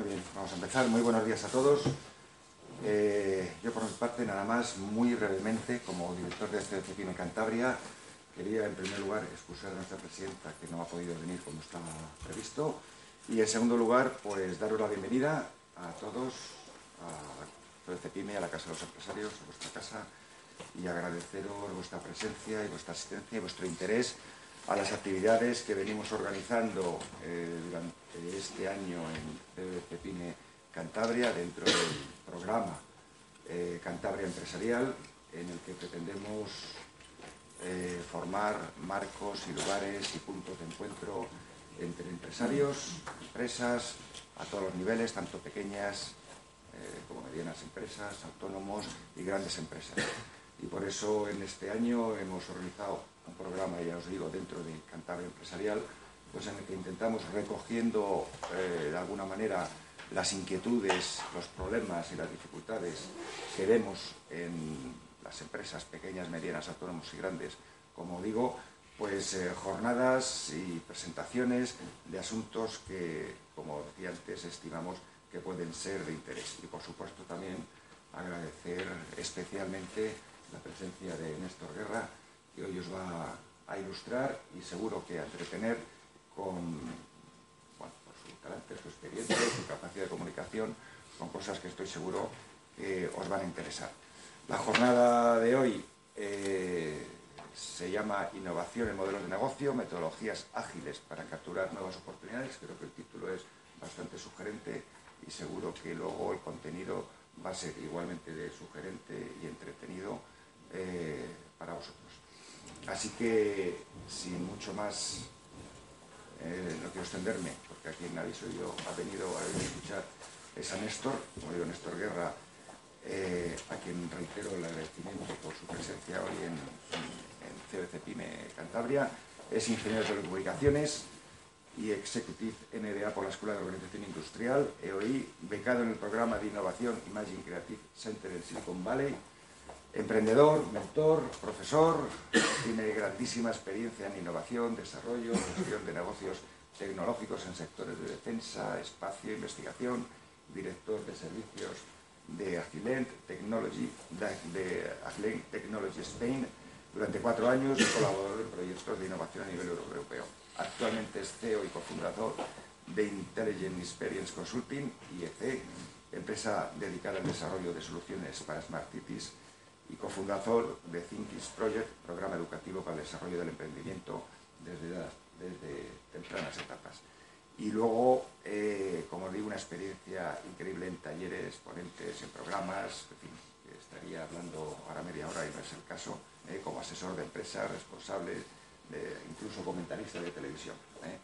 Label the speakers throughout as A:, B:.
A: Muy bien, vamos a empezar. Muy buenos días a todos. Eh, yo por mi parte nada más, muy brevemente, como director de este CEPIME Cantabria, quería en primer lugar excusar a nuestra presidenta que no ha podido venir como estaba previsto y en segundo lugar, pues daros la bienvenida a todos, a todo CEPIME, a la Casa de los Empresarios, a vuestra casa y agradeceros vuestra presencia y vuestra asistencia y vuestro interés a las actividades que venimos organizando eh, durante este año en CEPIME Cantabria dentro del programa eh, Cantabria Empresarial en el que pretendemos eh, formar marcos y lugares y puntos de encuentro entre empresarios, empresas, a todos los niveles, tanto pequeñas como medianas empresas, autónomos y grandes empresas. Y por eso en este año hemos organizado un programa, ya os digo, dentro de Cantabria Empresarial, pues en el que intentamos recogiendo eh, de alguna manera las inquietudes, los problemas y las dificultades que vemos en las empresas pequeñas, medianas, autónomos y grandes, como digo, pues eh, jornadas y presentaciones de asuntos que, como decía antes, estimamos que pueden ser de interés. Y por supuesto también agradecer especialmente la presencia de Néstor Guerra, que hoy os va a ilustrar y seguro que a entretener con, por su carácter, su experiencia, su capacidad de comunicación, con cosas que estoy seguro que os van a interesar. La jornada de hoy eh, se llama Innovación en modelos de negocio, metodologías ágiles para capturar nuevas oportunidades. Creo que el título es bastante sugerente y seguro que luego el contenido va a ser igualmente de sugerente y entretenido eh, para vosotros. Así que, sin mucho más, eh, no quiero extenderme, porque aquí nadie soy yo, ha venido a escuchar es a Néstor, como digo, Néstor Guerra, eh, a quien reitero el agradecimiento por su presencia hoy en, en CBC Pyme Cantabria, es ingeniero de telecomunicaciones y Executive MBA por la Escuela de Organización Industrial, EOI, becado en el programa de innovación Imagine Creative Center en Silicon Valley, Emprendedor, mentor, profesor, tiene grandísima experiencia en innovación, desarrollo, gestión de negocios tecnológicos en sectores de defensa, espacio, investigación, director de servicios de Agilent Technology, de Agilent Technology Spain durante cuatro años colaborador en proyectos de innovación a nivel europeo. Actualmente es CEO y cofundador de Intelligent Experience Consulting, IEC, empresa dedicada al desarrollo de soluciones para Smart Cities y cofundador de Thinkis Project, programa educativo para el desarrollo del emprendimiento desde, desde tempranas etapas. Y luego, eh, como digo, una experiencia increíble en talleres, ponentes, en programas, en fin, estaría hablando ahora media hora y no es el caso, eh, como asesor de empresa, responsable, de, incluso comentarista de televisión. Eh.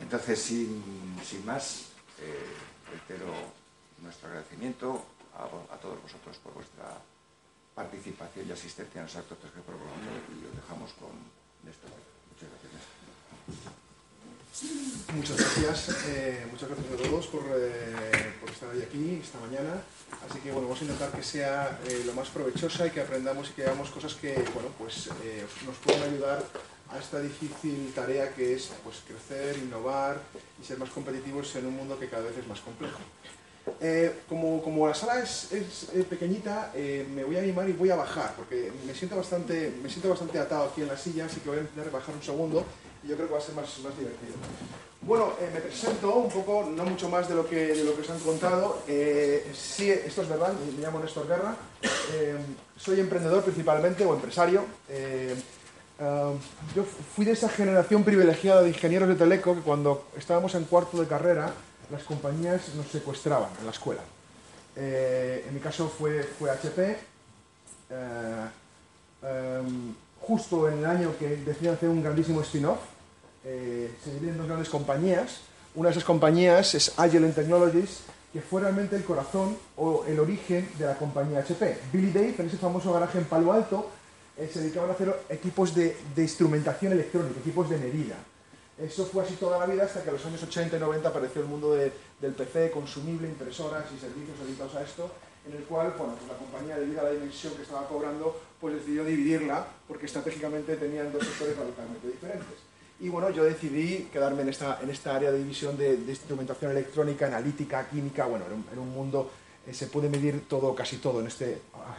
A: Entonces, sin, sin más, reitero nuestro agradecimiento a todos vosotros por vuestra participación y asistencia en los actos que proponemos y os dejamos con Néstor. Muchas gracias.
B: Muchas gracias, eh, muchas gracias a todos por, eh, por, estar hoy aquí esta mañana. Así que bueno, vamos a intentar que sea eh, lo más provechosa y que aprendamos y que hagamos cosas que bueno, pues, nos puedan ayudar a esta difícil tarea que es pues, crecer, innovar y ser más competitivos en un mundo que cada vez es más complejo. Eh, como, como, la sala es, pequeñita, eh, me voy a animar y voy a bajar, porque me siento, bastante, me siento bastante atado aquí en la silla, así que voy a intentar bajar un segundo y yo creo que va a ser más, más divertido. Bueno, eh, me presento un poco, no mucho más de lo que, de lo que os han contado. sí, esto es verdad, me llamo Néstor Guerra, soy emprendedor principalmente, o empresario. yo fui de esa generación privilegiada de ingenieros de Teleco que cuando estábamos en cuarto de carrera las compañías nos secuestraban en la escuela. Eh, en mi caso fue, fue HP. Eh, em, justo en el año que decidí hacer un grandísimo spin-off, eh, se dividen dos grandes compañías. Una de esas compañías es Agile Technologies, que fue realmente el corazón o el origen de la compañía HP. Billy Dave, en ese famoso garaje en Palo Alto, se dedicaban a hacer equipos de, de instrumentación electrónica, equipos de medida. Eso fue así toda la vida hasta que en los años 80 y 90 apareció el mundo del PC, consumible, impresoras y servicios dedicados a esto, en el cual bueno, pues la compañía, debido a la dimensión que estaba cobrando, pues decidió dividirla porque estratégicamente tenían dos sectores radicalmente diferentes. Y bueno, yo decidí quedarme en esta, en esta área de división de, instrumentación electrónica, analítica, química. Bueno, en un, mundo eh, se puede medir todo, casi todo, en este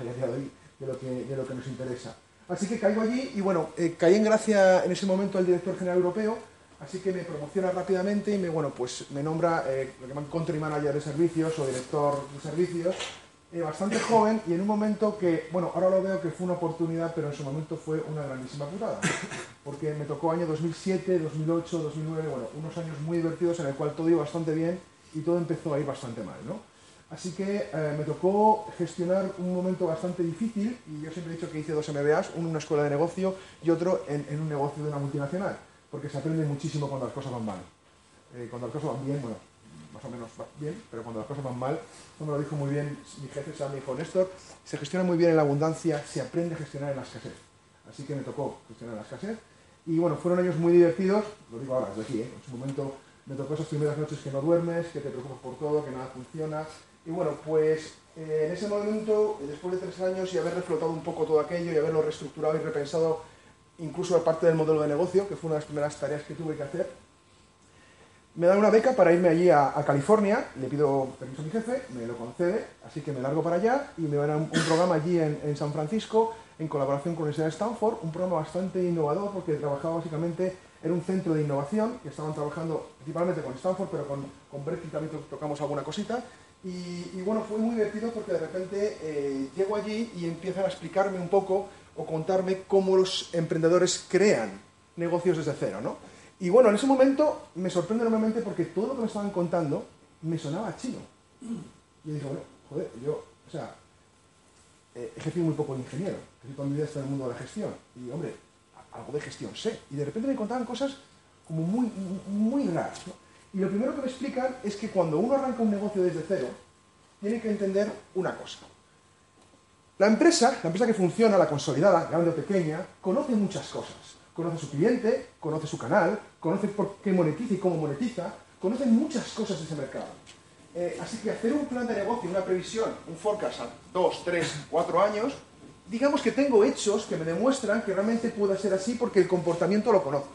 B: día de hoy, de lo, que, de lo que nos interesa. Así que caigo allí y bueno, eh, caí en gracia en ese momento al director general europeo, así que me promociona rápidamente y me, bueno, pues me nombra eh, lo que llaman country manager de servicios o director de servicios eh, bastante joven y en un momento que, bueno, ahora lo veo que fue una oportunidad, pero en su momento fue una grandísima putada. Porque me tocó año 2007, 2008, 2009, bueno, unos años muy divertidos en el cual todo iba bastante bien y todo empezó a ir bastante mal, ¿no? Así que eh, me tocó gestionar un momento bastante difícil y yo siempre he dicho que hice dos MBAs, uno en una escuela de negocio y otro en, en, un negocio de una multinacional, porque se aprende muchísimo cuando las cosas van mal. Eh, cuando las cosas van bien, bueno, más o menos bien, pero cuando las cosas van mal, como lo dijo muy bien mi jefe, mi hijo Néstor, se gestiona muy bien en la abundancia, se aprende a gestionar en la escasez. Así que me tocó gestionar en la escasez. Y bueno, fueron años muy divertidos, lo digo ahora, desde aquí, ¿eh? en su momento me tocó esas primeras noches que no duermes, que te preocupas por todo, que nada funciona. Y bueno, pues eh, en ese momento, después de tres años y haber reflotado un poco todo aquello y haberlo reestructurado y repensado, incluso parte del modelo de negocio, que fue una de las primeras tareas que tuve que hacer, me da una beca para irme allí a, California, le pido permiso a mi jefe, me lo concede, así que me largo para allá y me van a un, programa allí en, San Francisco en colaboración con la Universidad de Stanford, un programa bastante innovador porque trabajaba básicamente en un centro de innovación que estaban trabajando principalmente con Stanford, pero con, con Berkeley también tocamos alguna cosita. Y, bueno, fue muy divertido porque de repente eh, llego allí y empiezan a explicarme un poco o contarme cómo los emprendedores crean negocios desde cero, ¿no? Y bueno, en ese momento me sorprende enormemente porque todo lo que me estaban contando me sonaba chino. Yo dije, bueno, joder, yo, o sea, eh, ejercí muy poco de ingeniero, que toda mi vida está en el mundo de la gestión. Y hombre, algo de gestión sé. Y de repente me contaban cosas como muy, muy raras. Y lo primero que me explican es que cuando uno arranca un negocio desde cero, tiene que entender una cosa. La empresa, la empresa que funciona, la consolidada, grande o pequeña, conoce muchas cosas conoce su cliente, conoce su canal, conoce por qué monetiza y cómo monetiza, conoce muchas cosas de ese mercado. Eh, así que hacer un plan de negocio, una previsión, un forecast a dos, tres, cuatro años, digamos que tengo hechos que me demuestran que realmente pueda ser así porque el comportamiento lo conozco.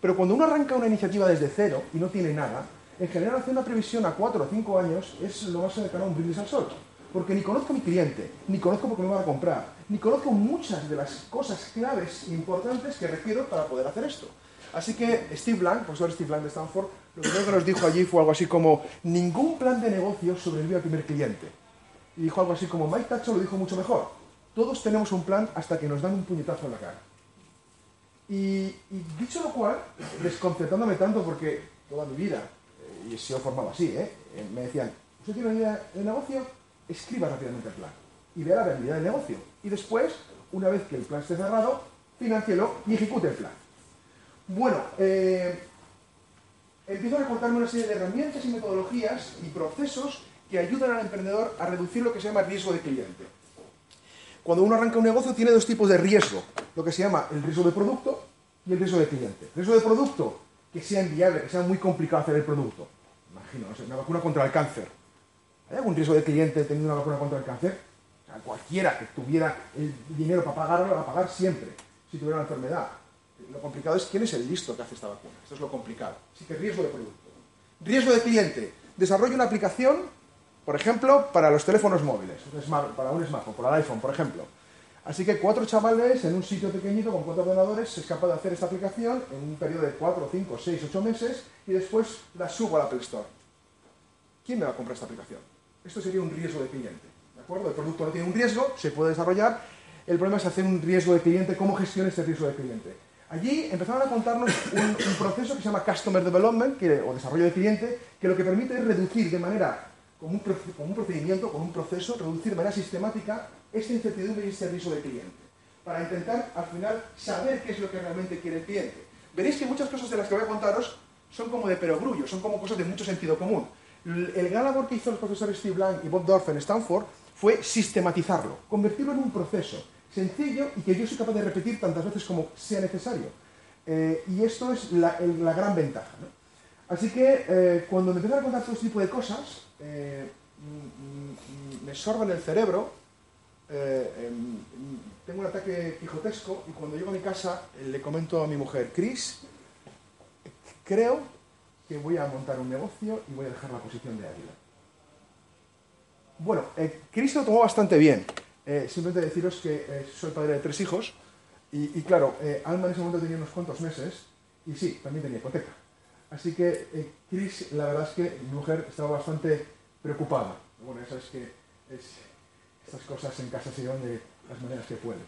B: Pero cuando uno arranca una iniciativa desde cero y no tiene nada, en general hacer una previsión a cuatro o cinco años es lo más cercano a un brindis al sol porque ni conozco a mi cliente, ni conozco por qué me van a comprar, ni conozco muchas de las cosas claves e importantes que requiero para poder hacer esto. Así que Steve Blank, profesor Steve Blank de Stanford, lo primero que nos dijo allí fue algo así como, ningún plan de negocio sobrevive al primer cliente. Y dijo algo así como, Mike Tacho lo dijo mucho mejor, todos tenemos un plan hasta que nos dan un puñetazo en la cara. Y, dicho lo cual, desconcertándome tanto porque toda mi vida, eh, y he sido formado así, ¿eh? Eh, me decían, ¿usted tiene una idea de negocio? Escriba rápidamente el plan y vea la realidad del negocio. Y después, una vez que el plan esté cerrado, financielo y ejecute el plan. Bueno, eh, empiezo a contarme una serie de herramientas y metodologías y procesos que ayudan al emprendedor a reducir lo que se llama riesgo de cliente. Cuando uno arranca un negocio tiene dos tipos de riesgo, lo que se llama el riesgo de producto y el riesgo de cliente. Riesgo de producto, que sea inviable, que sea muy complicado hacer el producto. Imagino, no sé, una vacuna contra el cáncer ¿Hay algún riesgo de cliente teniendo una vacuna contra el cáncer? O sea, cualquiera que tuviera el dinero para pagarlo, lo va a pagar siempre, si tuviera una enfermedad. Lo complicado es quién es el listo que hace esta vacuna. Esto es lo complicado. Así que riesgo de producto. Riesgo de cliente. Desarrollo una aplicación, por ejemplo, para los teléfonos móviles, para un smartphone, para el iPhone, por ejemplo. Así que cuatro chavales en un sitio pequeñito con cuatro ordenadores es capaz de hacer esta aplicación en un periodo de cuatro, cinco, seis, ocho meses y después la subo al Apple Store. ¿Quién me va a comprar esta aplicación? Esto sería un riesgo de cliente. ¿De acuerdo? El producto no tiene un riesgo, se puede desarrollar. El problema es hacer un riesgo de cliente, cómo gestiona este riesgo de cliente. Allí empezaron a contarnos un, proceso que se llama Customer Development, o desarrollo de cliente, que lo que permite es reducir de manera, con un, un procedimiento, con un proceso, reducir de manera sistemática esta incertidumbre y este riesgo de cliente, para intentar al final saber qué es lo que realmente quiere el cliente. Veréis que muchas cosas de las que voy a contaros son como de perogrullo, son como cosas de mucho sentido común. El gran labor que hizo los profesores Steve Blank y Bob Dorf en Stanford fue sistematizarlo, convertirlo en un proceso sencillo y que yo soy capaz de repetir tantas veces como sea necesario. Eh, y esto es la, gran ventaja. Así que eh, cuando me empiezan a contar todo este tipo de cosas, eh, mm, mm, me sorben el cerebro, em, tengo un ataque quijotesco y cuando llego a mi casa le comento a mi mujer, Chris, creo que voy a montar un negocio y voy a dejar la posición de águila. Bueno, eh, Chris lo tomó bastante bien. Eh, simplemente deciros que eh, soy padre de tres hijos y, claro, Alma en ese momento tenía unos cuantos meses y sí, también tenía hipoteca. Así que Chris, la verdad es que mi mujer estaba bastante preocupada. Bueno, ya sabes que estas cosas en casa se llevan de las maneras que puedes.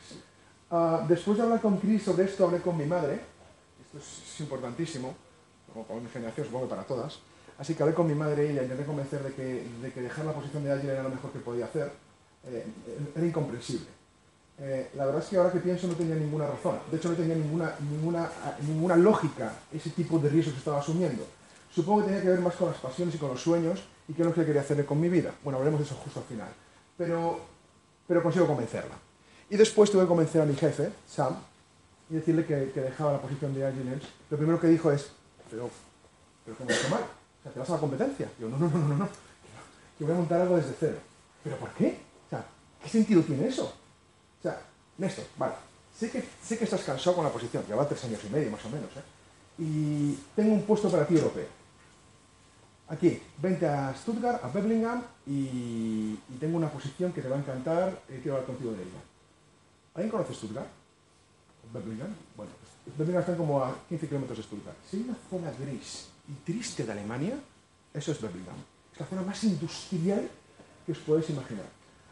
B: Ah, después de hablar con Chris sobre esto, hablé con mi madre. Esto es, importantísimo, como para mi generación, supongo que para todas. Así que hablé con mi madre y la intenté convencer de que, de que dejar la posición de alguien era lo mejor que podía hacer. Eh, era incomprensible. Eh, la verdad es que ahora que pienso no tenía ninguna razón. De hecho, no tenía ninguna, ninguna, ninguna lógica ese tipo de riesgos que estaba asumiendo. Supongo que tenía que ver más con las pasiones y con los sueños y qué es lo que quería hacer con mi vida. Bueno, hablaremos de eso justo al final. Pero, pero consigo convencerla. Y después tuve que convencer a mi jefe, Sam, y decirle que, dejaba la posición de engineers. Lo primero que dijo es, pero, pero ¿qué me hecho mal? O sea, ¿te vas a la competencia? yo, no, no, no, no, no. Yo voy a montar algo desde cero. ¿Pero por qué? O sea, ¿qué sentido tiene eso? O sea, Néstor, vale, sé que, sé que estás cansado con la posición, lleva tres años y medio más o menos, ¿eh? Y tengo un puesto para ti europeo. Aquí, vente a Stuttgart, a Birmingham, y, y, tengo una posición que te va a encantar, y quiero hablar contigo de ella. ¿Alguien conoce Stuttgart? Birmingham. Bueno, Birmingham está como a 15 kilómetros de Stuttgart. Si hay una zona gris y triste de Alemania, eso es Birmingham. Es la zona más industrial que os podéis imaginar.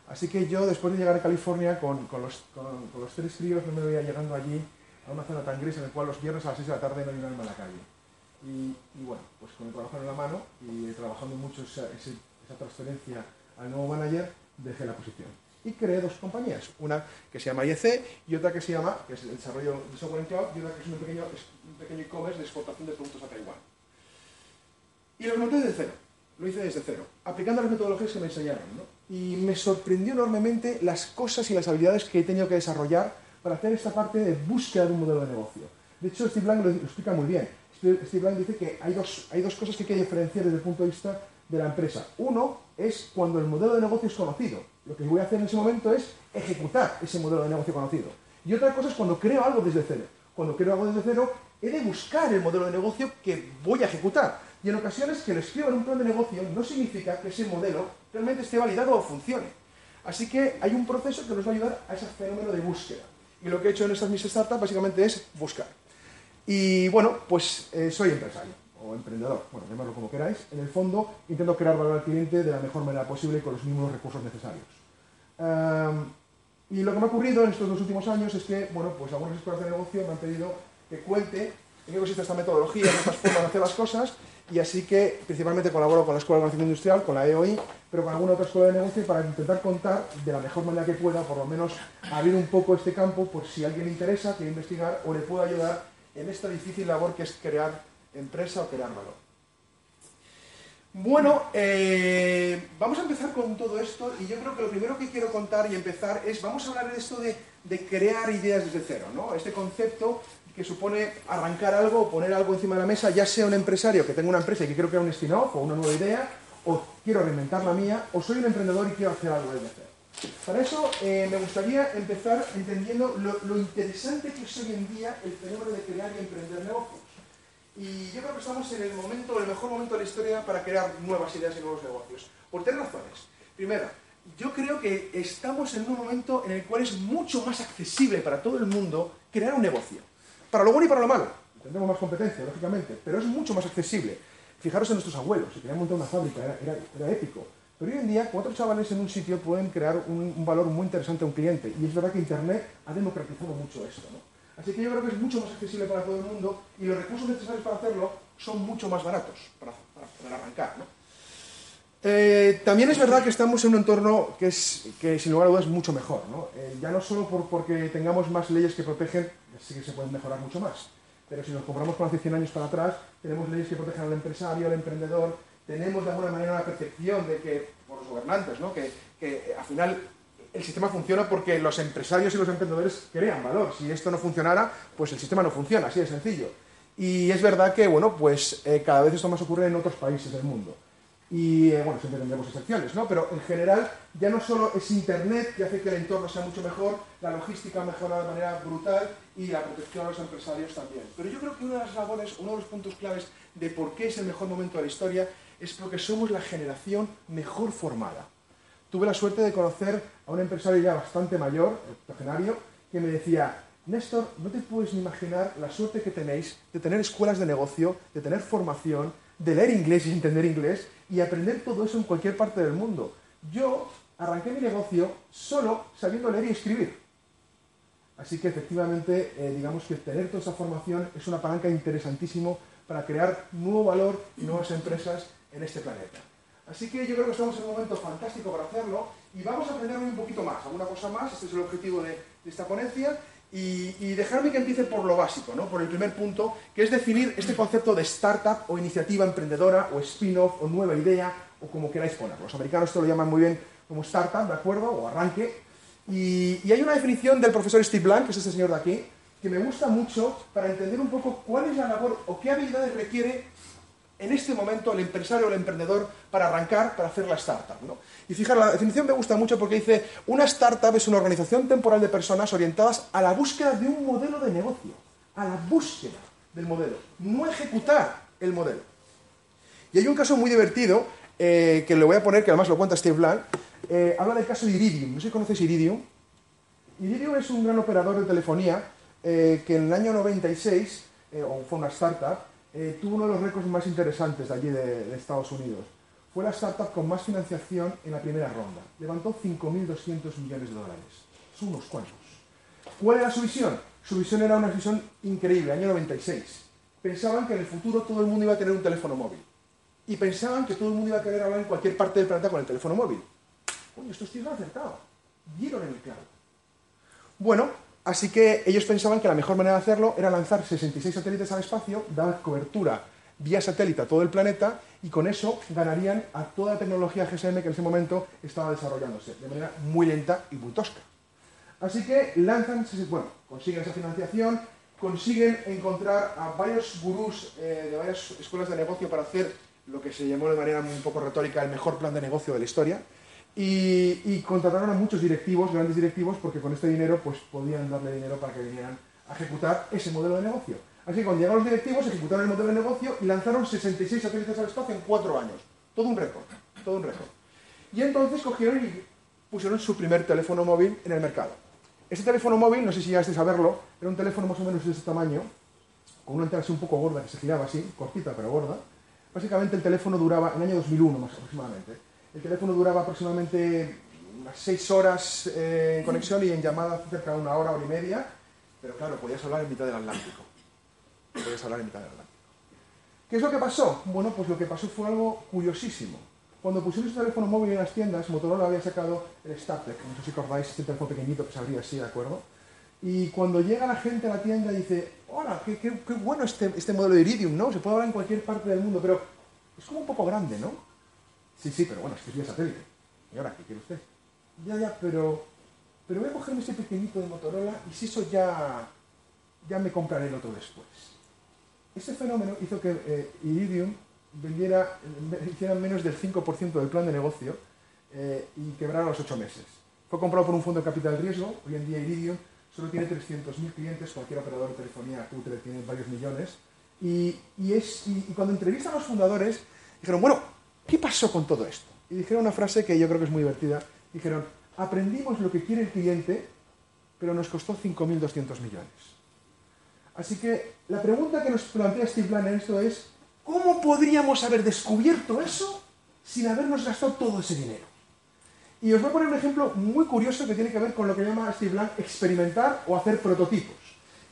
B: Así que yo, después de llegar a California, con, los, tres críos, no me veía llegando allí a una zona tan gris en la cual los viernes a las 6 de la tarde no hay un alma en la calle. Y, bueno, pues con el trabajo en la mano y trabajando mucho esa transferencia al nuevo manager, dejé la posición y creé dos compañías, una que se llama IEC y otra que se llama, que es el desarrollo de software en cloud, y otra que es un pequeño, e-commerce de exportación de productos a Taiwán. Y los monté desde cero, lo hice desde cero, aplicando las metodologías que me enseñaron. ¿no? Y me sorprendió enormemente las cosas y las habilidades que he tenido que desarrollar para hacer esta parte de búsqueda de un modelo de negocio. De hecho, Steve Blank lo, explica muy bien. Steve Blank dice que hay dos, hay dos cosas que hay que diferenciar desde el punto de vista de la empresa. Uno es cuando el modelo de negocio es conocido. Lo que voy a hacer en ese momento es ejecutar ese modelo de negocio conocido. Y otra cosa es cuando creo algo desde cero. Cuando creo algo desde cero, he de buscar el modelo de negocio que voy a ejecutar. Y en ocasiones que lo escribo en un plan de negocio no significa que ese modelo realmente esté validado o funcione. Así que hay un proceso que nos va a ayudar a ese fenómeno de búsqueda. Y lo que he hecho en estas mis startups básicamente es buscar. Y bueno, pues eh, soy empresario emprendedor, bueno, llamarlo como queráis, en el fondo intento crear valor al cliente de la mejor manera posible con los mínimos recursos necesarios. y lo que me ha ocurrido en estos dos últimos años es que, bueno, pues algunas escuelas de negocio me han pedido que cuente en qué consiste esta metodología, en estas formas de hacer las cosas, y así que principalmente colaboro con la Escuela de Conocimiento Industrial, con la EOI, pero con alguna otra escuela de negocio para intentar contar de la mejor manera que pueda, por lo menos abrir un poco este campo por si alguien le interesa, quiere investigar o le puedo ayudar en esta difícil labor que es crear empresa o crear valor. Bueno, eh, vamos a empezar con todo esto y yo creo que lo primero que quiero contar y empezar es, vamos a hablar de esto de, crear ideas desde cero, ¿no? Este concepto que supone arrancar algo poner algo encima de la mesa, ya sea un empresario que tenga una empresa y que quiero crear un spin-off o una nueva idea, o quiero reinventar la mía, o soy un emprendedor y quiero hacer algo desde cero. Para eso eh, me gustaría empezar entendiendo lo, lo interesante que es hoy en día el fenómeno de crear y emprender negocios. Y yo creo que estamos en el momento, el mejor momento de la historia para crear nuevas ideas y nuevos negocios. Por tres razones. Primera, yo creo que estamos en un momento en el cual es mucho más accesible para todo el mundo crear un negocio. Para lo bueno y para lo malo. Tendremos más competencia, lógicamente, pero es mucho más accesible. Fijaros en nuestros abuelos, si querían montar una fábrica, era, épico. Pero hoy en día, cuatro chavales en un sitio pueden crear un, un, valor muy interesante a un cliente. Y es verdad que Internet ha democratizado mucho esto. ¿no? Así que yo creo que es mucho más accesible para todo el mundo y los recursos necesarios para hacerlo son mucho más baratos para, poder arrancar. Eh, también es verdad que estamos en un entorno que, es, que sin lugar a dudas es mucho mejor. ¿no? Eh, ya no solo por, porque tengamos más leyes que protegen, sí que se pueden mejorar mucho más. Pero si nos comparamos con hace 100 años para atrás, tenemos leyes que protegen al empresario, al emprendedor, tenemos de alguna manera la percepción de que, por los gobernantes, ¿no? que, que al final el sistema funciona porque los empresarios y los emprendedores crean valor. Si esto no funcionara, pues el sistema no funciona, así de sencillo. Y es verdad que, bueno, pues eh, cada vez esto más ocurre en otros países del mundo. Y eh, bueno, siempre tendremos excepciones, ¿no? Pero en general ya no solo es Internet que hace que el entorno sea mucho mejor, la logística mejora de manera brutal y la protección a los empresarios también. Pero yo creo que una de las labores, uno de los puntos claves de por qué es el mejor momento de la historia es porque somos la generación mejor formada. Tuve la suerte de conocer a un empresario ya bastante mayor, octogenario, que me decía, Néstor, no te puedes ni imaginar la suerte que tenéis de tener escuelas de negocio, de tener formación, de leer inglés y entender inglés y aprender todo eso en cualquier parte del mundo. Yo arranqué mi negocio solo sabiendo leer y escribir. Así que efectivamente, eh, digamos que tener toda esa formación es una palanca interesantísimo para crear nuevo valor y nuevas empresas en este planeta. Así que yo creo que estamos en un momento fantástico para hacerlo y vamos a aprender un poquito más, alguna cosa más, este es el objetivo de, de esta ponencia y, dejarme que empiece por lo básico, ¿no? por el primer punto, que es definir este concepto de startup o iniciativa emprendedora o spin-off o nueva idea o como queráis ponerlo. Los americanos esto lo llaman muy bien como startup, ¿de acuerdo? O arranque. Y, y hay una definición del profesor Steve Blank, que es este señor de aquí, que me gusta mucho para entender un poco cuál es la labor o qué habilidades requiere en este momento el empresario o el emprendedor para arrancar, para hacer la startup. Y fijaros, la definición me gusta mucho porque dice, una startup es una organización temporal de personas orientadas a la búsqueda de un modelo de negocio, a la búsqueda del modelo, no ejecutar el modelo. Y hay un caso muy divertido, eh, que le voy a poner, que además lo cuenta Steve Blank, eh, habla del caso de Iridium. No sé si conocéis Iridium. Iridium es un gran operador de telefonía eh, que en el año 96, o fue una startup, eh, tuvo uno de los récords más interesantes de allí de, Estados Unidos. Fue la startup con más financiación en la primera ronda. Levantó 5.200 millones de dólares. Son unos cuantos. ¿Cuál era su visión? Su visión era una visión increíble, año 96. Pensaban que en el futuro todo el mundo iba a tener un teléfono móvil. Y pensaban que todo el mundo iba a querer hablar en cualquier parte del planeta con el teléfono móvil. Coño, estos tíos han acertado. Dieron en el clavo. Bueno, Así que ellos pensaban que la mejor manera de hacerlo era lanzar 66 satélites al espacio, dar cobertura vía satélite a todo el planeta y con eso ganarían a toda la tecnología GSM que en ese momento estaba desarrollándose de manera muy lenta y muy tosca. Así que lanzan, bueno, consiguen esa financiación, consiguen encontrar a varios gurús eh, de varias escuelas de negocio para hacer lo que se llamó de manera un poco retórica el mejor plan de negocio de la historia y, contrataron a muchos directivos, grandes directivos, porque con este dinero pues, podían darle dinero para que vinieran a ejecutar ese modelo de negocio. Así que cuando llegaron los directivos, ejecutaron el modelo de negocio y lanzaron 66 satélites al espacio en cuatro años. Todo un récord, todo un récord. Y entonces cogieron y pusieron su primer teléfono móvil en el mercado. Ese teléfono móvil, no sé si llegasteis a verlo, era un teléfono más o menos de este tamaño, con una antena así un poco gorda que se giraba así, cortita pero gorda. Básicamente el teléfono duraba, en el año 2001 más aproximadamente, el teléfono duraba aproximadamente unas 6 horas eh, en conexión y en llamada cerca de una hora, hora y media, pero claro, podías hablar en mitad del Atlántico. Podías hablar en mitad del Atlántico. ¿Qué es lo que pasó? Bueno, pues lo que pasó fue algo curiosísimo. Cuando pusimos el teléfono móvil en las tiendas, Motorola había sacado el StarTech, no sé si acordáis, este teléfono pequeñito que se abría así, ¿de acuerdo? Y cuando llega la gente a la tienda y dice, hola, qué, qué, qué bueno este, este modelo de Iridium, ¿no? Se puede hablar en cualquier parte del mundo, pero es como un poco grande, ¿no? Sí, sí, pero bueno, es que es vía satélite. ¿Y ahora qué quiere usted? Ya, ya, pero, pero voy a cogerme ese pequeñito de Motorola y si eso ya, ya me compraré el otro después. Ese fenómeno hizo que eh, Iridium vendiera, hiciera menos del 5% del plan de negocio eh, y quebrara a los 8 meses. Fue comprado por un fondo de capital riesgo. Hoy en día Iridium solo tiene 300.000 clientes, cualquier operador de telefonía cutre tiene varios millones. Y, es, y cuando entrevistan a los fundadores, dijeron, bueno, ¿qué pasó con todo esto? Y dijeron una frase que yo creo que es muy divertida. Dijeron, aprendimos lo que quiere el cliente, pero nos costó 5.200 millones. Así que la pregunta que nos plantea Steve Blank en esto es, ¿cómo podríamos haber descubierto eso sin habernos gastado todo ese dinero? Y os voy a poner un ejemplo muy curioso que tiene que ver con lo que llama Steve Blank experimentar o hacer prototipos.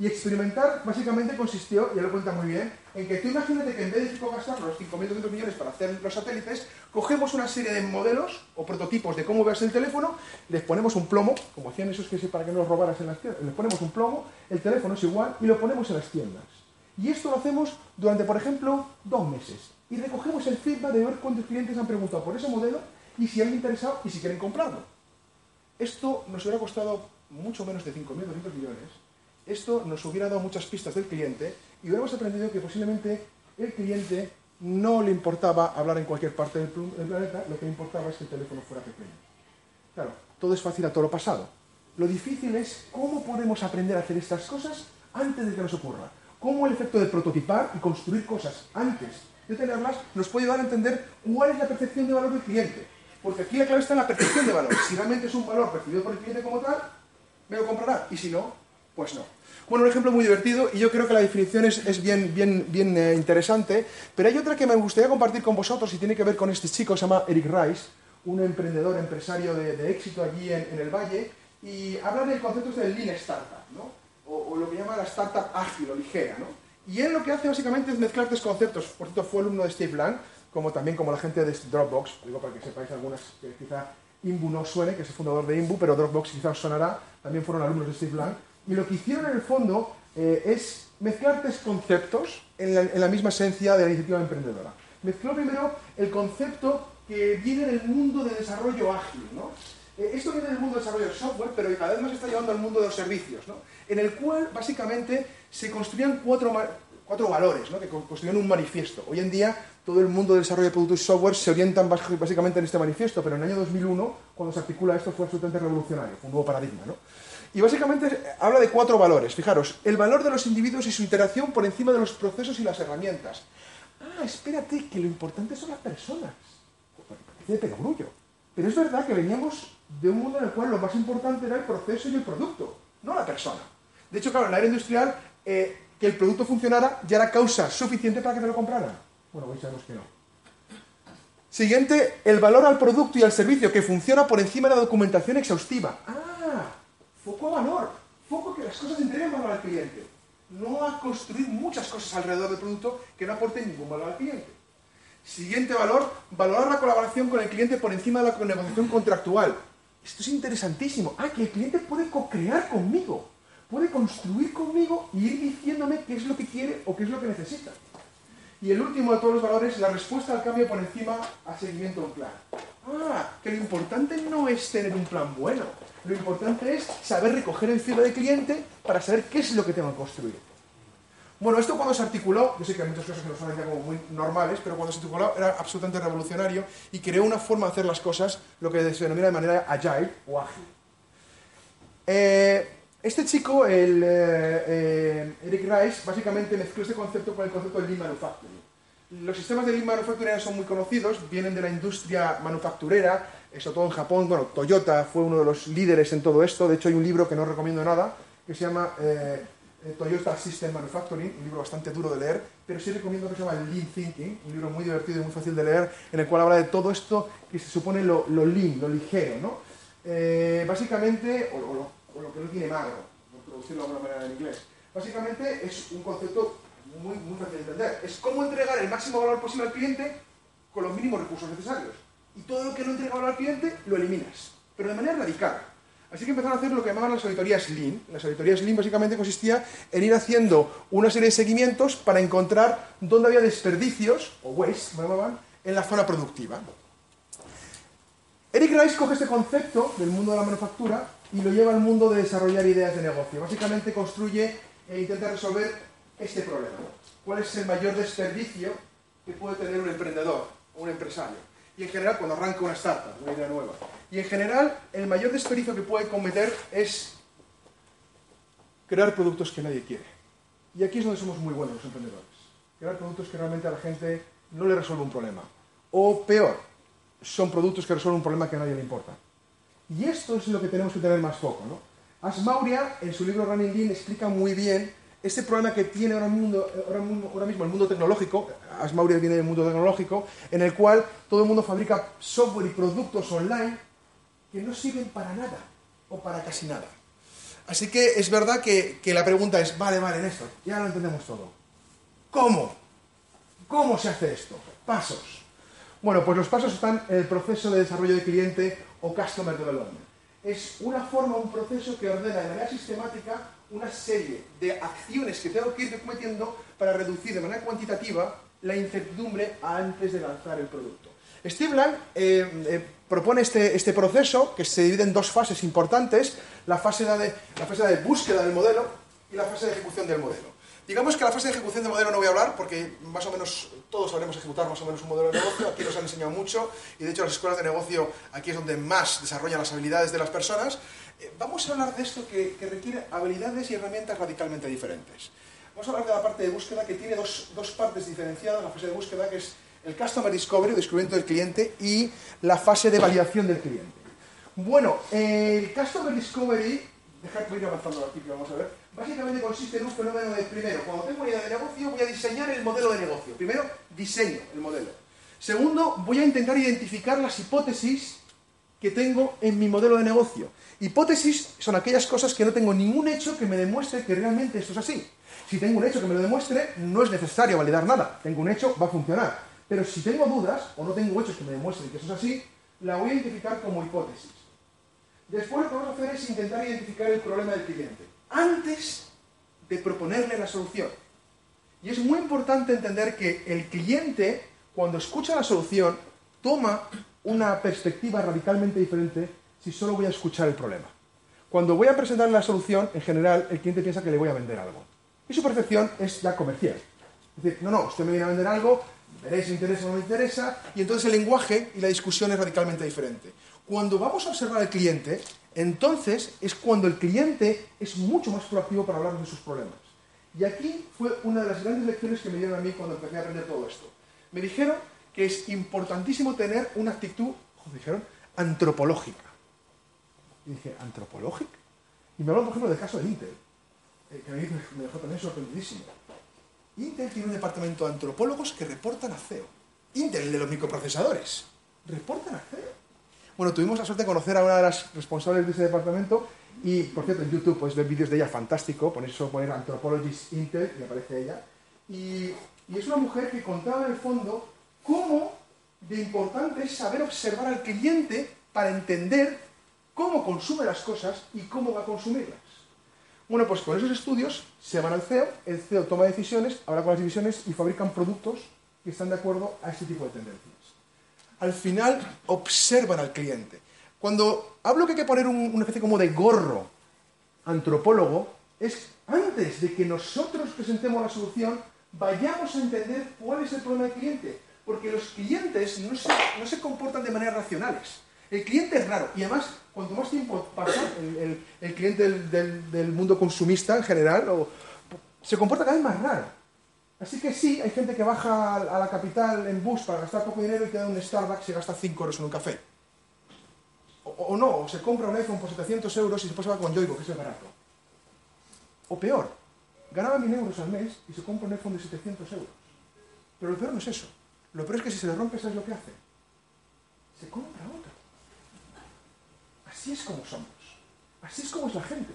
B: Y experimentar básicamente consistió, ya lo cuenta muy bien, en que tú imagínate que en vez de gastar los 5.200 millones para hacer los satélites, cogemos una serie de modelos o prototipos de cómo veas el teléfono, les ponemos un plomo, como hacían esos que para que no los robaras en las tiendas, les ponemos un plomo, el teléfono es igual y lo ponemos en las tiendas. Y esto lo hacemos durante, por ejemplo, dos meses. Y recogemos el feedback de ver cuántos clientes han preguntado por ese modelo y si han interesado y si quieren comprarlo. Esto nos hubiera costado mucho menos de 5.200 millones esto nos hubiera dado muchas pistas del cliente y hubiéramos aprendido que posiblemente el cliente no le importaba hablar en cualquier parte del planeta, lo que le importaba es que el teléfono fuera pequeño. Claro, todo es fácil a todo lo pasado. Lo difícil es cómo podemos aprender a hacer estas cosas antes de que nos ocurra. Cómo el efecto de prototipar y construir cosas antes de tenerlas nos puede ayudar a entender cuál es la percepción de valor del cliente. Porque aquí la clave está en la percepción de valor. Si realmente es un valor percibido por el cliente como tal, me lo comprará. Y si no, pues no. Bueno, un ejemplo muy divertido y yo creo que la definición es, bien, bien, bien eh, interesante, pero hay otra que me gustaría compartir con vosotros y tiene que ver con este chico, se llama Eric Rice, un emprendedor, empresario de, éxito allí en, el Valle, y habla del concepto del Lean Startup, o, lo que llama la startup ágil o ligera. Y él lo que hace básicamente es mezclar tres conceptos. Por cierto, fue alumno de Steve Lang, como también como la gente de Dropbox, digo para que sepáis algunas que quizá Imbu no suene, que es el fundador de Imbu, pero Dropbox quizás sonará, también fueron alumnos de Steve Lang. Y lo que hicieron en el fondo eh, es mezclar tres conceptos en la, misma esencia de la iniciativa emprendedora. Mezcló primero el concepto que viene del mundo de desarrollo ágil. ¿no? Eh, esto viene del mundo del desarrollo de software, pero cada vez más está llevando al mundo de los servicios, ¿no? en el cual básicamente se construían cuatro, cuatro valores ¿no? que construían un manifiesto. Hoy en día todo el mundo del desarrollo de productos y software se orientan básicamente en este manifiesto, pero en el año 2001, cuando se articula esto, fue absolutamente revolucionario, fue un nuevo paradigma. ¿no? Y básicamente habla de cuatro valores. Fijaros, el valor de los individuos y su interacción por encima de los procesos y las herramientas. Ah, espérate, que lo importante son las personas. Parece de. Pero es verdad que veníamos de un mundo en el cual lo más importante era el proceso y el producto, no la persona. De hecho, claro, en la era industrial, eh, que el producto funcionara ya era causa suficiente para que te lo compraran. Bueno, hoy sabemos que no. Siguiente, el valor al producto y al servicio que funciona por encima de la documentación exhaustiva. Ah, foco a valor, foco que las cosas entreguen valor al cliente. No a construir muchas cosas alrededor del producto que no aporten ningún valor al cliente. Siguiente valor, valorar la colaboración con el cliente por encima de la negociación contractual. Esto es interesantísimo. Ah, que el cliente puede co-crear conmigo, puede construir conmigo y ir diciéndome qué es lo que quiere o qué es lo que necesita. Y el último de todos los valores, la respuesta al cambio por encima a seguimiento de un plan. Ah, que lo importante no es tener un plan bueno, lo importante es saber recoger el filo de cliente para saber qué es lo que tengo que construir. Bueno, esto cuando se articuló, yo sé que hay muchas cosas que nos ya como muy normales, pero cuando se articuló era absolutamente revolucionario y creó una forma de hacer las cosas, lo que se denomina de manera agile o ágil. Eh, este chico, el eh, eh, Eric Rice, básicamente mezcló este concepto con el concepto de Lean Manufacturing. Los sistemas de Lean Manufacturing son muy conocidos, vienen de la industria manufacturera, sobre todo en Japón, bueno, Toyota fue uno de los líderes en todo esto, de hecho hay un libro que no recomiendo nada, que se llama eh, eh, Toyota System Manufacturing, un libro bastante duro de leer, pero sí recomiendo que se llama Lean Thinking, un libro muy divertido y muy fácil de leer, en el cual habla de todo esto que se supone lo, lean, lo ligero, ¿no? Eh, básicamente, o, lo, que no tiene magro, por traducirlo de alguna manera en inglés, básicamente es un concepto muy, muy fácil de entender, es cómo entregar el máximo valor posible al cliente con los mínimos recursos necesarios y todo lo que no entrega valor al cliente lo eliminas, pero de manera radical. Así que empezaron a hacer lo que llamaban las auditorías Lean. Las auditorías Lean básicamente consistía en ir haciendo una serie de seguimientos para encontrar dónde había desperdicios, o waste, llamaban, en la zona productiva. Eric Rice coge este concepto del mundo de la manufactura y lo lleva al mundo de desarrollar ideas de negocio. Básicamente construye e intenta resolver este problema. ¿Cuál es el mayor desperdicio que puede tener un emprendedor o un empresario? Y en general cuando arranca una startup, una idea nueva. Y en general el mayor desperdicio que puede cometer es crear productos que nadie quiere. Y aquí es donde somos muy buenos los emprendedores. Crear productos que realmente a la gente no le resuelve un problema. O peor, son productos que resuelven un problema que a nadie le importa. Y esto es lo que tenemos que tener más foco. ¿no? Asmauria, en su libro Running Lean, explica muy bien este problema que tiene ahora, mundo, ahora, mismo el mundo tecnológico, Asmauria viene del mundo tecnológico, en el cual todo el mundo fabrica software y productos online que no sirven para nada o para casi nada. Así que es verdad que, que la pregunta es, vale, vale, Néstor, ya lo entendemos todo. ¿Cómo? ¿Cómo se hace esto? Pasos. Bueno, pues los pasos están en el proceso de desarrollo de cliente o Customer Development. Es una forma, un proceso que ordena de manera sistemática una serie de acciones que tengo que ir cometiendo para reducir de manera cuantitativa la incertidumbre antes de lanzar el producto. Steve Lang eh, eh, propone este, este, proceso que se divide en dos fases importantes, la fase, de, la fase de búsqueda del modelo y la fase de ejecución del modelo. Digamos que la fase de ejecución de modelo no voy a hablar porque más o menos todos sabremos ejecutar más o menos un modelo de negocio. Aquí nos han enseñado mucho y de hecho las escuelas de negocio aquí es donde más desarrollan las habilidades de las personas. Eh, vamos a hablar de esto que, que requiere habilidades y herramientas radicalmente diferentes. Vamos a hablar de la parte de búsqueda que tiene dos, dos partes diferenciadas, la fase de búsqueda que es el Customer Discovery, descubrimiento del cliente, y la fase de validación del cliente. Bueno, el Customer Discovery, dejad ir avanzando aquí que vamos a ver, básicamente consiste en un fenómeno de, primero, cuando tengo una idea de negocio, voy a diseñar el modelo de negocio. Primero, diseño el modelo. Segundo, voy a intentar identificar las hipótesis que tengo en mi modelo de negocio. Hipótesis son aquellas cosas que no tengo ningún hecho que me demuestre que realmente esto es así. Si tengo un hecho que me lo demuestre, no es necesario validar nada. Tengo un hecho, va a funcionar. Pero si tengo dudas o no tengo hechos que me demuestren que eso es así, la voy a identificar como hipótesis. Después lo que vamos a hacer es intentar identificar el problema del cliente, antes de proponerle la solución. Y es muy importante entender que el cliente, cuando escucha la solución, toma una perspectiva radicalmente diferente si solo voy a escuchar el problema. Cuando voy a presentarle la solución, en general, el cliente piensa que le voy a vender algo. Y su percepción es la comercial. Es decir, no, no, usted me viene a vender algo, veréis si interesa o no me interesa, y entonces el lenguaje y la discusión es radicalmente diferente. Cuando vamos a observar al cliente, entonces es cuando el cliente es mucho más proactivo para hablar de sus problemas. Y aquí fue una de las grandes lecciones que me dieron a mí cuando empecé a aprender todo esto. Me dijeron que es importantísimo tener una actitud, como dijeron, antropológica. Y dije, ¿antropológica? Y me hablaron, por ejemplo, del caso de Intel, eh, que a mí me dejó también sorprendidísimo. Intel tiene un departamento de antropólogos que reportan a CEO. Intel, el de los microprocesadores, reportan a CEO. Bueno, tuvimos la suerte de conocer a una de las responsables de ese departamento y, por cierto, en YouTube puedes ver vídeos de ella fantástico, poner eso, poner Anthropologist Intel y aparece ella. Y, y es una mujer que contaba en el fondo cómo de importante es saber observar al cliente para entender cómo consume las cosas y cómo va a consumirlas. Bueno, pues con esos estudios se van al CEO, el CEO toma decisiones, habla con las divisiones y fabrican productos que están de acuerdo a este tipo de tendencias. Al final observan al cliente. Cuando hablo que hay que poner un, una especie como de gorro antropólogo, es antes de que nosotros presentemos la solución, vayamos a entender cuál es el problema del cliente. Porque los clientes no se, comportan de manera racionales. El cliente es raro y además, cuanto más tiempo pasa, el, cliente del, mundo consumista en general se comporta cada vez más raro. Así que sí, hay gente que baja a la capital en bus para gastar poco dinero y te da un Starbucks y gasta 5 euros en un café. O, o, no, o se compra un iPhone por 700 euros y después se va con Yoigo, que es el barato. O peor, ganaba 1000 euros al mes y se compra un iPhone de 700 euros. Pero lo peor no es eso. Lo peor es que si se le rompe, ¿sabes lo que hace? Se compra otro. Así es como somos. Así es como es la gente.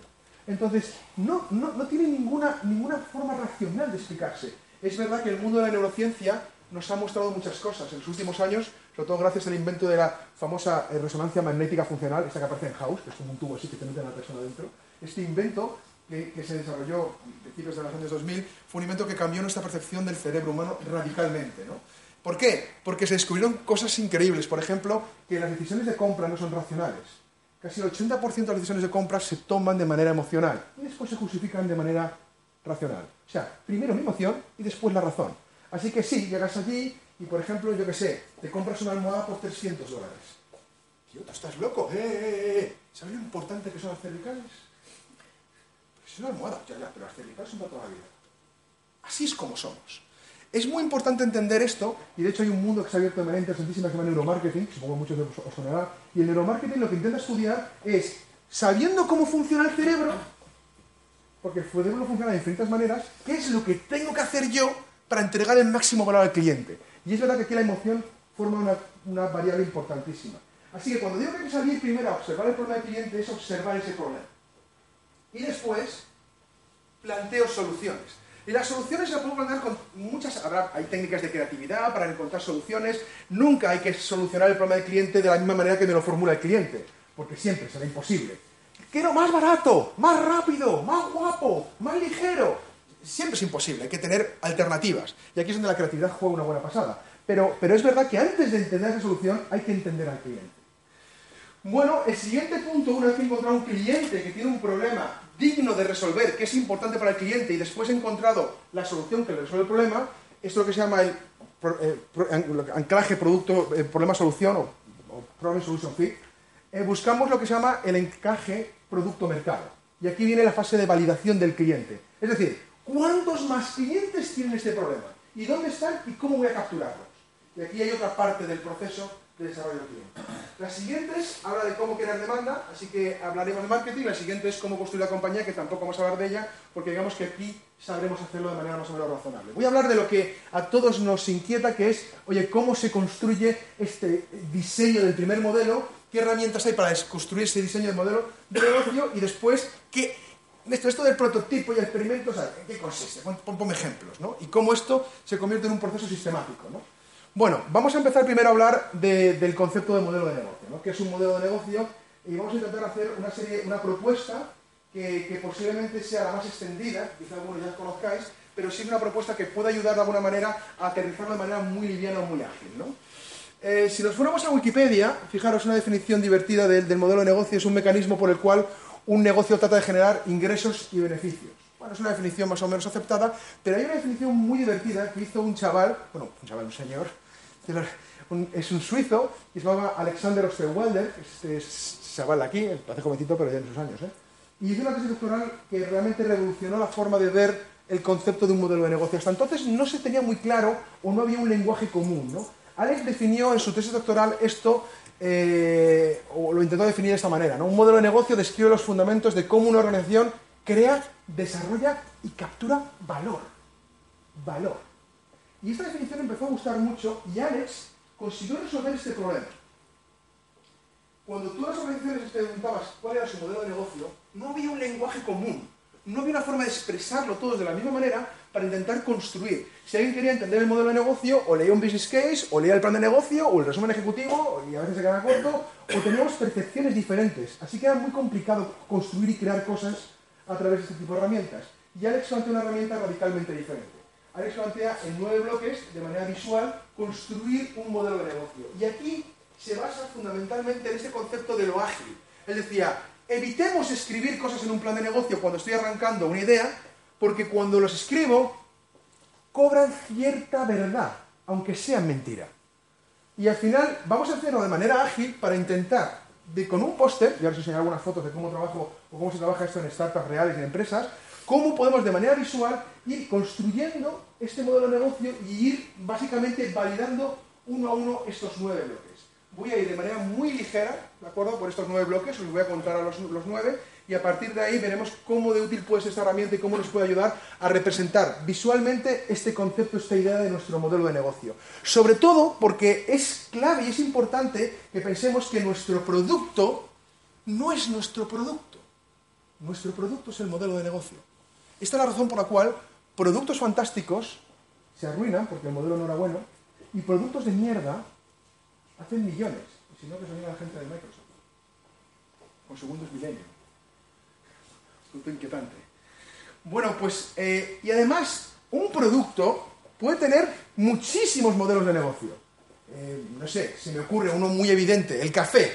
B: Entonces, no, no, no tiene ninguna, ninguna forma racional de explicarse. Es verdad que el mundo de la neurociencia nos ha mostrado muchas cosas. En los últimos años, sobre todo gracias al invento de la famosa eh, resonancia magnética funcional, esta que aparece en House, que es como un tubo así que te mete a la persona dentro, este invento que, que, se desarrolló a principios de los años 2000 fue un invento que cambió nuestra percepción del cerebro humano radicalmente. ¿no? ¿Por qué? Porque se descubrieron cosas increíbles. Por ejemplo, que las decisiones de compra no son racionales casi el 80% de las decisiones de compra se toman de manera emocional y después se justifican de manera racional. O sea, primero mi emoción y después la razón. Así que sí, llegas allí y, por ejemplo, yo qué sé, te compras una almohada por 300 dólares. Tío, tú estás loco. ¡Eh, eh, eh! ¿Sabes lo importante que son las cervicales? Pues es una almohada, ya, ya, pero las cervicales son para toda la vida. Así es como somos. Es muy importante entender esto, y de hecho hay un mundo que se ha abierto de manera interesantísima que se llama neuromarketing, supongo que muchos de vosotros os sonará, y el neuromarketing lo que intenta estudiar es, sabiendo cómo funciona el cerebro, porque el cerebro funciona de diferentes maneras, qué es lo que tengo que hacer yo para entregar el máximo valor al cliente. Y es verdad que aquí la emoción forma una, una variable importantísima. Así que cuando digo que hay que salir primero a observar el problema del cliente, es observar ese problema. Y después, planteo soluciones. Y las soluciones se las puedo plantear con muchas... Habrá, hay técnicas de creatividad para encontrar soluciones. Nunca hay que solucionar el problema del cliente de la misma manera que me lo formula el cliente, porque siempre será imposible. Quiero más barato, más rápido, más guapo, más ligero. Siempre es imposible, hay que tener alternativas. Y aquí es donde la creatividad juega una buena pasada. Pero, pero es verdad que antes de entender esa solución hay que entender al cliente. Bueno, el siguiente punto, una vez que encontrado un cliente que tiene un problema digno de resolver, que es importante para el cliente, y después he encontrado la solución que le resuelve el problema, es lo que se llama el eh, anclaje producto, eh, problema-solución o, problem-solution fit, eh, buscamos lo que se llama el encaje producto-mercado. Y aquí viene la fase de validación del cliente. Es decir, ¿cuántos más clientes tienen este problema? ¿Y dónde están y cómo voy a capturarlos? Y aquí hay otra parte del proceso de desarrollo del cliente. La siguiente es, habla de cómo crear demanda, así que hablaremos de marketing. La siguiente es cómo construir la compañía, que tampoco vamos a hablar de ella, porque digamos que aquí sabremos hacerlo de manera más o menos razonable. Voy a hablar de lo que a todos nos inquieta, que es, oye, cómo se construye este diseño del primer modelo, qué herramientas hay para construir ese diseño de modelo de negocio y después qué esto, esto del prototipo y el experimento, ¿en qué consiste? Ponme ejemplos, ¿no? Y cómo esto se convierte en un proceso sistemático, ¿no? Bueno, vamos a empezar primero a hablar del concepto de modelo de negocio, ¿no? que es un modelo de negocio, y vamos a intentar hacer una, serie, una propuesta que, posiblemente sea la más extendida, quizá algunos ya conozcáis, pero sí una propuesta que pueda ayudar de alguna manera a aterrizarlo de manera muy liviana o muy ágil. ¿no? Eh, si nos fuéramos a Wikipedia, fijaros, una definición divertida del, del modelo de negocio es un mecanismo por el cual un negocio trata de generar ingresos y beneficios. Bueno, es una definición más o menos aceptada, pero hay una definición muy divertida que hizo un chaval, bueno, un chaval, un señor, es un suizo se llama Alexander Osterwalder, este chaval aquí, hace jovencito, pero ya en sus años, ¿eh? y hizo una tesis doctoral que realmente revolucionó la forma de ver el concepto de un modelo de negocio. Hasta entonces no se tenía muy claro o no había un lenguaje común. ¿no? Alex definió en su tesis doctoral esto, eh, o lo intentó definir de esta manera. ¿no? Un modelo de negocio describe los fundamentos de cómo una organización crea, desarrolla y captura valor. Valor. Y esta definición empezó a gustar mucho y Alex consiguió resolver este problema. Cuando tú las organizaciones te preguntabas cuál era su modelo de negocio, no había un lenguaje común, no había una forma de expresarlo todos de la misma manera para intentar construir. Si alguien quería entender el modelo de negocio, o leía un business case, o leía el plan de negocio, o el resumen ejecutivo, y a veces se quedaba corto, o teníamos percepciones diferentes. Así que era muy complicado construir y crear cosas a través de este tipo de herramientas. Y Alex plantea una herramienta radicalmente diferente. Alex plantea en nueve bloques, de manera visual, construir un modelo de negocio. Y aquí se basa fundamentalmente en ese concepto de lo ágil. Él decía, evitemos escribir cosas en un plan de negocio cuando estoy arrancando una idea, porque cuando los escribo, cobran cierta verdad, aunque sean mentira. Y al final vamos a hacerlo de manera ágil para intentar, de, con un póster, y ahora os enseñaré algunas fotos de cómo trabajo o cómo se trabaja esto en startups reales y en empresas, cómo podemos de manera visual ir construyendo este modelo de negocio y ir básicamente validando uno a uno estos nueve bloques. Voy a ir de manera muy ligera, ¿de acuerdo? Por estos nueve bloques, os voy a contar a los, los nueve, y a partir de ahí veremos cómo de útil puede ser esta herramienta y cómo nos puede ayudar a representar visualmente este concepto, esta idea de nuestro modelo de negocio. Sobre todo porque es clave y es importante que pensemos que nuestro producto no es nuestro producto. Nuestro producto es el modelo de negocio. Esta es la razón por la cual productos fantásticos se arruinan porque el modelo no era bueno y productos de mierda hacen millones. Y si no, que se la gente de Microsoft. Con segundos milenio. Producto inquietante. Bueno, pues, eh, y además, un producto puede tener muchísimos modelos de negocio. Eh, no sé, se me ocurre uno muy evidente, el café.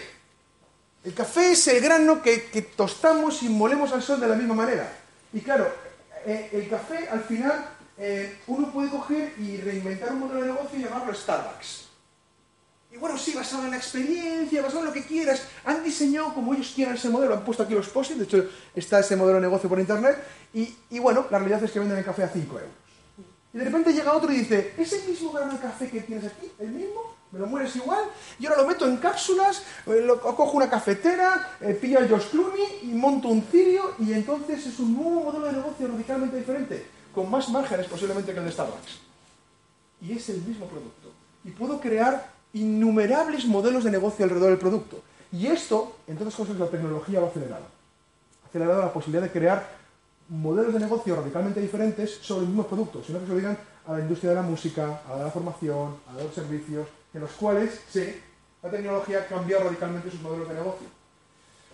B: El café es el grano que, que tostamos y molemos al sol de la misma manera. Y claro, eh, el café, al final, eh, uno puede coger y reinventar un modelo de negocio y llamarlo Starbucks. Y bueno, sí, basado en la experiencia, basado en lo que quieras. Han diseñado como ellos quieran ese modelo, han puesto aquí los posits, de hecho está ese modelo de negocio por internet, y, bueno, la realidad es que venden el café a 5 euros. Y de repente llega otro y dice, ¿ese mismo grano de café que tienes aquí, el mismo? Me lo mueres igual, y ahora lo meto en cápsulas, eh, lo, cojo una cafetera, eh, pillo al Josh Clooney y monto un cirio, y entonces es un nuevo modelo de negocio radicalmente diferente, con más márgenes posiblemente que el de Starbucks. Y es el mismo producto. Y puedo crear innumerables modelos de negocio alrededor del producto. Y esto, entre otras cosas, la tecnología va acelerada. Ha acelerado la posibilidad de crear modelos de negocio radicalmente diferentes sobre el mismo producto, sino que se lo digan a la industria de la música, a la formación, a los servicios, en los cuales, sí, la tecnología ha cambiado radicalmente sus modelos de negocio.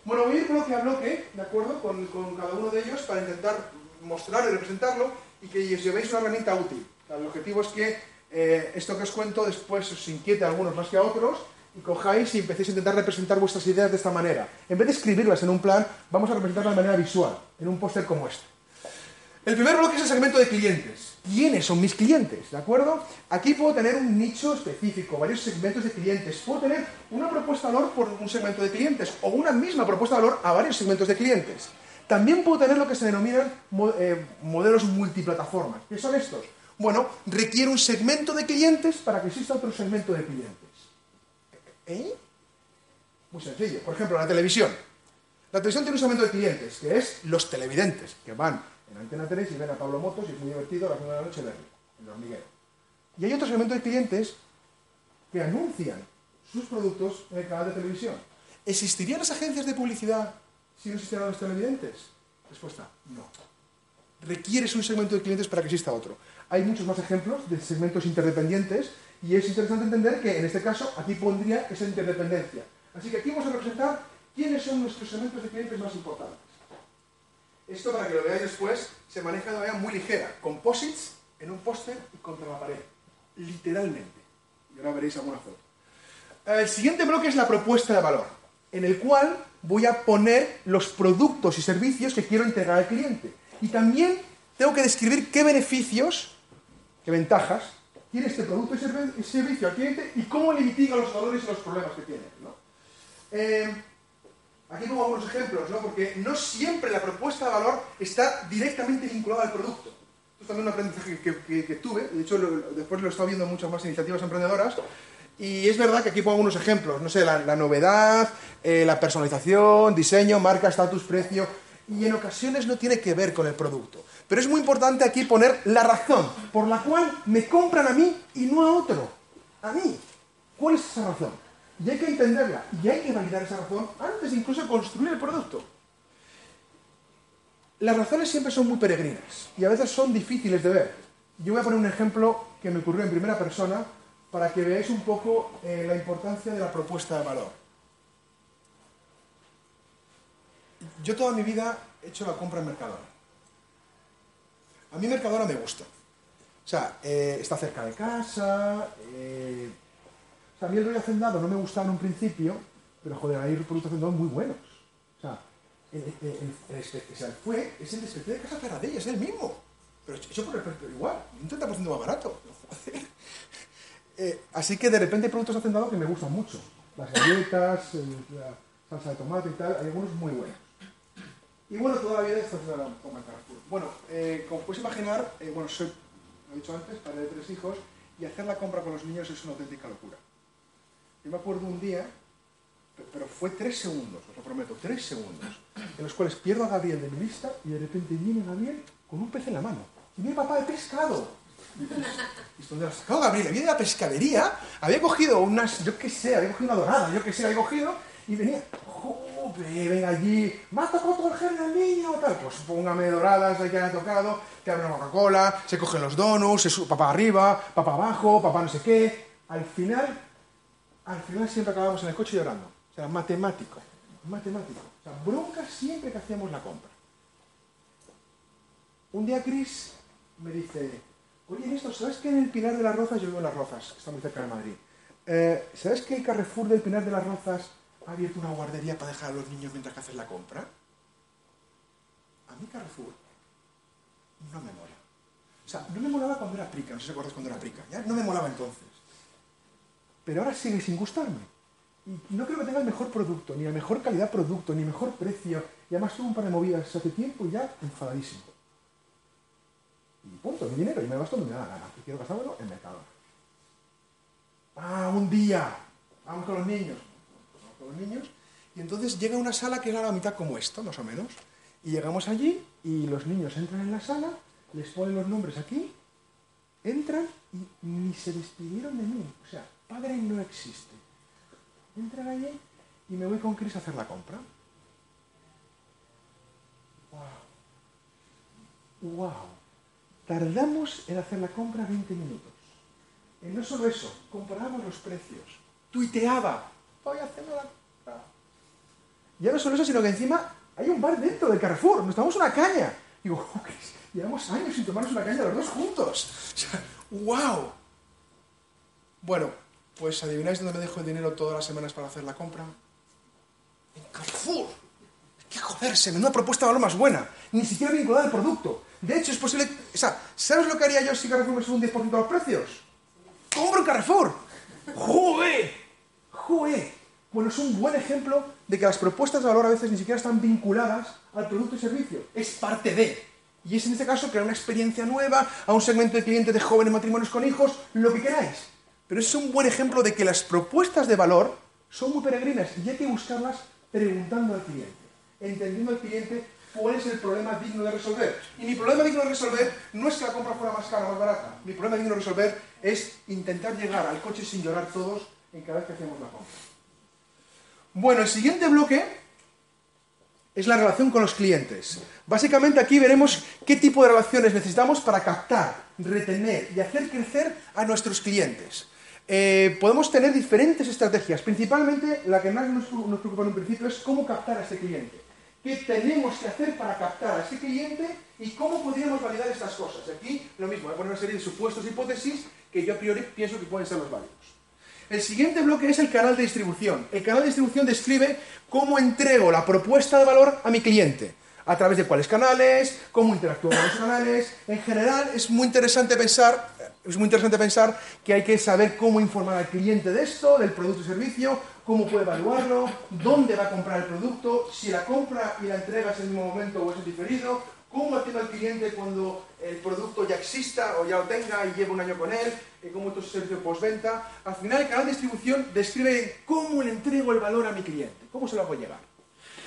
B: Bueno, voy a ir bloque a bloque, ¿de acuerdo?, con, cada uno de ellos para intentar mostrar y representarlo y que os llevéis una herramienta útil. El objetivo es que eh, esto que os cuento después os inquiete a algunos más que a otros y cojáis y empecéis a intentar representar vuestras ideas de esta manera. En vez de escribirlas en un plan, vamos a representarlas de manera visual, en un póster como este. El primer bloque es el segmento de clientes. ¿Quiénes son mis clientes? ¿De acuerdo? Aquí puedo tener un nicho específico, varios segmentos de clientes. Puedo tener una propuesta de valor por un segmento de clientes o una misma propuesta de valor a varios segmentos de clientes. También puedo tener lo que se denominan eh, modelos multiplataformas. ¿Qué son estos? Bueno, requiere un segmento de clientes para que exista otro segmento de clientes. ¿Eh? Muy sencillo. Por ejemplo, la televisión. La televisión tiene un segmento de clientes, que es los televidentes, que van en Antena 3 y ven a Pablo Motos y es muy divertido a las 9 de la noche verlo, en el hormiguero. Y hay otro segmento de clientes que anuncian sus productos en el canal de televisión. ¿Existirían las agencias de publicidad si no existieran los televidentes? Respuesta, no. Requieres un segmento de clientes para que exista otro. Hay muchos más ejemplos de segmentos interdependientes y es interesante entender que en este caso aquí pondría esa interdependencia. Así que aquí vamos a representar quiénes son nuestros segmentos de clientes más importantes. Esto, para que lo veáis después, se maneja de manera muy ligera. Composites en un póster y contra la pared. Literalmente. Y ahora veréis alguna foto. El siguiente bloque es la propuesta de valor, en el cual voy a poner los productos y servicios que quiero entregar al cliente. Y también tengo que describir qué beneficios, qué ventajas tiene este producto y servicio al cliente y cómo le mitiga los valores y los problemas que tiene. Eh, aquí pongo algunos ejemplos, ¿no? porque no siempre la propuesta de valor está directamente vinculada al producto. Esto es también un aprendizaje que, tuve, de hecho después lo he estado viendo en muchas más iniciativas emprendedoras, y es verdad que aquí pongo algunos ejemplos, no sé, la, novedad, eh, la personalización, diseño, marca, estatus, precio, y en ocasiones no tiene que ver con el producto. Pero es muy importante aquí poner la razón por la cual me compran a mí y no a otro. A mí. ¿Cuál es esa razón? Y hay que entenderla y hay que validar esa razón antes de incluso construir el producto. Las razones siempre son muy peregrinas y a veces son difíciles de ver. Yo voy a poner un ejemplo que me ocurrió en primera persona para que veáis un poco eh, la importancia de la propuesta de valor. Yo toda mi vida he hecho la compra en Mercadona. A mí Mercadona me gusta. O sea, eh, está cerca de casa. Eh, o sea, a mí el rollo hacendado no me gustaba en un principio, pero joder, hay productos hacendados muy buenos. O sea, el, fue, es el de Casa Ferradella, es el mismo. Pero hecho por el precio igual, un 30% más barato. Eh, así que de repente hay productos hacendados que me gustan mucho. Las galletas, la salsa de tomate y tal, hay algunos muy buenos. Y bueno, toda la vida esto es la Carrefour. Bueno, eh, como puedes imaginar, eh, bueno, soy, lo he dicho antes, padre de tres hijos, y hacer la compra con los niños es una auténtica locura. Yo me acuerdo un día, pero fue tres segundos, os lo prometo, tres segundos, en los cuales pierdo a Gabriel de mi vista y de repente viene Gabriel con un pez en la mano. Y viene papá de pescado. ¿Y dónde lo ha sacado Gabriel? Viene de la pescadería, había cogido unas, yo qué sé, había cogido una dorada, yo qué sé, había cogido, y venía, ven allí, ¿me ha tocado todo el gel del niño? Tal. Pues póngame doradas hay que haya tocado, te abre una Coca-Cola, se cogen los donuts, se papá arriba, papá abajo, papá no sé qué. Al final, al final siempre acabamos en el coche llorando. O sea, matemático, matemático. O sea, bronca siempre que hacíamos la compra. Un día Chris me dice, oye Néstor, ¿sabes que en el Pinar de las Rozas, yo vivo en las Rozas, que está muy cerca de Madrid, eh, ¿sabes que el Carrefour del Pinar de las Rozas ha abierto una guardería para dejar a los niños mientras que hacen la compra? A mí Carrefour no me mola. O sea, no me molaba cuando era prica, no sé si acuerdas cuando era prica, ¿ya? No me molaba entonces. Pero ahora sigue sin gustarme. Y no creo que tenga el mejor producto, ni la mejor calidad producto, ni mejor precio. Y además tuve un par de movidas hace tiempo y ya enfadadísimo. Y punto, mi dinero, y me gasto donde me da la gana. Y quiero gastármelo en mercado. Ah, un día, vamos con los niños los niños, y entonces llega una sala que era la mitad como esta, más o menos, y llegamos allí y los niños entran en la sala, les ponen los nombres aquí, entran y ni se despidieron de mí, o sea, no existe. Entran allí y me voy con Chris a hacer la compra. ¡Wow! ¡Wow! Tardamos en hacer la compra 20 minutos. Y no solo eso, comparábamos los precios. Tuiteaba, voy a hacer la ya no solo eso, sino que encima hay un bar dentro del Carrefour, nos tomamos una caña. Digo, llevamos años sin tomarnos una caña los dos juntos. Wow. Bueno, Pues adivináis dónde me dejo el dinero todas las semanas para hacer la compra. En Carrefour. ¡Qué joderse! Menuda propuesta de valor más buena. Ni siquiera vinculada al producto. De hecho, es posible... O sea, ¿sabes lo que haría yo si Carrefour me sube un 10% de los precios? ¡Compro en Carrefour! ¡Joder! ¡Joder! Bueno, es un buen ejemplo de que las propuestas de valor a veces ni siquiera están vinculadas al producto y servicio. Es parte de. Y es en este caso crear una experiencia nueva a un segmento de clientes de jóvenes matrimonios con hijos, lo que queráis. Pero es un buen ejemplo de que las propuestas de valor son muy peregrinas y hay que buscarlas preguntando al cliente, entendiendo al cliente cuál es el problema digno de resolver. Y mi problema digno de resolver no es que la compra fuera más cara o más barata. Mi problema digno de resolver es intentar llegar al coche sin llorar todos en cada vez que hacemos la compra. Bueno, el siguiente bloque es la relación con los clientes. Básicamente aquí veremos qué tipo de relaciones necesitamos para captar, retener y hacer crecer a nuestros clientes. Eh, podemos tener diferentes estrategias. Principalmente la que más nos, nos preocupa en un principio es cómo captar a este cliente. ¿Qué tenemos que hacer para captar a ese cliente y cómo podríamos validar estas cosas? Aquí lo mismo, voy a poner una serie de supuestos, hipótesis que yo a priori pienso que pueden ser los válidos. El siguiente bloque es el canal de distribución. El canal de distribución describe cómo entrego la propuesta de valor a mi cliente. A través de cuáles canales, cómo interactúo con los canales. En general es muy interesante pensar, es muy interesante pensar que hay que saber cómo informar al cliente de esto, del producto y servicio, cómo puede evaluarlo, dónde va a comprar el producto, si la compra y la entrega es en el mismo momento o es diferido, cómo atiendo al cliente cuando el producto ya exista o ya lo tenga y lleve un año con él, cómo esto es servicio postventa. Al final, el canal de distribución describe cómo le entrego el valor a mi cliente, cómo se lo hago llegar.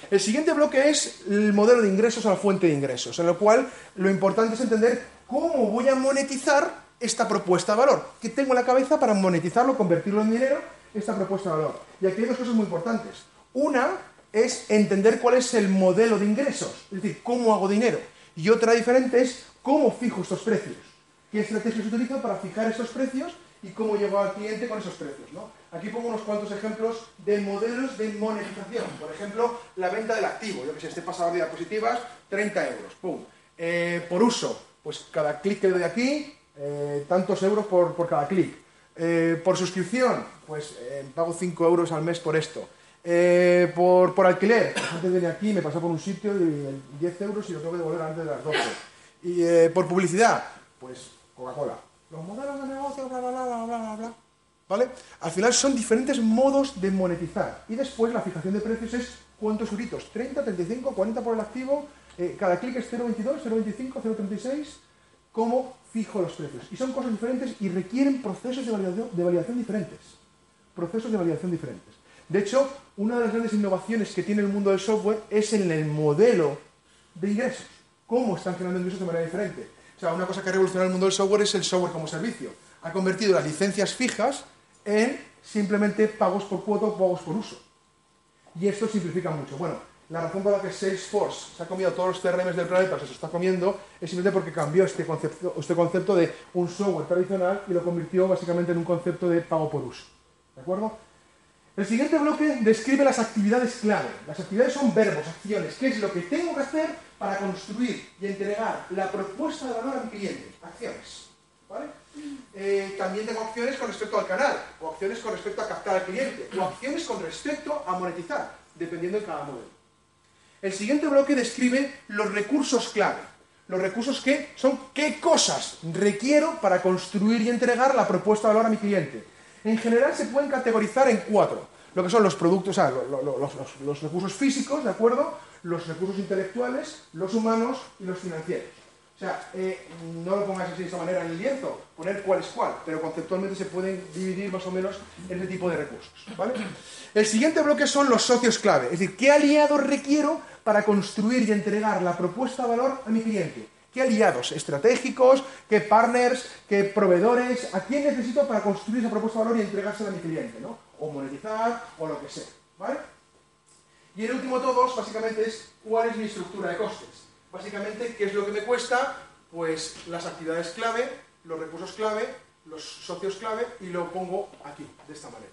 B: El siguiente bloque es el modelo de ingresos a la fuente de ingresos, en lo cual lo importante es entender cómo voy a monetizar esta propuesta de valor, que tengo en la cabeza para monetizarlo, convertirlo en dinero, esta propuesta de valor. Y aquí hay dos cosas muy importantes. Una es entender cuál es el modelo de ingresos, es decir, cómo hago dinero. Y otra diferente es cómo fijo estos precios. ¿Qué estrategias utilizo para fijar estos precios y cómo llego al cliente con esos precios? ¿no? Aquí pongo unos cuantos ejemplos de modelos de monetización. Por ejemplo, la venta del activo. Yo que sé, este pasador de diapositivas, 30 euros. ¡Pum! Eh, por uso, pues cada clic que doy aquí, eh, tantos euros por, por cada clic. Eh, por suscripción, pues pago 5 euros al mes por esto. Eh, por, por, alquiler, pues antes de venir aquí me pasó por un sitio de 10 euros y lo tengo que devolver antes de las 12. Y eh, por publicidad, pues Coca-Cola. Los modelos de negocio, bla, bla, bla, bla, bla, bla. ¿Vale? Al final son diferentes modos de monetizar. Y después la fijación de precios es cuántos euritos. 30, 35, 40 por el activo. Eh, cada clic es 0,22, 0,25, 0,36. ¿Cómo fijo los precios? Y son cosas diferentes y requieren procesos de validación, de validación diferentes. Procesos de validación diferentes. De hecho, una de las grandes innovaciones que tiene el mundo del software es en el modelo de ingresos. ¿Cómo están generando ingresos de manera diferente? O sea, una cosa que ha revolucionado el mundo del software es el software como servicio. Ha convertido las licencias fijas en simplemente pagos por cuota o pagos por uso. Y esto simplifica mucho. Bueno, la razón por la que Salesforce se ha comido todos los CRMs del planeta, se está comiendo, es simplemente porque cambió este concepto, este concepto de un software tradicional y lo convirtió básicamente en un concepto de pago por uso. ¿De acuerdo? El siguiente bloque describe las actividades clave. Las actividades son verbos, acciones. ¿Qué es lo que tengo que hacer para construir y entregar la propuesta de valor a mi cliente? Acciones. ¿Vale? Eh, también tengo acciones con respecto al canal, o acciones con respecto a captar al cliente, o acciones con respecto a monetizar, dependiendo de cada modelo. El siguiente bloque describe los recursos clave. Los recursos que son qué cosas requiero para construir y entregar la propuesta de valor a mi cliente en general se pueden categorizar en cuatro. Lo que son los productos, los, recursos físicos, ¿de acuerdo? Los recursos intelectuales, los humanos y los financieros. O sea, eh, no lo pongáis así de esa manera en el lienzo, poner cuál es cuál, pero conceptualmente se pueden dividir más o menos en ese tipo de recursos. ¿vale? El siguiente bloque son los socios clave, es decir, ¿qué aliados requiero para construir y entregar la propuesta de valor a mi cliente? ¿Qué aliados estratégicos, qué partners, qué proveedores, a quién necesito para construir esa propuesta de valor y entregársela a mi cliente, ¿no? O monetizar, o lo que sea, ¿vale? Y el último de todos, básicamente, es cuál es mi estructura de costes. Básicamente, ¿qué es lo que me cuesta? Pues las actividades clave, los recursos clave, los socios clave, y lo pongo aquí, de esta manera.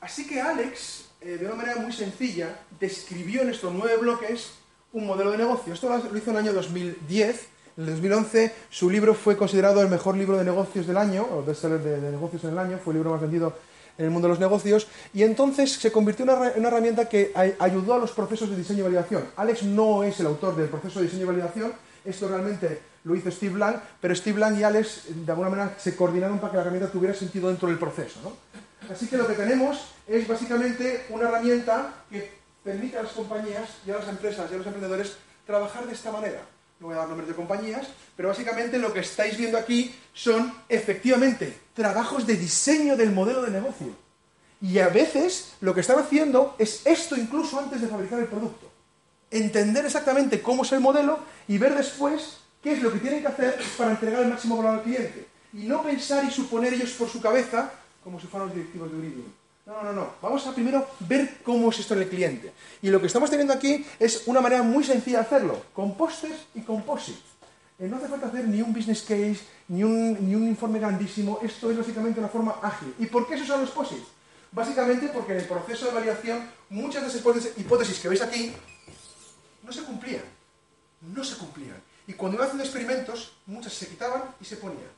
B: Así que Alex, eh, de una manera muy sencilla, describió en estos nueve bloques un modelo de negocio. Esto lo hizo en el año 2010 en el 2011 su libro fue considerado el mejor libro de negocios del año, o bestseller de, de negocios en el año, fue el libro más vendido en el mundo de los negocios y entonces se convirtió en una, herramienta que ayudó a los procesos de diseño y validación. Alex no es el autor del proceso de diseño y validación, esto realmente lo hizo Steve Blank, pero Steve Blank y Alex de alguna manera se coordinaron para que la herramienta tuviera sentido dentro del proceso. Así que lo que tenemos es básicamente una herramienta que permite a las compañías y a las empresas y a los emprendedores trabajar de esta manera. No voy a dar nombres de compañías, pero básicamente lo que estáis viendo aquí son efectivamente trabajos de diseño del modelo de negocio. Y a veces lo que están haciendo es esto incluso antes de fabricar el producto. Entender exactamente cómo es el modelo y ver después qué es lo que tienen que hacer para entregar el máximo valor al cliente. Y no pensar y suponer ellos por su cabeza como si fueran los directivos de Uridium. No, no, no. Vamos a primero ver cómo es esto en el cliente. Y lo que estamos teniendo aquí es una manera muy sencilla de hacerlo, con pósters y composites. Eh, no hace falta hacer ni un business case, ni un, informe grandísimo. Esto es básicamente una forma ágil. ¿Y por qué se usan los posits? Básicamente porque en el proceso de validación muchas de esas hipótesis que veis aquí no se cumplían. No se cumplían. Y cuando iba haciendo experimentos, muchas se quitaban y se ponían.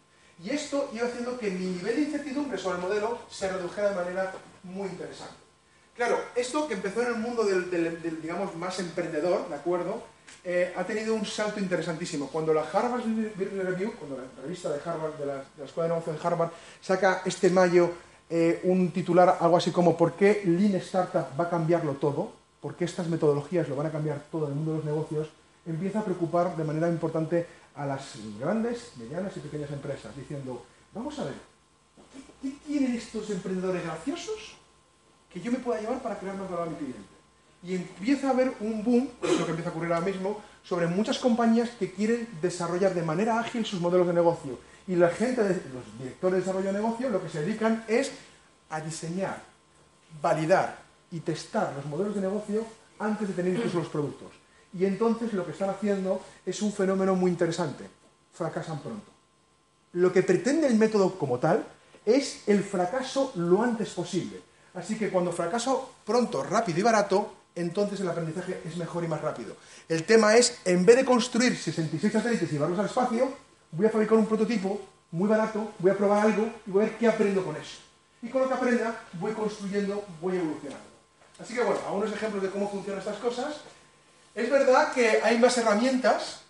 B: Y esto iba haciendo que mi nivel de incertidumbre sobre el modelo se redujera de manera muy interesante. Claro, esto que empezó en el mundo del, digamos, más emprendedor, ¿de acuerdo? Eh, ha tenido un salto interesantísimo. Cuando la Harvard Business Review, cuando la revista de Harvard, de la, Escuela de Negocios de Harvard, saca este mayo eh, un titular, algo así como ¿Por qué Lean Startup va a cambiarlo todo? ¿Por qué estas metodologías lo van a cambiar todo en el mundo de los negocios? Empieza a preocupar de manera importante a las grandes, medianas y pequeñas empresas, diciendo, vamos a ver, ¿qué, tienen estos emprendedores graciosos que yo me pueda llevar para crear más valor a mi cliente? Y empieza a haber un boom, es lo que empieza a ocurrir ahora mismo, sobre muchas compañías que quieren desarrollar de manera ágil sus modelos de negocio. Y la gente, los directores de desarrollo de negocio, lo que se dedican es a diseñar, validar y testar los modelos de negocio antes de tener incluso los productos. Y entonces lo que están haciendo es un fenómeno muy interesante. Fracasan pronto. Lo que pretende el método como tal es el fracaso lo antes posible. Así que cuando fracaso pronto, rápido y barato, entonces el aprendizaje es mejor y más rápido. El tema es, en vez de construir 66 satélites y llevarlos al espacio, voy a fabricar un prototipo muy barato, voy a probar algo y voy a ver qué aprendo con eso. Y con lo que aprenda, voy construyendo, voy evolucionando. Así que bueno, algunos ejemplos de cómo funcionan estas cosas. Es verdad que hay más herramientas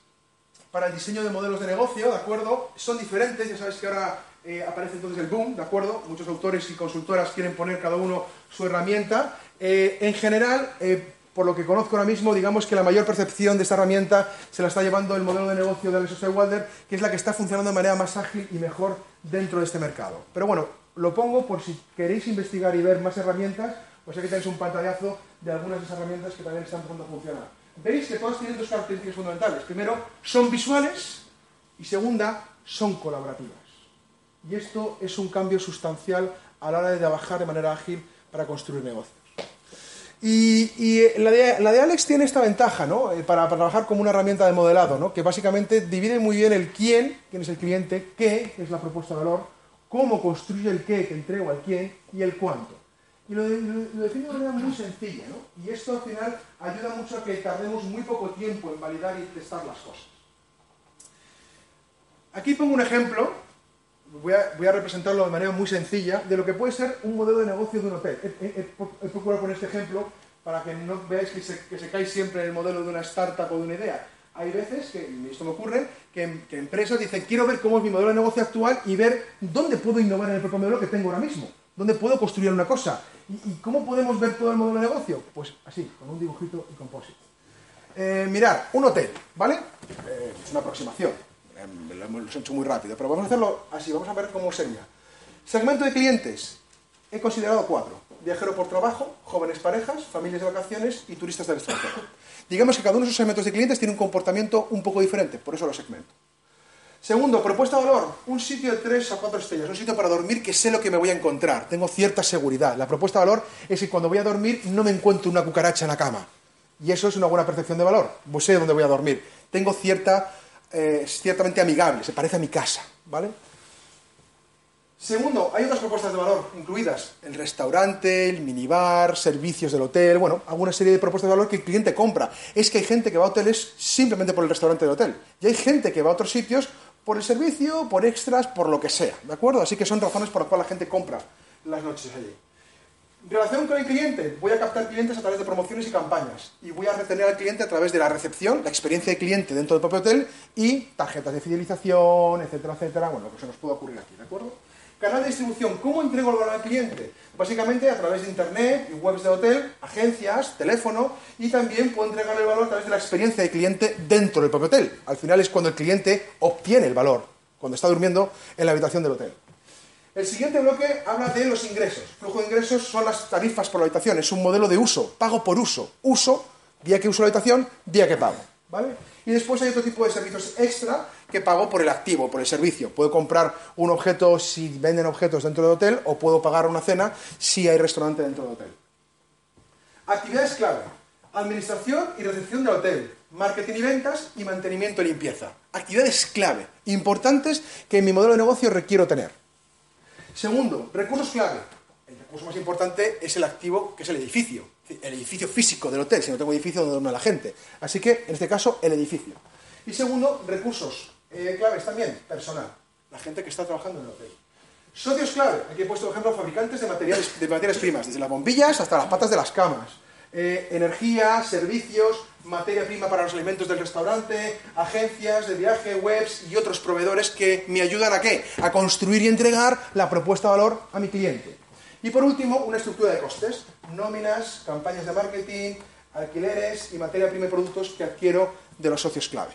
B: para el diseño de modelos de negocio, ¿de acuerdo? Son diferentes, ya sabéis que ahora eh, aparece entonces el boom, ¿de acuerdo? Muchos autores y consultoras quieren poner cada uno su herramienta. Eh, en general, eh, por lo que conozco ahora mismo, digamos que la mayor percepción de esta herramienta se la está llevando el modelo de negocio de Alex Walder, que es la que está funcionando de manera más ágil y mejor dentro de este mercado. Pero bueno, lo pongo por si queréis investigar y ver más herramientas, pues aquí tenéis un pantallazo de algunas de esas herramientas que también están empezando a funcionar veis que todas tienen dos características fundamentales. Primero, son visuales y segunda, son colaborativas. Y esto es un cambio sustancial a la hora de trabajar de manera ágil para construir negocios. Y, la, de, Alex tiene esta ventaja, ¿no? Eh, para, trabajar como una herramienta de modelado, ¿no? Que básicamente divide muy bien el quién, quién es el cliente, qué, que es la propuesta de valor, cómo construye el qué que entrego al quién y el cuánto. Y lo, define de manera muy sencilla, ¿no? Y esto al final ayuda mucho a que tardemos muy poco tiempo en validar y testar las cosas. Aquí pongo un ejemplo, voy a, representarlo de manera muy sencilla, de lo que puede ser un modelo de negocio de un hotel. He, procurado poner este ejemplo para que no veáis que se, que se cae siempre el modelo de una startup o de una idea. Hay veces, que esto me ocurre, que, que empresas dicen, quiero ver cómo es mi modelo de negocio actual y ver dónde puedo innovar en el propio modelo que tengo ahora mismo. ¿Dónde puedo construir una cosa? ¿Y, cómo podemos ver todo el modelo de negocio? Pues así, con un dibujito y compósito. Eh, mirad, un hotel, ¿vale? Eh, es una aproximación. Eh, lo hemos hecho muy rápido, pero vamos a hacerlo así, vamos a ver cómo sería. Segmento de clientes. He considerado cuatro. Viajero por trabajo, jóvenes parejas, familias de vacaciones y turistas del extranjero. Digamos que cada uno de esos segmentos de clientes tiene un comportamiento un poco diferente, por eso lo segmento. Segundo, propuesta de valor, un sitio de 3 a 4 estrellas, un sitio para dormir que sé lo que me voy a encontrar, tengo cierta seguridad. La propuesta de valor es que cuando voy a dormir no me encuentro una cucaracha en la cama. Y eso es una buena percepción de valor. Pues sé dónde voy a dormir. Tengo cierta, eh, ciertamente amigable, se parece a mi casa, ¿vale? Segundo, hay otras propuestas de valor incluidas. El restaurante, el minibar, servicios del hotel, bueno, alguna serie de propuestas de valor que el cliente compra. Es que hay gente que va a hoteles simplemente por el restaurante del hotel. Y hay gente que va a otros sitios por el servicio, por extras, por lo que sea, ¿de acuerdo? Así que son razones por las cuales la gente compra las noches allí. Relación con el cliente. Voy a captar clientes a través de promociones y campañas. Y voy a retener al cliente a través de la recepción, la experiencia de cliente dentro del propio hotel y tarjetas de fidelización, etcétera, etcétera. Bueno, lo se nos puede ocurrir aquí, ¿de acuerdo? Canal de distribución. ¿Cómo entrego el valor al cliente? Básicamente a través de internet y webs de hotel, agencias, teléfono y también puedo entregar el valor a través de la experiencia de cliente dentro del propio hotel. Al final es cuando el cliente obtiene el valor, cuando está durmiendo en la habitación del hotel. El siguiente bloque habla de los ingresos. Flujo de ingresos son las tarifas por la habitación, es un modelo de uso, pago por uso. Uso, día que uso la habitación, día que pago. ¿Vale? Y después hay otro tipo de servicios extra que pago por el activo, por el servicio. Puedo comprar un objeto si venden objetos dentro del hotel o puedo pagar una cena si hay restaurante dentro del hotel. Actividades clave. Administración y recepción del hotel. Marketing y ventas y mantenimiento y limpieza. Actividades clave, importantes que en mi modelo de negocio requiero tener. Segundo, recursos clave. El recurso más importante es el activo, que es el edificio. El edificio físico del hotel, si no tengo edificio donde duerme la gente. Así que, en este caso, el edificio. Y segundo, recursos eh, claves también, personal. La gente que está trabajando en el hotel. Socios clave. Aquí he puesto, por ejemplo, fabricantes de materiales, de materias primas, desde las bombillas hasta las patas de las camas. Eh, energía, servicios, materia prima para los alimentos del restaurante, agencias de viaje, webs y otros proveedores que me ayudan a qué? A construir y entregar la propuesta de valor a mi cliente. Y por último, una estructura de costes, nóminas, campañas de marketing, alquileres y materia prima y productos que adquiero de los socios clave.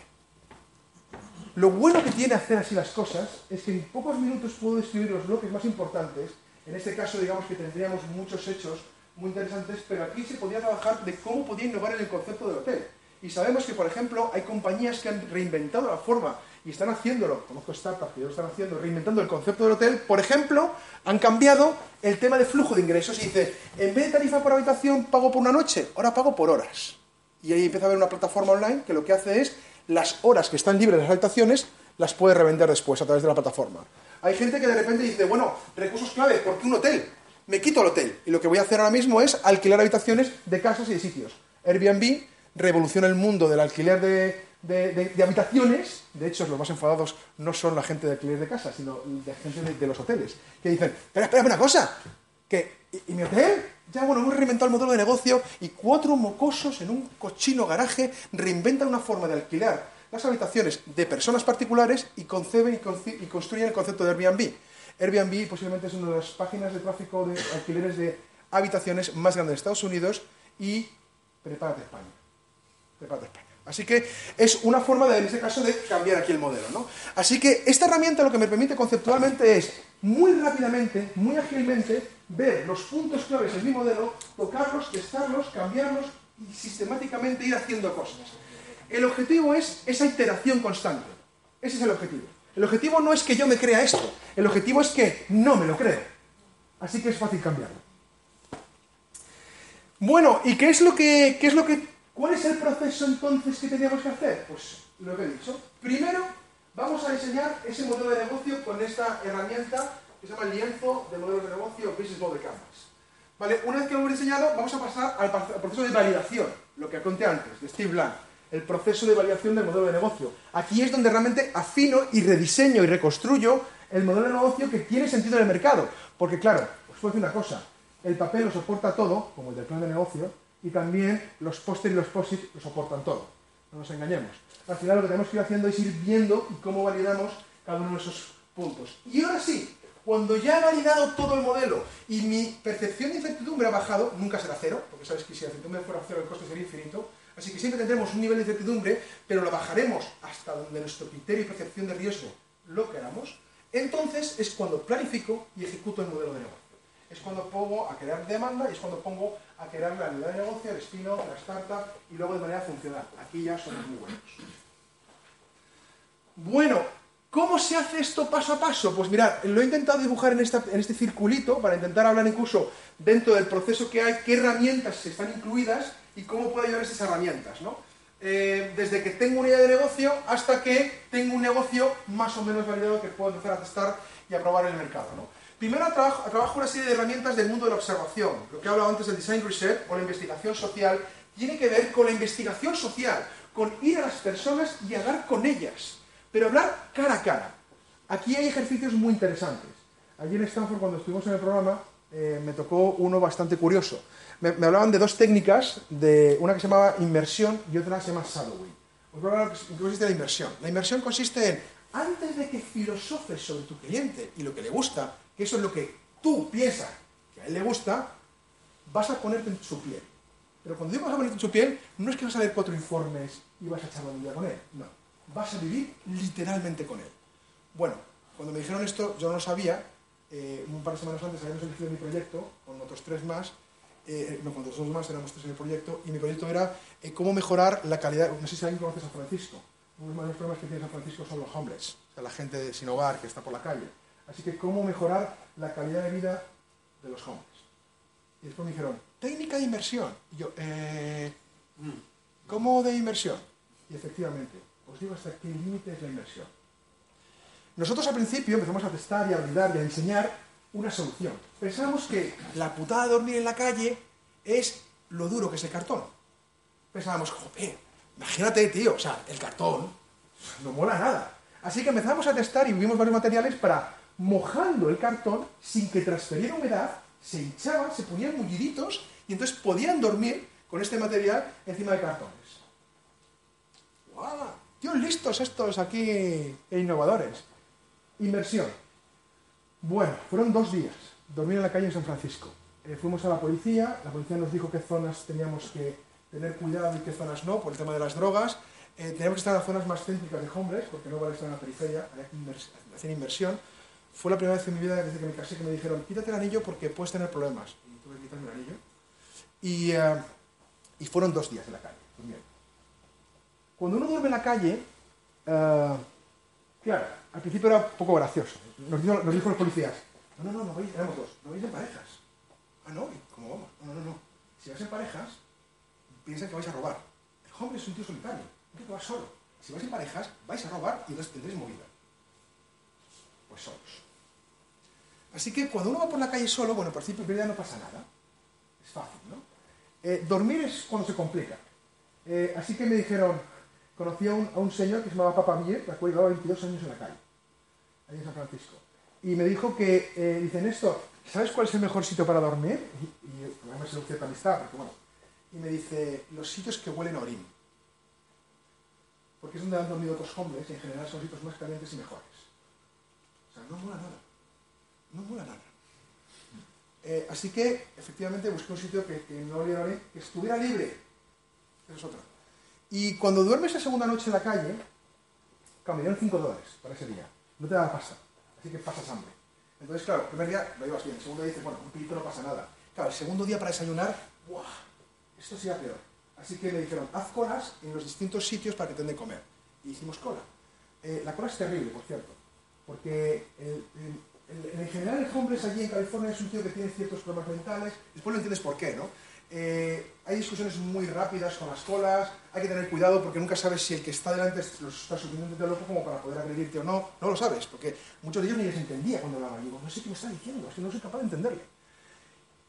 B: Lo bueno que tiene hacer así las cosas es que en pocos minutos puedo describir los bloques más importantes. En este caso, digamos que tendríamos muchos hechos muy interesantes, pero aquí se podía trabajar de cómo podía innovar en el concepto del hotel. Y sabemos que, por ejemplo, hay compañías que han reinventado la forma y están haciéndolo, conozco startups que lo están haciendo, reinventando el concepto del hotel. Por ejemplo, han cambiado el tema de flujo de ingresos y dice, en vez de tarifa por habitación pago por una noche, ahora pago por horas. Y ahí empieza a haber una plataforma online que lo que hace es las horas que están libres de las habitaciones las puede revender después a través de la plataforma. Hay gente que de repente dice, bueno, recursos clave, ¿por qué un hotel? Me quito el hotel y lo que voy a hacer ahora mismo es alquilar habitaciones de casas y de sitios. Airbnb revoluciona el mundo del alquiler de, habitaciones. De hecho, los más enfadados no son la gente de alquiler de casas, sino la gente de, los hoteles. Que dicen, espera, espera, una cosa, que, ¿y, mi hotel? Ya, bueno, hemos reinventado el modelo de negocio y cuatro mocosos en un cochino garaje reinventan una forma de alquilar las habitaciones de personas particulares y conceben y construyen el concepto de Airbnb. Airbnb posiblemente es una de las páginas de tráfico de alquileres de habitaciones más grandes de Estados Unidos y prepárate España. Prepárate España. Así que es una forma, de, en este caso, de cambiar aquí el modelo. ¿no? Así que esta herramienta lo que me permite conceptualmente es muy rápidamente, muy ágilmente, ver los puntos claves en mi modelo, tocarlos, testarlos, cambiarlos y sistemáticamente ir haciendo cosas. El objetivo es esa iteración constante. Ese es el objetivo. El objetivo no es que yo me crea esto, el objetivo es que no me lo creo. Así que es fácil cambiarlo. Bueno, ¿y qué es lo que, qué es lo que, cuál es el proceso entonces que teníamos que hacer? Pues lo que he dicho. Primero, vamos a diseñar ese modelo de negocio con esta herramienta que se llama el lienzo de modelo de negocio Business Model Canvas. Vale, una vez que lo hemos diseñado, vamos a pasar al proceso de validación, lo que conté antes, de Steve Blank el proceso de validación del modelo de negocio. Aquí es donde realmente afino y rediseño y reconstruyo el modelo de negocio que tiene sentido en el mercado. Porque claro, os puedo decir una cosa, el papel lo soporta todo, como el del plan de negocio, y también los póster y los posits lo soportan todo. No nos engañemos. Al final lo que tenemos que ir haciendo es ir viendo cómo validamos cada uno de esos puntos. Y ahora sí, cuando ya he validado todo el modelo y mi percepción de incertidumbre ha bajado, nunca será cero, porque sabes que si la incertidumbre fuera cero el coste sería infinito, Así que siempre tendremos un nivel de incertidumbre, pero lo bajaremos hasta donde nuestro criterio y percepción de riesgo lo queramos. Entonces es cuando planifico y ejecuto el modelo de negocio. Es cuando pongo a crear demanda y es cuando pongo a crear la unidad de negocio, el spin-off, la startup y luego de manera funcional. Aquí ya somos muy buenos. Bueno, ¿cómo se hace esto paso a paso? Pues mirad, lo he intentado dibujar en, en este circulito para intentar hablar incluso dentro del proceso que hay, qué herramientas están incluidas y cómo puedo ayudar esas herramientas, ¿no? Eh, desde que tengo una idea de negocio hasta que tengo un negocio más o menos validado que puedo empezar a testar y a probar en el mercado, ¿no? Primero trabajo, trabajo una serie de herramientas del mundo de la observación. Lo que he hablado antes del design research o la investigación social tiene que ver con la investigación social, con ir a las personas y hablar con ellas, pero hablar cara a cara. Aquí hay ejercicios muy interesantes. Allí en Stanford, cuando estuvimos en el programa, eh, me tocó uno bastante curioso. Me, hablaban de dos técnicas, de una que se llamaba inmersión y otra que se llama shadowing. Os voy a hablar la inmersión. La consiste en, antes de que filosofes sobre tu cliente y lo que le gusta, que eso es lo que tú piensas que a él le gusta, vas a ponerte en su piel. Pero cuando digo vas a ponerte en su piel, no es que vas a ver cuatro informes y vas a echar día con él. No. Vas a vivir literalmente con él. Bueno, cuando me dijeron esto, yo no lo sabía. Eh, un par de semanas antes habíamos elegido mi proyecto con otros tres más. Eh, no, con otros dos más, éramos tres en el proyecto. Y mi proyecto era eh, cómo mejorar la calidad. No sé si alguien conoce a San Francisco. Uno de los problemas que tiene San Francisco son los homeless, o sea, la gente sin hogar que está por la calle. Así que, cómo mejorar la calidad de vida de los homeless. Y después me dijeron, técnica de inversión. Y yo, eh, ¿cómo de inversión? Y efectivamente, os digo hasta qué límite es la inversión. Nosotros al principio empezamos a testar y a brindar y a enseñar una solución. Pensábamos que la putada de dormir en la calle es lo duro que es el cartón. Pensábamos, joder, imagínate, tío, o sea, el cartón no mola nada. Así que empezamos a testar y vimos varios materiales para mojando el cartón sin que transferiera humedad, se hinchaban, se ponían mulliditos y entonces podían dormir con este material encima de cartones. ¡Guau! Listos estos aquí e innovadores. Inversión. Bueno, fueron dos días. Dormir en la calle en San Francisco. Eh, fuimos a la policía, la policía nos dijo qué zonas teníamos que tener cuidado y qué zonas no, por el tema de las drogas. Eh, teníamos que estar en las zonas más céntricas de hombres, porque no vale estar en la periferia, hacer inversión. Fue la primera vez en mi vida desde que me casé que me dijeron, quítate el anillo porque puedes tener problemas. Y tuve que quitarme el anillo. Y, eh, fueron dos días en la calle. Cuando uno duerme en la calle, eh, claro, al principio era un poco gracioso. Nos dijo, nos dijo los policías, no, no, no, no vais, éramos dos, no vais en parejas. Ah, no, ¿y ¿cómo vamos? No, no, no. Si vais en parejas, piensan que vais a robar. El hombre es un tío solitario, un tío que va solo. Si vais en parejas, vais a robar y entonces tendréis movida. Pues solos. Así que cuando uno va por la calle solo, bueno, por principio en no pasa nada. Es fácil, ¿no? Eh, dormir es cuando se complica. Eh, así que me dijeron, conocí a un, señor que se llamaba Papa Mier, que llevaba 22 años en la calle, ahí en San Francisco. Y me dijo que, eh, dice, Néstor, ¿sabes cuál es el mejor sitio para dormir? Y, además se cierta amistad, porque bueno. Y me dice, los sitios que huelen a orín. Porque es donde han dormido otros hombres y en general son sitios más calientes y mejores. O sea, no mola nada. No mola nada. Eh, así que, efectivamente, busqué un sitio que, no oliera a orín, que estuviera libre. Esa es otra. Y cuando duermes la segunda noche en la calle, claro, me dieron 5 dólares para ese día. No te da pasta, así que pasas hambre. Entonces, claro, el primer día lo llevas bien, el segundo día dices, bueno, un pilito no pasa nada. Claro, el segundo día para desayunar, ¡buah! Esto sería peor. Así que me dijeron, haz colas en los distintos sitios para que te den de comer. Y hicimos cola. Eh, la cola es terrible, por cierto, porque el- el- el- en general el homeless allí en California es un tío que tiene ciertos problemas mentales, después lo entiendes por qué, ¿no? Eh, hay discusiones muy rápidas con las colas, hay que tener cuidado porque nunca sabes si el que está delante es- lo está suficientemente loco como para poder agredirte o no, no lo sabes, porque muchos de ellos ni les entendía cuando hablaban, digo, no sé qué me está diciendo, es que no soy capaz de entenderle.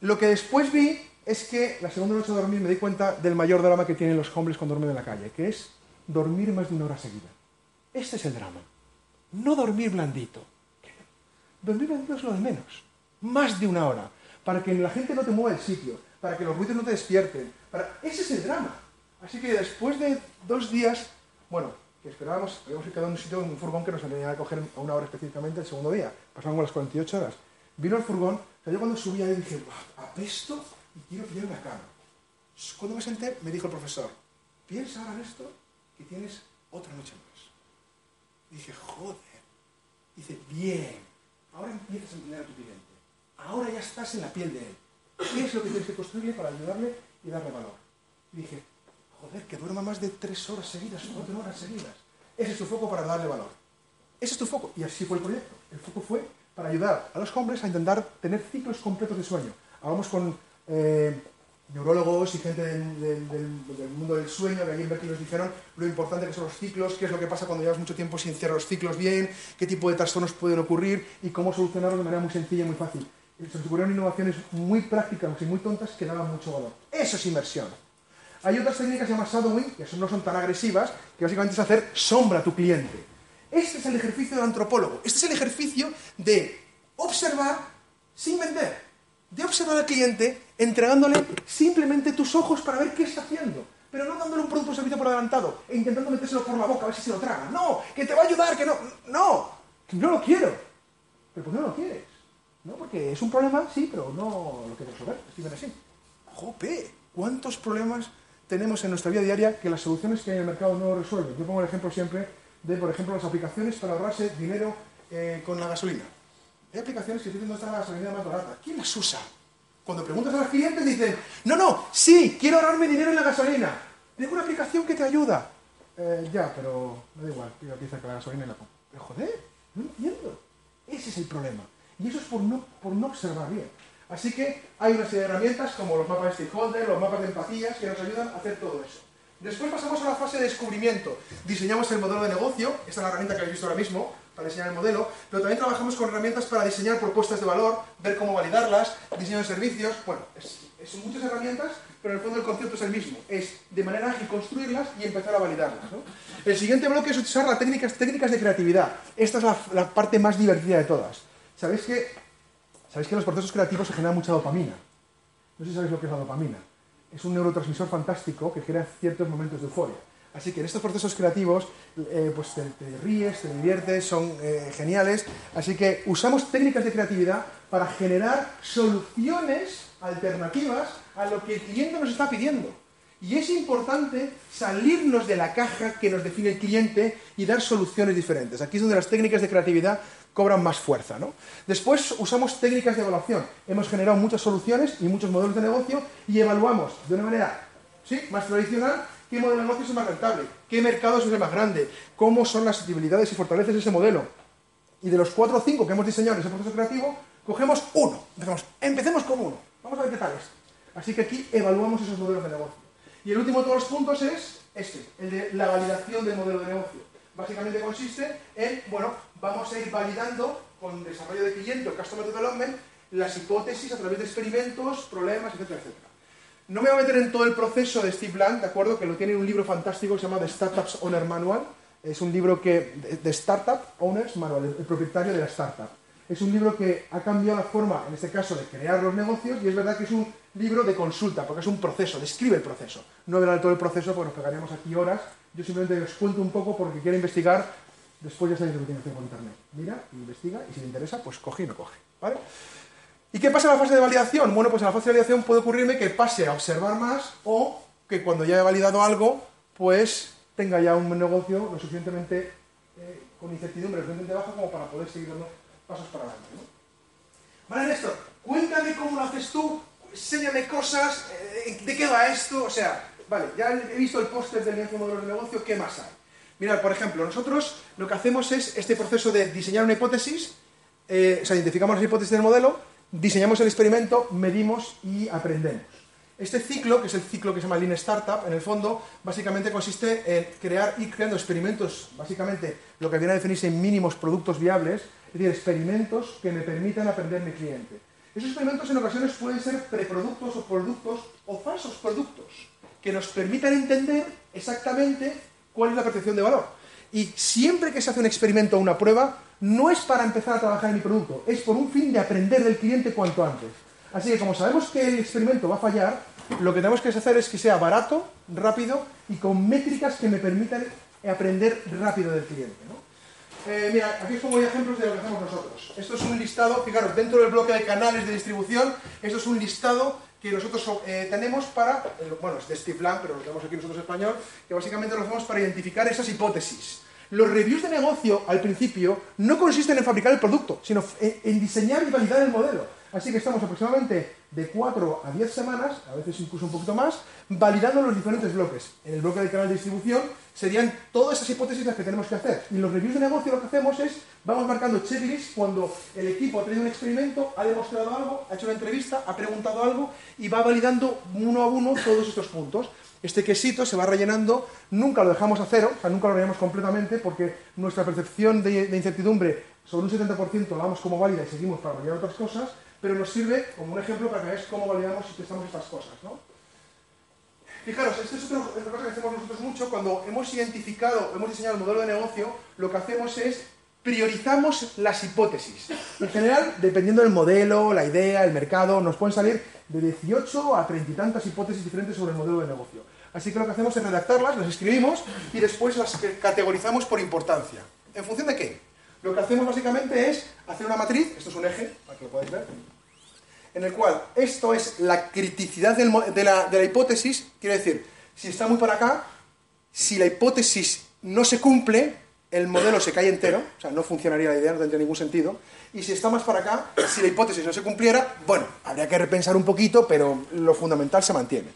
B: Lo que después vi es que la segunda noche de dormir me di cuenta del mayor drama que tienen los hombres cuando duermen en la calle, que es dormir más de una hora seguida. Este es el drama. No dormir blandito. Dormir blandito es lo de menos. Más de una hora. Para que la gente no te mueva el sitio, para que los ruidos no te despierten. Para... Ese es el drama. Así que después de dos días, bueno, que esperábamos, habíamos quedado en un sitio, en un furgón que nos venía a coger a una hora específicamente el segundo día. Pasaban las 48 horas. Vino el furgón, o yo cuando subí ahí dije, "Buah, apesto y quiero pillar una cama. Cuando me senté, me dijo el profesor, piensa ahora en esto, que tienes otra noche más. Dije, joder. Dice, bien, ahora empiezas a entender a tu cliente. Ahora ya estás en la piel de él. ¿Qué es lo que tienes que construirle para ayudarle y darle valor? Y dije, joder, que duerma más de tres horas seguidas, cuatro horas seguidas. Ese es tu foco para darle valor. Ese es tu foco. Y así fue el proyecto. El foco fue para ayudar a los hombres a intentar tener ciclos completos de sueño. Hablamos con eh, neurólogos y gente del, del- del- del mundo del sueño, que allí en Berkeley nos dijeron lo importante que son los ciclos, qué es lo que pasa cuando llevas mucho tiempo sin cerrar los ciclos bien, qué tipo de trastornos pueden ocurrir y cómo solucionarlos de manera muy sencilla y muy fácil. Se ocurrieron innovaciones muy prácticas y muy tontas que daban mucho valor. Eso es inversión. Hay otras técnicas llamadas shadowing, que no son tan agresivas, que básicamente es hacer sombra a tu cliente. Este es el ejercicio del antropólogo. Este es el ejercicio de observar sin vender. de observar al cliente entregándole simplemente tus ojos para ver qué está haciendo. Pero no dándole un producto o servicio por adelantado e intentando metérselo por la boca a ver si se lo traga. No, que te va a ayudar, que no. No, no lo quiero. Pero pues no lo quieres. No, porque es un problema, sí, pero no lo quiero resolver. Escriben así. ¡Jope! ¿Cuántos problemas tenemos en nuestra vida diaria que las soluciones que hay en el mercado no resuelven? Yo pongo el ejemplo siempre de, por ejemplo, las aplicaciones para ahorrarse dinero eh, con la gasolina. Hay aplicaciones que dicen dónde está la gasolina más barata. ¿Quién las usa? Cuando preguntas a los clientes dicen, no, no, sí, quiero ahorrarme dinero en la gasolina. Tengo una aplicación que te ayuda. Eh, ya, pero me da igual, digo aquí cerca la gasolina y la pongo. Pero joder, no entiendo. Ese es el problema. Y eso es por no, por no observar bien. Así que hay una serie de herramientas como los mapas de stakeholder, los mapas de empatías, que nos ayudan a hacer todo eso. Después pasamos a la fase de descubrimiento. Diseñamos el modelo de negocio, esta es la herramienta que habéis visto ahora mismo, para diseñar el modelo, pero también trabajamos con herramientas para diseñar propuestas de valor, ver cómo validarlas, diseño servicios, bueno, son muchas herramientas, pero en el fondo el concepto es el mismo, es de manera ágil construirlas y empezar a validarlas. El siguiente bloque es usar las técnicas, técnicas de creatividad. Esta es la parte más divertida de todas. ¿Sabéis que, ¿Sabéis que en los procesos creativos se genera mucha dopamina? No sé si sabéis lo que es la dopamina. Es un neurotransmisor fantástico que genera ciertos momentos de euforia. Así que en estos procesos creativos, eh, pues te, ríes, te diviertes, son eh, geniales. Así que usamos técnicas de creatividad para generar soluciones alternativas a lo que el cliente nos está pidiendo. Y es importante salirnos de la caja que nos define el cliente y dar soluciones diferentes. Aquí es donde las técnicas de creatividad cobran más fuerza. ¿no? Después usamos técnicas de evaluación. Hemos generado muchas soluciones y muchos modelos de negocio y evaluamos de una manera ¿sí? más tradicional qué modelo de negocio es más rentable, qué mercado es el más grande, cómo son las debilidades y fortalezas de ese modelo. Y de los cuatro o cinco que hemos diseñado en ese proceso creativo, cogemos uno. Empecemos, empecemos con uno. Vamos a ver qué tal es. Así que aquí evaluamos esos modelos de negocio. Y el último de todos los puntos es este, el de la validación del modelo de negocio. Básicamente consiste en, bueno, vamos a ir validando con desarrollo de cliente o customer development las hipótesis a través de experimentos, problemas, etcétera, etcétera. No me voy a meter en todo el proceso de Steve Blank, ¿de acuerdo? Que lo tiene en un libro fantástico que se llama The Startups Owner Manual. Es un libro que, de Startup Owners Manual, el propietario de la startup. Es un libro que ha cambiado la forma, en este caso, de crear los negocios y es verdad que es un libro de consulta, porque es un proceso, describe el proceso. No verá todo el proceso porque nos pegaríamos aquí horas. Yo simplemente os cuento un poco porque quiero investigar. Después ya sabéis lo que tiene que con internet. Mira, investiga y si le interesa, pues coge y no coge. ¿Vale? ¿Y qué pasa en la fase de validación? Bueno, pues en la fase de validación puede ocurrirme que pase a observar más o que cuando ya he validado algo, pues tenga ya un negocio lo suficientemente eh, con incertidumbre, lo suficientemente baja como para poder seguir dando pasos para adelante. Vale, Néstor, cuéntame cómo lo haces tú, enséñame cosas, eh, ¿de qué va esto? O sea, vale, ya he visto el póster del modelo de negocio, ¿qué más hay? Mirad, por ejemplo, nosotros lo que hacemos es este proceso de diseñar una hipótesis, eh, o sea, identificamos las hipótesis del modelo, diseñamos el experimento, medimos y aprendemos. Este ciclo, que es el ciclo que se llama Lean Startup, en el fondo, básicamente consiste en crear y creando experimentos, básicamente lo que viene a definirse en mínimos productos viables, es decir, experimentos que me permitan aprender mi cliente. Esos experimentos en ocasiones pueden ser preproductos o productos o falsos productos que nos permitan entender exactamente cuál es la percepción de valor. Y siempre que se hace un experimento o una prueba, no es para empezar a trabajar en mi producto, es por un fin de aprender del cliente cuanto antes. Así que como sabemos que el experimento va a fallar, lo que tenemos que hacer es que sea barato, rápido y con métricas que me permitan aprender rápido del cliente. Eh, mira, aquí os pongo ejemplos de lo que hacemos nosotros. Esto es un listado, fijaros, dentro del bloque de canales de distribución, esto es un listado que nosotros eh, tenemos para, eh, bueno, es de Steve Lang, pero lo tenemos aquí nosotros en español, que básicamente lo hacemos para identificar esas hipótesis. Los reviews de negocio, al principio, no consisten en fabricar el producto, sino en diseñar y validar el modelo. Así que estamos aproximadamente de 4 a 10 semanas, a veces incluso un poquito más, validando los diferentes bloques. En el bloque del canal de distribución serían todas esas hipótesis las que tenemos que hacer. Y los reviews de negocio lo que hacemos es, vamos marcando checklists cuando el equipo ha tenido un experimento, ha demostrado algo, ha hecho una entrevista, ha preguntado algo y va validando uno a uno todos estos puntos. Este quesito se va rellenando, nunca lo dejamos a cero, o sea, nunca lo rellenamos completamente porque nuestra percepción de, incertidumbre sobre un 70% la damos como válida y seguimos para validar otras cosas, pero nos sirve como un ejemplo para que veáis cómo validamos y testamos estas cosas. ¿no? Fijaros, esto es otra, cosa que hacemos nosotros mucho. Cuando hemos identificado, hemos diseñado el modelo de negocio, lo que hacemos es priorizamos las hipótesis. En general, dependiendo del modelo, la idea, el mercado, nos pueden salir de 18 a 30 y tantas hipótesis diferentes sobre el modelo de negocio. Así que lo que hacemos es redactarlas, las escribimos y después las categorizamos por importancia. ¿En función de qué? Lo que hacemos básicamente es hacer una matriz, esto es un eje, para que lo podáis ver, en el cual esto es la criticidad de, la, hipótesis, quiere decir, si está muy para acá, si la hipótesis no se cumple, el modelo se cae entero, o sea, no funcionaría la idea, no tendría ningún sentido. Y si está más para acá, si la hipótesis no se cumpliera, bueno, habría que repensar un poquito, pero lo fundamental se mantiene.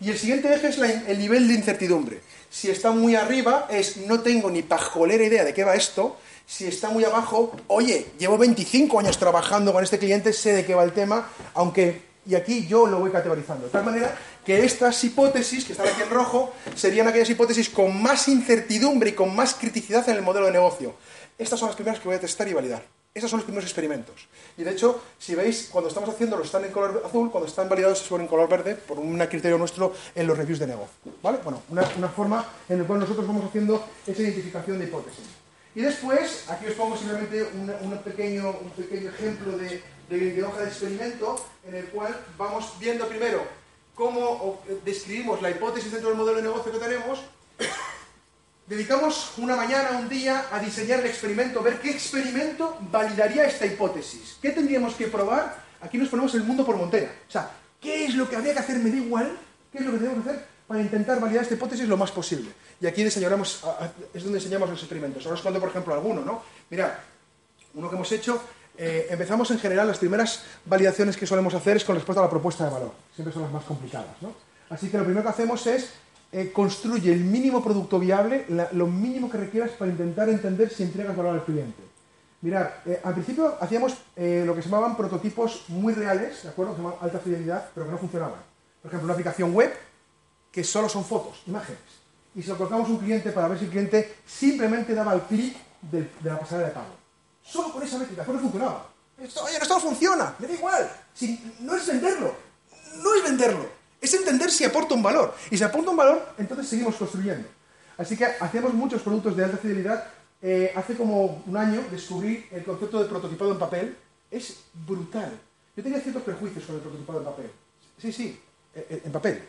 B: Y el siguiente eje es el nivel de incertidumbre. Si está muy arriba, es no tengo ni pajolera idea de qué va esto. Si está muy abajo, oye, llevo 25 años trabajando con este cliente, sé de qué va el tema, aunque, y aquí yo lo voy categorizando. De tal manera que estas hipótesis, que están aquí en rojo, serían aquellas hipótesis con más incertidumbre y con más criticidad en el modelo de negocio. Estas son las primeras que voy a testar y validar. Estos son los primeros experimentos. Y de hecho, si veis, cuando estamos haciéndolo están en color azul, cuando están validados se suben en color verde por un criterio nuestro en los reviews de negocio. ¿Vale? Bueno, una, forma en la cual nosotros vamos haciendo esa identificación de hipótesis. Y después, aquí os pongo simplemente un, pequeño, un pequeño ejemplo de, de hoja de experimento en el cual vamos viendo primero cómo describimos la hipótesis dentro del modelo de negocio que tenemos, dedicamos una mañana, un día, a diseñar el experimento, ver qué experimento validaría esta hipótesis. ¿Qué tendríamos que probar? Aquí nos ponemos el mundo por montera. O sea, ¿qué es lo que habría que hacer? Me da igual. ¿Qué es lo que tenemos que hacer para intentar validar esta hipótesis lo más posible? Y aquí diseñaremos, es donde enseñamos los experimentos. Ahora os cuento, por ejemplo, alguno, ¿no? Mirad, uno que hemos hecho eh, empezamos en general, las primeras validaciones que solemos hacer es con respecto a la propuesta de valor. Siempre son las más complicadas. ¿no? Así que lo primero que hacemos es eh, construye el mínimo producto viable, lo mínimo que requieras para intentar entender si entregas valor al cliente. Mirad, eh, al principio hacíamos lo que se llamaban prototipos muy reales, ¿de acuerdo? Se llamaban alta fidelidad, pero que no funcionaban. Por ejemplo, una aplicación web que solo son fotos, imágenes. Y se lo colocamos a un cliente para ver si el cliente simplemente daba el clic de la pasarela de pago. Solo con esa métrica, no funcionaba. Esto, oye, esto funciona, me da igual. No es venderlo, no es venderlo. Es entender si aporta un valor. Y si aporta un valor, entonces seguimos construyendo. Así que hacemos muchos productos de alta fidelidad. Eh, hace como un año descubrí el concepto de prototipado en papel. Es brutal. Yo tenía ciertos prejuicios con el prototipado en papel. Sí, sí, en papel.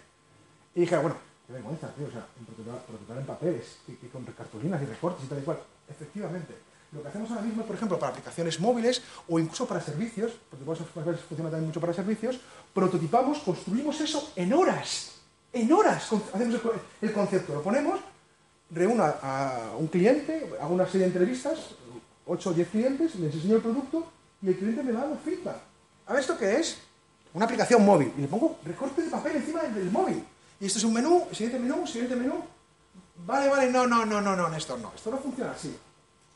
B: Y dije, bueno, qué vergüenza, tío. O sea, prototipar, en papel es que, con cartulinas y recortes y tal y cual. Efectivamente. Lo que hacemos ahora mismo, por ejemplo, para aplicaciones móviles o incluso para servicios, porque funciona también mucho para servicios, prototipamos, construimos eso en horas. En horas hacemos el, concepto, lo ponemos, reúna a un cliente, hago una serie de entrevistas, 8 o 10 clientes, les enseño el producto y el cliente me da la feedback. A ver, ¿esto qué es? Una aplicación móvil. Y le pongo recorte de papel encima del, móvil. Y esto es un menú, siguiente menú, siguiente menú. Vale, vale, no, no, no, no, no, Néstor, no. Esto no funciona así.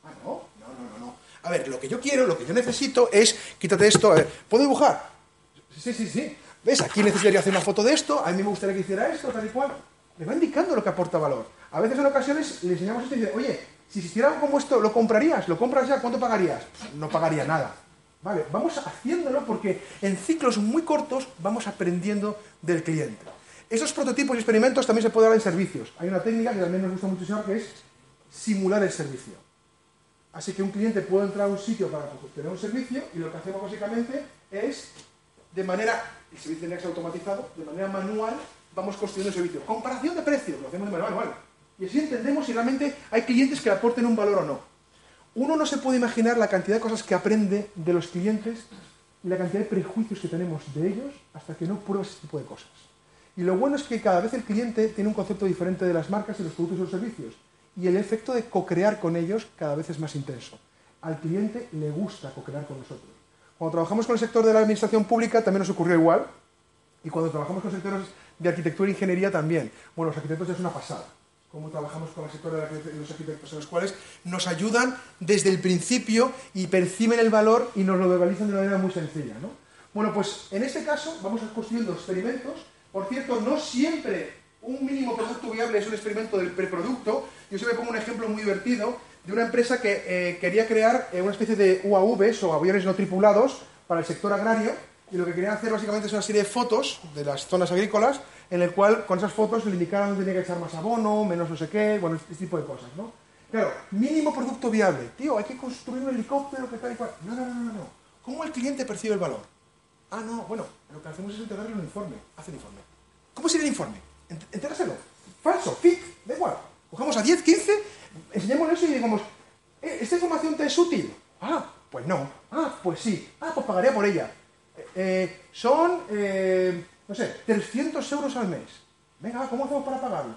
B: Ah, no, no, no, no, no. A ver, lo que yo quiero, lo que yo necesito es, quítate esto, a ver, ¿puedo dibujar? Sí, sí, sí. ¿Ves? Aquí necesitaría hacer una foto de esto, a mí me gustaría que hiciera esto, tal y cual. Le va indicando lo que aporta valor. A veces en ocasiones le enseñamos esto y dice, oye, si existiera algo como esto, ¿lo comprarías? ¿Lo compras ya? ¿Cuánto pagarías? No pagaría nada. Vale, vamos haciéndolo porque en ciclos muy cortos vamos aprendiendo del cliente. Esos prototipos y experimentos también se pueden dar en servicios. Hay una técnica que también nos gusta mucho que es simular el servicio. Así que un cliente puede entrar a un sitio para obtener un servicio y lo que hacemos básicamente es, de manera, el servicio tiene que ser automatizado, de manera manual, vamos construyendo el servicio. Comparación de precios, lo hacemos de manera manual. Y así entendemos si realmente hay clientes que aporten un valor o no. Uno no se puede imaginar la cantidad de cosas que aprende de los clientes y la cantidad de prejuicios que tenemos de ellos hasta que no prueba ese tipo de cosas. Y lo bueno es que cada vez el cliente tiene un concepto diferente de las marcas y los productos y los servicios y el efecto de co-crear con ellos cada vez es más intenso. Al cliente le gusta co-crear con nosotros. Cuando trabajamos con el sector de la administración pública también nos ocurrió igual y cuando trabajamos con sectores de arquitectura e ingeniería también. Bueno, los arquitectos es una pasada. Cómo trabajamos con el sector de los arquitectos en los cuales nos ayudan desde el principio y perciben el valor y nos lo verbalizan de una manera muy sencilla. ¿no? Bueno, pues en este caso vamos construyendo experimentos. Por cierto, no siempre un mínimo producto viable es un experimento del preproducto. Yo siempre pongo un ejemplo muy divertido de una empresa que eh, quería crear eh, una especie de UAVs o aviones no tripulados para el sector agrario y lo que querían hacer básicamente es una serie de fotos de las zonas agrícolas en el cual con esas fotos le indicaran dónde tenía que echar más abono, menos no sé qué, bueno, este tipo de cosas, ¿no? Claro, mínimo producto viable. Tío, hay que construir un helicóptero que tal y cual. No, no, no, no. ¿Cómo el cliente percibe el valor? Ah, no, bueno, lo que hacemos es entregarle un informe. Hace el informe. ¿Cómo sería el informe? Entrégaselo. Falso, fake, da igual. Cogemos a 10, 15, enseñémosle eso y digamos, ¿E-, ¿esta información te es útil? Ah, pues no. Ah, pues sí. Ah, pues pagaría por ella. Eh, eh, son, eh, no sé, 300 euros al mes. Venga, ¿cómo hacemos para pagarlo?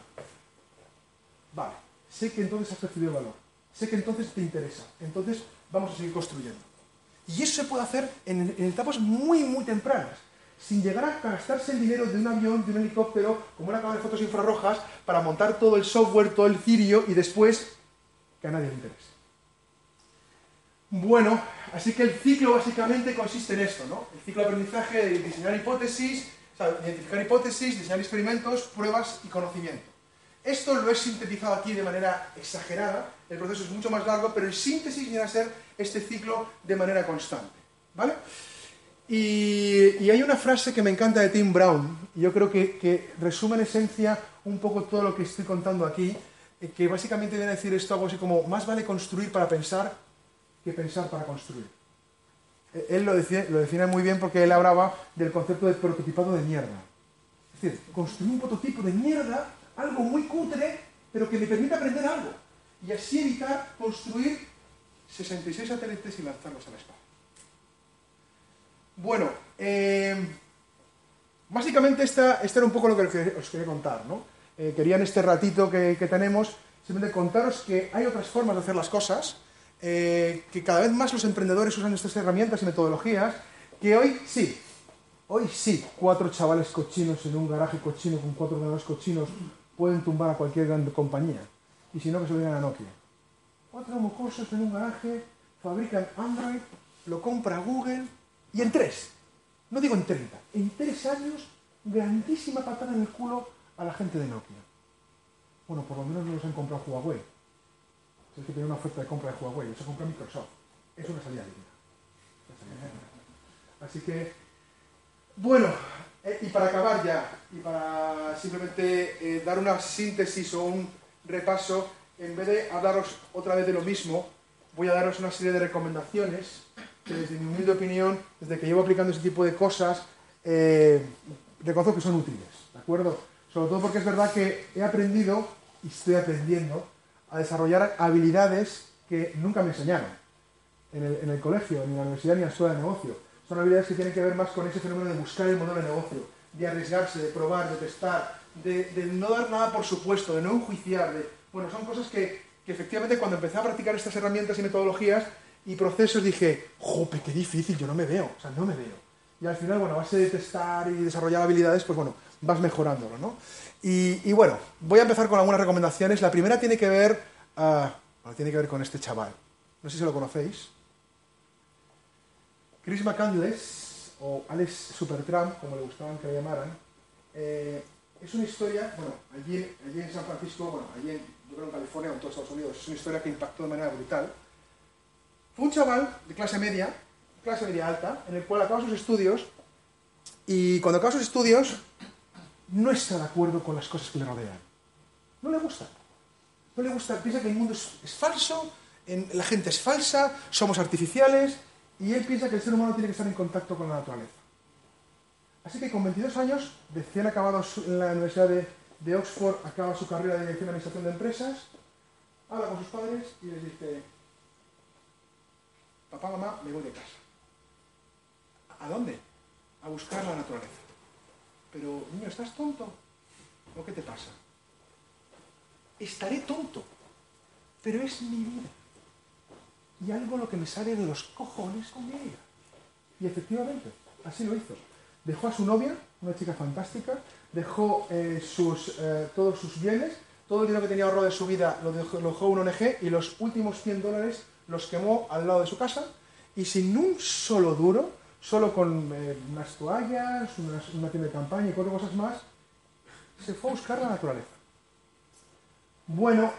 B: Vale, sé que entonces has percibido valor. Sé que entonces te interesa. Entonces vamos a seguir construyendo. Y eso se puede hacer en, etapas muy, muy tempranas, sin llegar a gastarse el dinero de un avión, de un helicóptero, como una cámara de fotos infrarrojas, para montar todo el software, todo el cirio y después que a nadie le interese. Bueno, así que el ciclo básicamente consiste en esto, ¿no? El ciclo de aprendizaje de diseñar hipótesis, identificar hipótesis, diseñar experimentos, pruebas y conocimiento. Esto lo he sintetizado aquí de manera exagerada, el proceso es mucho más largo, pero en síntesis viene a ser este ciclo de manera constante. ¿Vale? Y, hay una frase que me encanta de Tim Brown, y yo creo que, resume en esencia un poco todo lo que estoy contando aquí, eh, que básicamente viene a decir esto algo así como, más vale construir para pensar que pensar para construir. Eh, él lo, lo define muy bien porque él hablaba del concepto de prototipado de mierda. Es decir, construir un prototipo de mierda, algo muy cutre, pero que me permita aprender algo. Y así evitar construir 66 satélites y lanzarlos al espacio. Bueno, eh, básicamente esta, era un poco lo que os quería contar. ¿no? Eh, quería en este ratito que, que tenemos simplemente contaros que hay otras formas de hacer las cosas, eh, que cada vez más los emprendedores usan estas herramientas y metodologías, que hoy sí, hoy sí, cuatro chavales cochinos en un garaje cochino con cuatro ordenadores cochinos pueden tumbar a cualquier gran compañía. Y si no, que se lo digan a Nokia. Cuatro mocosos en un garaje fabrican Android, lo compra Google y en tres, no digo en 30, en tres años, grandísima patada en el culo a la gente de Nokia. Bueno, por lo menos no los han comprado Huawei es que tiene una oferta de compra de Huawei, se compra Microsoft. Es una salida digna. Así que, bueno, eh, y para acabar ya, y para simplemente eh, dar una síntesis o un repaso, en vez de hablaros otra vez de lo mismo, voy a daros una serie de recomendaciones que desde mi humilde opinión, desde que llevo aplicando ese tipo de cosas, eh, reconozco que son útiles, ¿de acuerdo? Sobre todo porque es verdad que he aprendido y estoy aprendiendo a desarrollar habilidades que nunca me enseñaron en el, colegio, ni en la universidad, ni en la escuela de negocio. Son habilidades que tienen que ver más con ese fenómeno de buscar el modelo de negocio, de arriesgarse, de probar, de testar, de, no dar nada por supuesto, de no enjuiciar. De, bueno, son cosas que, que, efectivamente cuando empecé a practicar estas herramientas y metodologías y procesos dije, ¡jope, qué difícil! Yo no me veo, o sea, no me veo. Y al final, bueno, a base de testar y desarrollar habilidades, pues bueno, vas mejorándolo, ¿no? Y, bueno, voy a empezar con algunas recomendaciones. La primera tiene que ver, ah, tiene que ver con este chaval. No sé si lo conocéis. Chris McCandless, o Alex Supertramp, como le gustaban que le llamaran, eh, es una historia, bueno, allí, allí, en San Francisco, bueno, allí en, yo creo en California en todos Estados Unidos, es una historia que impactó de manera brutal. Fue un chaval de clase media, clase media alta, en el cual acaba sus estudios, y cuando acaba sus estudios, no está de acuerdo con las cosas que le rodean. No le gusta. No le gusta, piensa que el mundo es, falso, la gente es falsa, somos artificiales, y él piensa que el ser humano tiene que estar en contacto con la naturaleza. Así que con 22 años, recién acabado en la Universidad de, Oxford, acaba su carrera de dirección de administración de empresas, habla con sus padres y les dice, papá, mamá, me voy de casa. ¿A dónde? A buscar la naturaleza. Pero, niño, ¿estás tonto? ¿O qué te pasa? Estaré tonto, pero es mi vida. Y algo lo que me sale de los cojones con vida. Y efectivamente, así lo hizo. Dejó a su novia, una chica fantástica, dejó eh, sus, eh, todos sus bienes, todo el dinero que tenía ahorrado de su vida lo dejó, un ONG y los últimos 100 dólares los quemó al lado de su casa y sin un solo duro solo con eh, unas toallas, una tienda de campaña y cuatro cosas más, se fue a buscar la naturaleza. Bueno,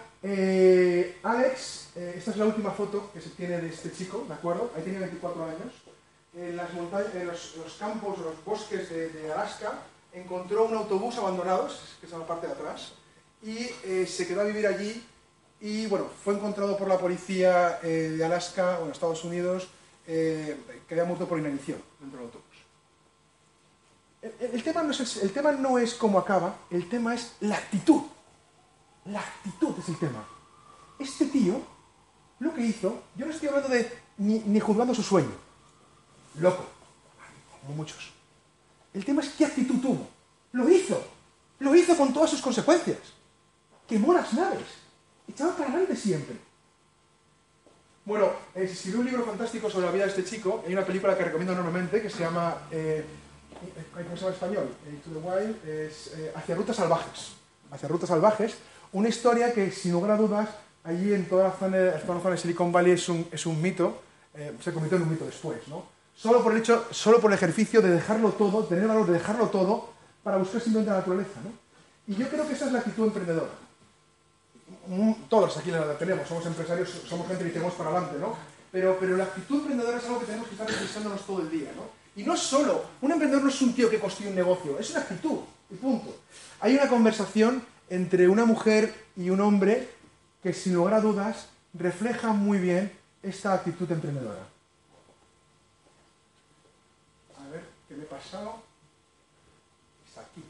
B: Alex, esta es la última foto que se tiene de este chico, ¿de acuerdo? Ahí tiene 24 años. En, las montañas, en los, campos, los bosques de, Alaska, encontró un autobús abandonado, que es en la parte de atrás, y se quedó a vivir allí y bueno, fue encontrado por la policía eh, de Alaska, bueno, Estados Unidos, eh, que había muerto por inanición dentro del autobús. El, tema no es, el tema no es cómo acaba, el tema es la actitud. La actitud es el tema. Este tío, lo que hizo, yo no estoy hablando de ni, ni juzgando su sueño. Loco, como muchos. El tema es qué actitud tuvo. Lo hizo. Lo hizo con todas sus consecuencias. Quemó las naves echaba para adelante siempre. Bueno, eh, escribió un libro fantástico sobre la vida de este chico. Hay una película que recomiendo enormemente que se llama. Eh, ¿Cómo se llama en español? Eh, to the Wild. Es eh, Hacia Rutas Salvajes. Hacia Rutas Salvajes. Una historia que, sin lugar a dudas, allí en toda la zona, toda la zona de Silicon Valley es un, es un mito. se convirtió en un mito después, ¿no? Solo por el hecho, solo por el ejercicio de dejarlo todo, tener valor de dejarlo todo para buscar simplemente la naturaleza, ¿no? Y yo creo que esa es la actitud emprendedora todos aquí la tenemos, somos empresarios, somos gente que tenemos para adelante, ¿no? Pero, pero la actitud emprendedora es algo que tenemos que estar revisándonos todo el día, ¿no? Y no solo, un emprendedor no es un tío que construye un negocio, es una actitud, y punto. Hay una conversación entre una mujer y un hombre que sin lugar a dudas refleja muy bien esta actitud emprendedora. A ver, ¿qué me he pasado? Está aquí.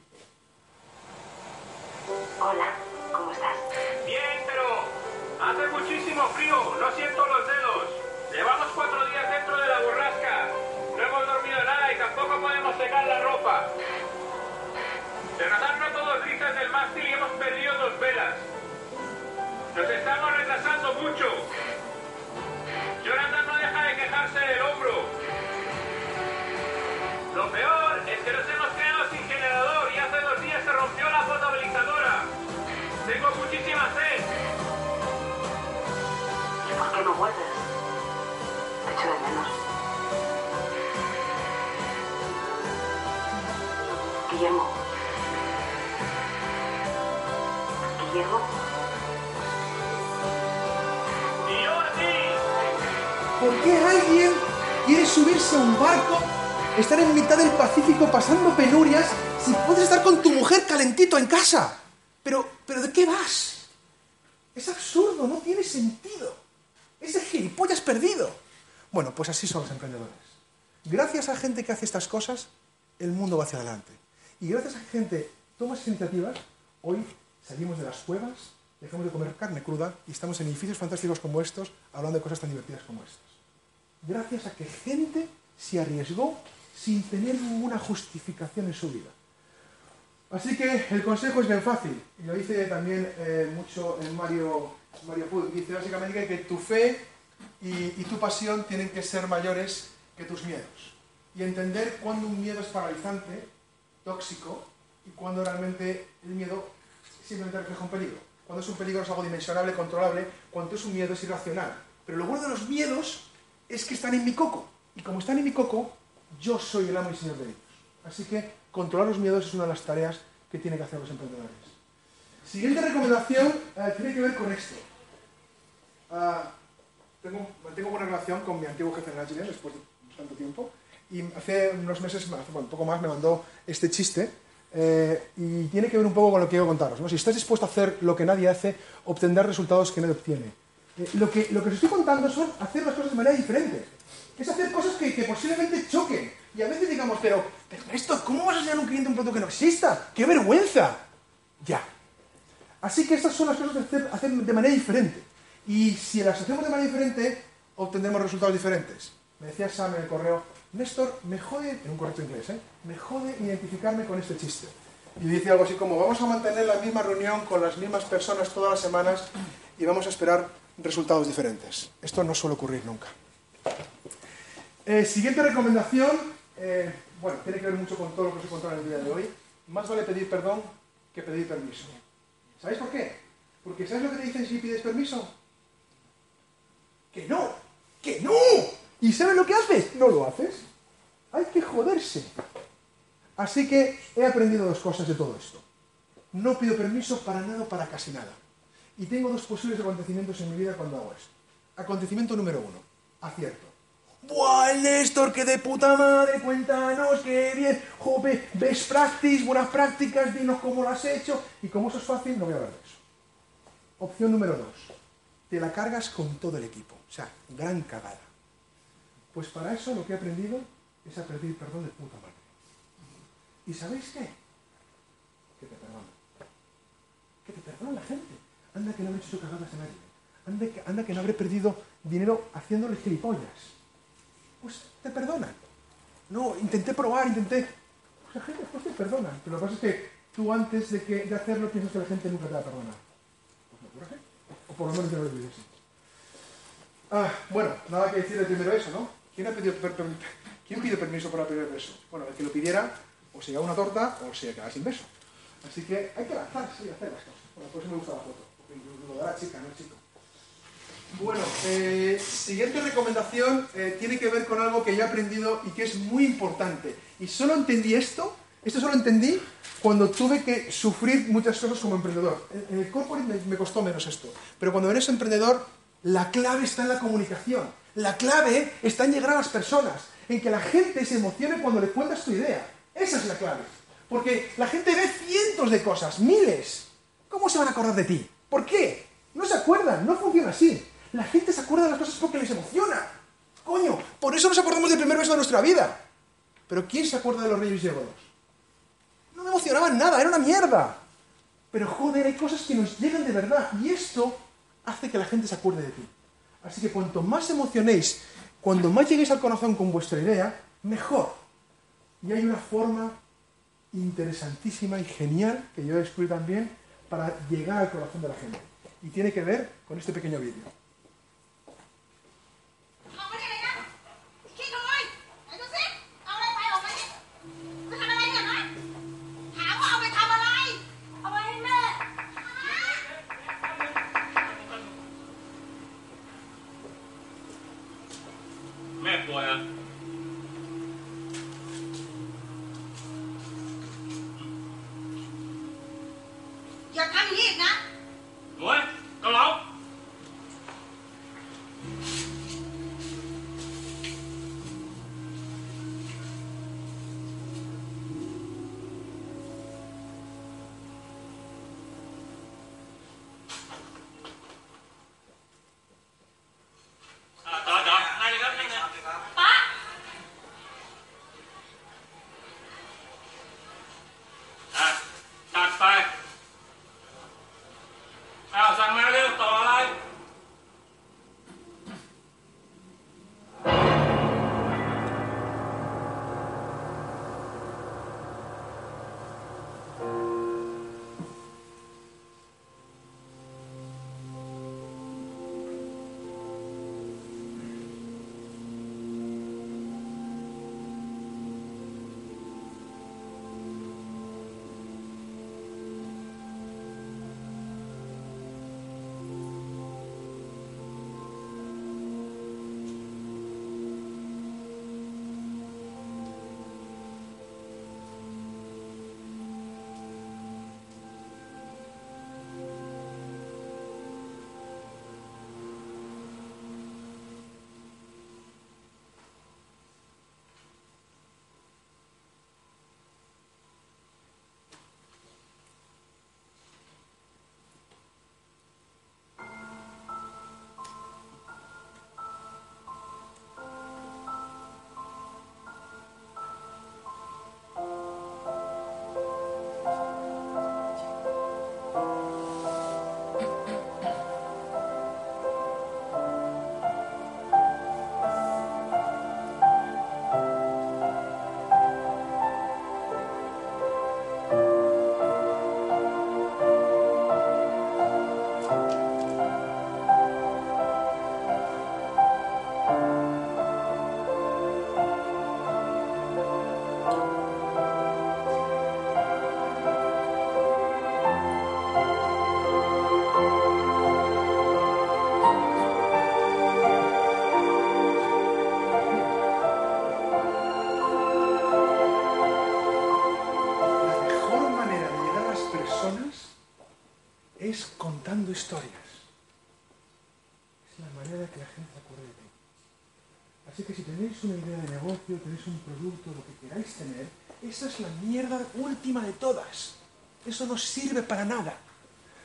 C: Hola.
D: Hace muchísimo frío, no siento los dedos. Llevamos cuatro días dentro de la borrasca. No hemos dormido nada y tampoco podemos secar la ropa. Se nos han roto dos listas del mástil y hemos perdido dos velas. Nos estamos retrasando mucho. Jonathan no deja de quejarse del hombro. Lo peor es que nos hemos quedado sin generador y hace dos días se rompió la potabilizadora. Tengo muchísima sed
C: qué no vuelves? Te echo de menos. Guillermo. Guillermo.
D: Y yo a ti.
B: ¿Por qué alguien quiere subirse a un barco, estar en mitad del Pacífico pasando penurias, si puedes estar con tu mujer calentito en casa? Pero, pero ¿de qué vas? Es absurdo, no tiene sentido. Ese gilipollas perdido. Bueno, pues así son los emprendedores. Gracias a gente que hace estas cosas, el mundo va hacia adelante. Y gracias a gente toma esas iniciativas, hoy salimos de las cuevas, dejamos de comer carne cruda y estamos en edificios fantásticos como estos, hablando de cosas tan divertidas como estas. Gracias a que gente se arriesgó sin tener ninguna justificación en su vida. Así que el consejo es bien fácil, y lo dice también eh, mucho en Mario Mario Pud, dice básicamente que tu fe y, tu pasión tienen que ser mayores que tus miedos. Y entender cuándo un miedo es paralizante, tóxico, y cuándo realmente el miedo simplemente refleja un peligro. Cuando es un peligro es algo dimensionable, controlable, cuando es un miedo es irracional. Pero lo bueno de los miedos es que están en mi coco. Y como están en mi coco, yo soy el amo y señor de ellos. Así que controlar los miedos es una de las tareas que tienen que hacer los emprendedores. Siguiente recomendación eh, tiene que ver con esto. Ah, tengo, mantengo buena relación con mi antiguo jefe en Agile después de tanto tiempo. Y hace unos meses, bueno, un poco más, me mandó este chiste. Eh, y tiene que ver un poco con lo que quiero contaros. ¿no? Si estás dispuesto a hacer lo que nadie hace, obtendrás resultados que nadie obtiene. Eh, lo, que, lo que os estoy contando son hacer las cosas de manera diferente. Es hacer cosas que, que posiblemente choquen. Y a veces digamos, pero, pero esto, ¿cómo vas a enseñar a un cliente un producto que no exista? ¡Qué vergüenza! Ya. Así que estas son las cosas que hacer de manera diferente. Y si las hacemos de manera diferente, obtendremos resultados diferentes. Me decía Sam en el correo, Néstor, me jode, en un correcto inglés, ¿eh? me jode identificarme con este chiste. Y dice algo así como, vamos a mantener la misma reunión con las mismas personas todas las semanas y vamos a esperar resultados diferentes. Esto no suele ocurrir nunca. Eh, siguiente recomendación, eh, bueno, tiene que ver mucho con todo lo que os he contado en el día de hoy. Más vale pedir perdón que pedir permiso. ¿Sabéis por qué? Porque ¿sabes lo que te dicen si pides permiso? que no, que no. ¿Y sabes lo que haces? No lo haces. Hay que joderse. Así que he aprendido dos cosas de todo esto. No pido permiso para nada o para casi nada. Y tengo dos posibles acontecimientos en mi vida cuando hago esto. Acontecimiento número uno. Acierto. ¡Buah, Néstor, que de puta madre! Cuéntanos, qué bien. Jope, best practice, buenas prácticas, dinos cómo lo has hecho. Y como eso es fácil, no voy a hablar de eso. Opción número dos te la cargas con todo el equipo. O sea, gran cagada. Pues para eso lo que he aprendido es a pedir perdón de puta madre. ¿Y sabéis qué? Que te perdona. Que te perdona la gente. Anda que no habré hecho cagadas a nadie. Anda que, anda que no habré perdido dinero haciéndole gilipollas. Pues te perdonan. No, intenté probar, intenté. Pues la gente después te perdona. Pero lo que pasa es que tú antes de, hacerlo piensas que la gente nunca te va a perdonar. Pues no ocurre. O por lo menos no lo así. Ah, bueno, nada que decir del primer beso, ¿no? ¿Quién, ha pedido per- ¿Quién pide permiso para el primer beso? Bueno, el que lo pidiera, o se lleva una torta o se queda sin beso. Así que hay que lanzarse y hacer las cosas. Bueno, por eso me gusta la foto. porque Lo de la chica, no el chico. Bueno, eh, siguiente recomendación eh, tiene que ver con algo que yo he aprendido y que es muy importante. Y solo entendí esto, esto solo entendí cuando tuve que sufrir muchas cosas como emprendedor. En, el corporate me, me costó menos esto. Pero cuando eres emprendedor, la clave está en la comunicación. La clave está en llegar a las personas, en que la gente se emocione cuando le cuentas tu idea. Esa es la clave. Porque la gente ve cientos de cosas, miles. ¿Cómo se van a acordar de ti? ¿Por qué? No se acuerdan, no funciona así. La gente se acuerda de las cosas porque les emociona. Coño, por eso nos acordamos del primer beso de nuestra vida. Pero ¿quién se acuerda de los Reyes Godos? No me emocionaban nada, era una mierda. Pero joder, hay cosas que nos llegan de verdad. Y esto hace que la gente se acuerde de ti. Así que cuanto más emocionéis, cuando más lleguéis al corazón con vuestra idea, mejor. Y hay una forma interesantísima y genial que yo descubrí también para llegar al corazón de la gente. Y tiene que ver con este pequeño vídeo. Tenéis un producto, lo que queráis tener, esa es la mierda última de todas. Eso no sirve para nada.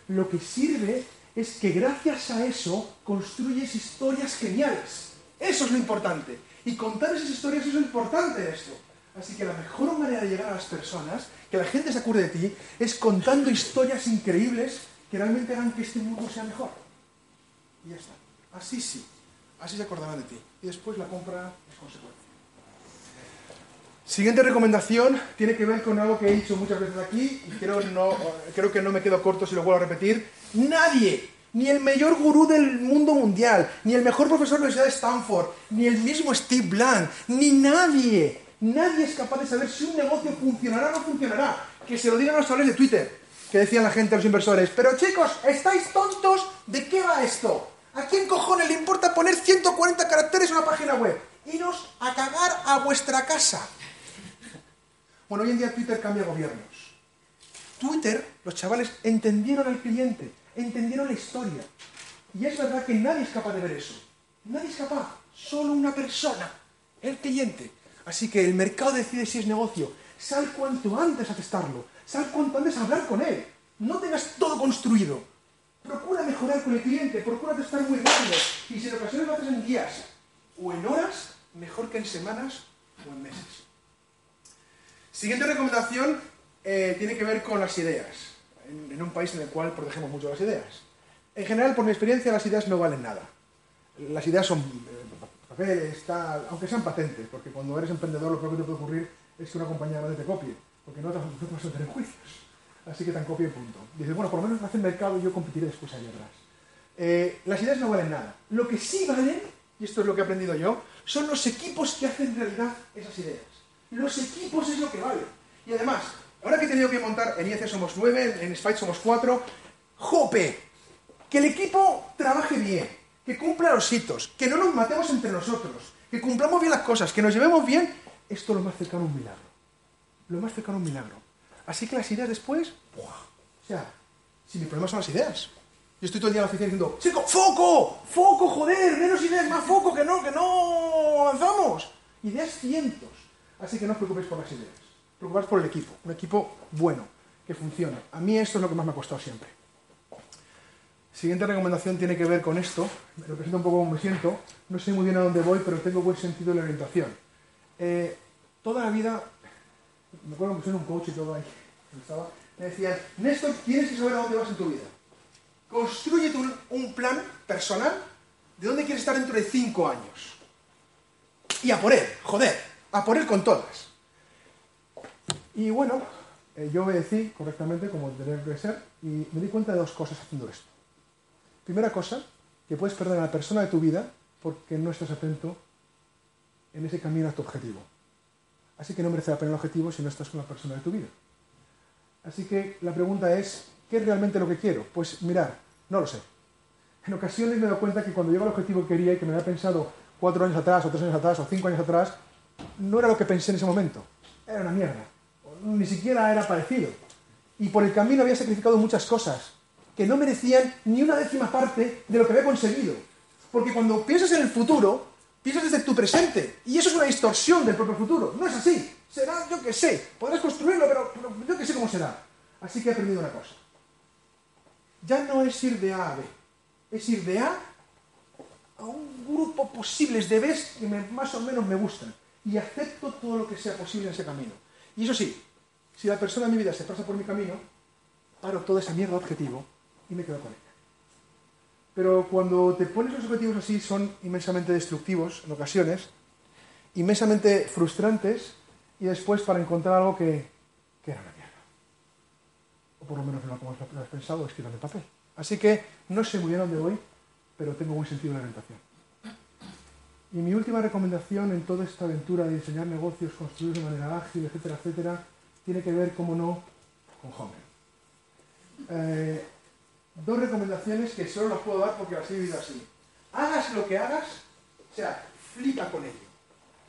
B: Lo que sirve es que gracias a eso construyes historias geniales. Eso es lo importante. Y contar esas historias es lo importante de esto. Así que la mejor manera de llegar a las personas, que la gente se acuerde de ti, es contando historias increíbles que realmente hagan que este mundo sea mejor. Y ya está. Así sí. Así se acordarán de ti. Y después la compra es consecuencia. Siguiente recomendación tiene que ver con algo que he dicho muchas veces aquí y creo, no, creo que no me quedo corto si lo vuelvo a repetir. Nadie, ni el mayor gurú del mundo mundial, ni el mejor profesor de la Universidad de Stanford, ni el mismo Steve Blank, ni nadie, nadie es capaz de saber si un negocio funcionará o no funcionará. Que se lo digan a los chavales de Twitter, que decían la gente, los inversores. Pero chicos, ¿estáis tontos? ¿De qué va esto? ¿A quién cojones le importa poner 140 caracteres en una página web? Iros a cagar a vuestra casa. Bueno, hoy en día Twitter cambia gobiernos. Twitter, los chavales entendieron al cliente, entendieron la historia. Y es verdad que nadie es capaz de ver eso. Nadie es capaz, solo una persona, el cliente. Así que el mercado decide si es negocio. Sal cuanto antes a testarlo, sal cuanto antes a hablar con él. No tengas todo construido. Procura mejorar con el cliente, procura testar muy rápido. Y si en ocasiones lo haces en días o en horas, mejor que en semanas o en meses. Siguiente recomendación eh, tiene que ver con las ideas, en, un país en el cual protegemos mucho las ideas. En general, por mi experiencia, las ideas no valen nada. Las ideas son eh, papeles, aunque sean patentes, porque cuando eres emprendedor lo peor que te puede ocurrir es que una compañía grande te copie, porque no te, no te vas a tener juicios. Así que tan copia y punto. Dices, bueno, por lo menos hace el mercado y yo competiré después allá atrás. Eh, las ideas no valen nada. Lo que sí valen, y esto es lo que he aprendido yo, son los equipos que hacen realidad esas ideas. Los equipos es lo que vale. Y además, ahora que he tenido que montar, en IEC somos nueve, en Spite somos cuatro, ¡jope! Que el equipo trabaje bien, que cumpla los hitos, que no nos matemos entre nosotros, que cumplamos bien las cosas, que nos llevemos bien, esto es lo más cercano a un milagro. Lo más cercano a un milagro. Así que las ideas después, ¡buah! o sea, si mi problema son las ideas. Yo estoy todo el día en la oficina diciendo, chico, foco, foco, joder, menos ideas, más foco, que no, que no avanzamos. Ideas cientos. Así que no os preocupéis por las ideas. Preocupaos por el equipo. Un equipo bueno, que funcione. A mí esto es lo que más me ha costado siempre. Siguiente recomendación tiene que ver con esto. Me lo presento un poco como me siento. No sé muy bien a dónde voy, pero tengo buen sentido de la orientación. Eh, toda la vida, me acuerdo que pusieron un coach y todo ahí. Me decían, Néstor, tienes que saber a dónde vas en tu vida. Construyete un, un plan personal de dónde quieres estar dentro de cinco años. Y a por él, joder, a por él con todas. Y bueno, eh, yo obedecí correctamente como tenía que ser y me di cuenta de dos cosas haciendo esto. Primera cosa, que puedes perder a la persona de tu vida porque no estás atento en ese camino a tu objetivo. Así que no merece la pena el objetivo si no estás con la persona de tu vida. Así que la pregunta es, ¿qué es realmente lo que quiero? Pues mirar, no lo sé. En ocasiones me dado cuenta que cuando llego al objetivo que quería y que me había pensado cuatro años atrás, o tres años atrás, o cinco años atrás, no era lo que pensé en ese momento. Era una mierda. Ni siquiera era parecido. Y por el camino había sacrificado muchas cosas que no merecían ni una décima parte de lo que había conseguido. Porque cuando piensas en el futuro, piensas desde tu presente. Y eso es una distorsión del propio futuro. No es así. Será, yo que sé. Podrás construirlo, pero, yo que sé cómo será. Así que he aprendido una cosa. Ya no es ir de A a B. Es ir de A a un grupo posibles de Bs que más o menos me gustan. Y acepto todo lo que sea posible en ese camino. Y eso sí, si la persona en mi vida se pasa por mi camino, paro toda esa mierda objetivo y me quedo con ella. Pero cuando te pones los objetivos así son inmensamente destructivos en ocasiones, inmensamente frustrantes y después para encontrar algo que, que era una mierda. O por lo menos no como lo has pensado, escriban en papel. Así que no sé muy bien dónde voy, pero tengo buen sentido de la orientación. Y mi última recomendación en toda esta aventura de diseñar negocios, construir de manera ágil, etcétera, etcétera, tiene que ver, como no, con Homer. Eh, dos recomendaciones que solo las puedo dar porque las he vivido así. Hagas lo que hagas, o sea, flipa con ello.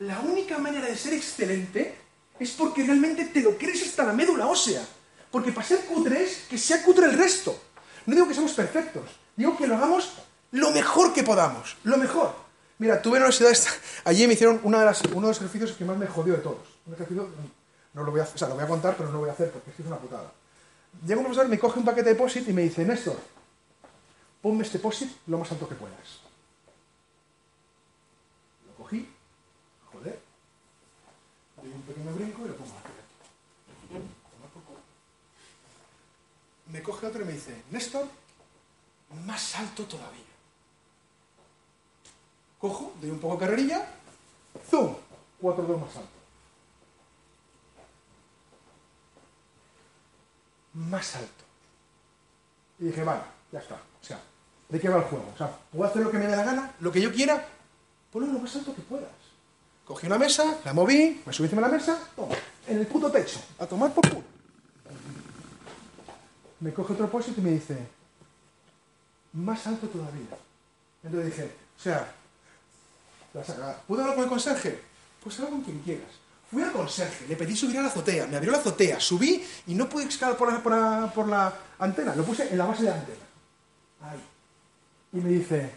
B: La única manera de ser excelente es porque realmente te lo crees hasta la médula ósea. Porque para ser cutre es que sea cutre el resto. No digo que seamos perfectos, digo que lo hagamos lo mejor que podamos, lo mejor. Mira, tuve en la universidad, allí me hicieron uno de los ejercicios que más me jodió de todos. Un ejercicio, no lo voy a, o sea, lo voy a contar, pero no lo voy a hacer porque es una putada. Llega un profesor, me coge un paquete de POSIT y me dice, Néstor, ponme este post lo más alto que puedas. Lo cogí, joder, doy un pequeño brinco y lo pongo aquí. Me coge otro y me dice, Néstor, más alto todavía. Cojo, doy un poco de carrerilla, zoom, cuatro dedos más alto. Más alto. Y dije, vale, ya está. O sea, ¿de qué va el juego? O sea, puedo hacer lo que me dé la gana, lo que yo quiera, ponlo lo más alto que puedas. Cogí una mesa, la moví, me subí encima de la mesa, toma, en el puto techo, a tomar por culo. Me coge otro post y me dice, más alto todavía. Entonces dije, o sea, la saca- ¿puedo hablar con el conserje? Pues habla con quien quieras. Fui al conserje, le pedí subir a la azotea, me abrió la azotea, subí y no pude escalar por la, por la- por la antena, lo puse en la base de la antena. Ahí. Y me dice,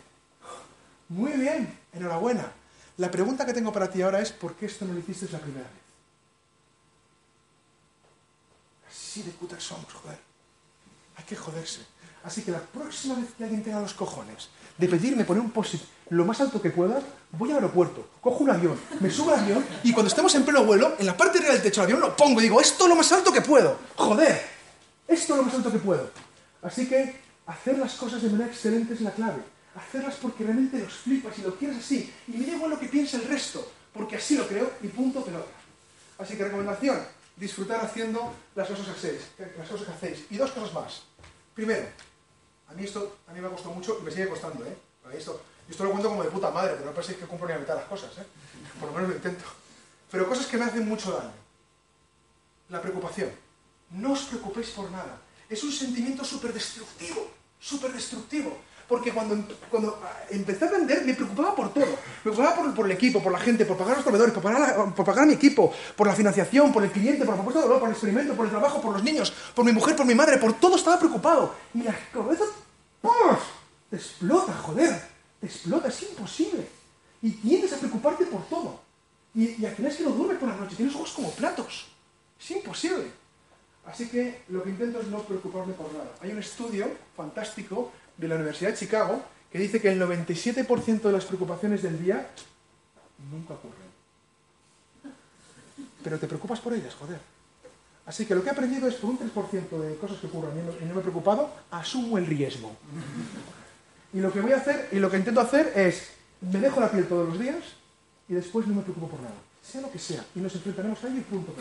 B: muy bien, enhorabuena. La pregunta que tengo para ti ahora es, ¿por qué esto no lo hiciste la primera vez? Así de cutas somos, joder. Hay que joderse. Así que la próxima vez que alguien tenga los cojones de pedirme poner un post lo más alto que pueda, voy al aeropuerto, cojo un avión, me subo al avión y cuando estemos en pleno vuelo, en la parte de del techo del avión lo pongo y digo, esto es lo más alto que puedo. Joder, esto es lo más alto que puedo. Así que hacer las cosas de manera excelente es la clave. Hacerlas porque realmente los flipas y lo quieres así. Y me da igual lo que piense el resto, porque así lo creo y punto pelota. Así que recomendación, disfrutar haciendo las cosas que hacéis. Las cosas que hacéis. Y dos cosas más. Primero, a mí esto a mí me ha costado mucho y me sigue costando, ¿eh? Esto, esto lo cuento como de puta madre, pero no penséis que cumplo ni la mitad de las cosas, ¿eh? Por lo menos lo intento. Pero cosas que me hacen mucho daño. La preocupación. No os preocupéis por nada. Es un sentimiento súper destructivo, súper destructivo. Porque cuando, em- cuando ah, empecé a vender me preocupaba por todo. Me preocupaba por, por el equipo, por la gente, por pagar a los proveedores, por pagar, a, por pagar a mi equipo, por la financiación, por el cliente, por la propuesta de valor, por el experimento, por el trabajo, por los niños, por mi mujer, por mi madre, por todo estaba preocupado. Y la cabeza ¡puf! te explota, joder. Te explota, es imposible. Y tiendes a preocuparte por todo. Y, y al final es que no duermes por la noche, tienes ojos como platos. Es imposible. Así que lo que intento es no preocuparme por nada. Hay un estudio fantástico de la Universidad de Chicago que dice que el 97% de las preocupaciones del día nunca ocurren. Pero te preocupas por ellas, joder. Así que lo que he aprendido es por un 3% de cosas que no, y no me he preocupado, asumo el riesgo. Y lo que voy a hacer, y lo que intento hacer es, me dejo la piel todos los días y después no me preocupo por nada. Sea lo que sea. Y nos enfrentaremos a ello y punto.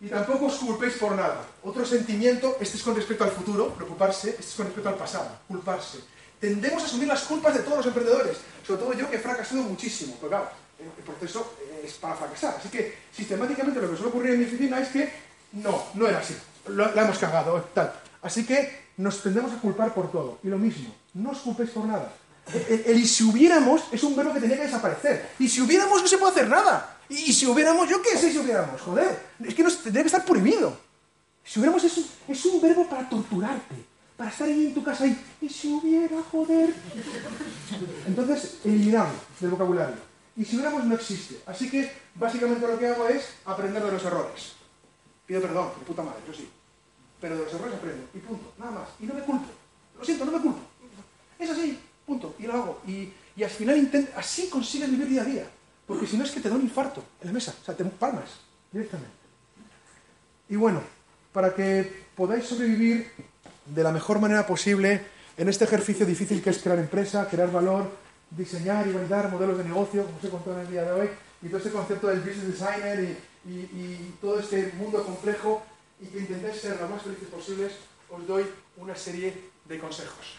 B: Y tampoco os culpéis por nada. Otro sentimiento, este es con respecto al futuro, preocuparse, este es con respecto al pasado, culparse. Tendemos a asumir las culpas de todos los emprendedores, sobre todo yo que he fracasado muchísimo, pero claro, el el proceso eh, es para fracasar. Así que sistemáticamente lo que suele ocurrir en mi oficina es que no, no era así, Lo- la hemos cagado, tal. Así que nos tendemos a culpar por todo. Y lo mismo, no os culpéis por nada. El, el y si hubiéramos es un verbo que tenía que desaparecer. Y si hubiéramos no se puede hacer nada. Y, si hubiéramos, yo qué sé si hubiéramos, joder. Es que nos que estar prohibido. Si hubiéramos es, un- es un verbo para torturarte. Para estar ahí en tu casa y, y si hubiera, joder. Entonces, eliminarlo del vocabulario. Y si hubiéramos no existe. Así que básicamente lo que hago es aprender de los errores. Pido perdón, de puta madre, yo sí. Pero de los errores aprendo. Y punto. Nada más. Y no me culpo. Lo siento, no me culpo. Es así. Punto. Y lo hago. Y, y al final así consigues vivir día a día. Porque si no es que te da un infarto en la mesa. O sea, te palmas directamente. Y bueno, para que podáis sobrevivir de la mejor manera posible en este ejercicio difícil que es crear empresa, crear valor, diseñar y validar modelos de negocio, como os he contado en el día de hoy, y todo este concepto del business designer y, y- y todo este mundo complejo, y que intentéis ser lo más felices posibles, os doy una serie de consejos.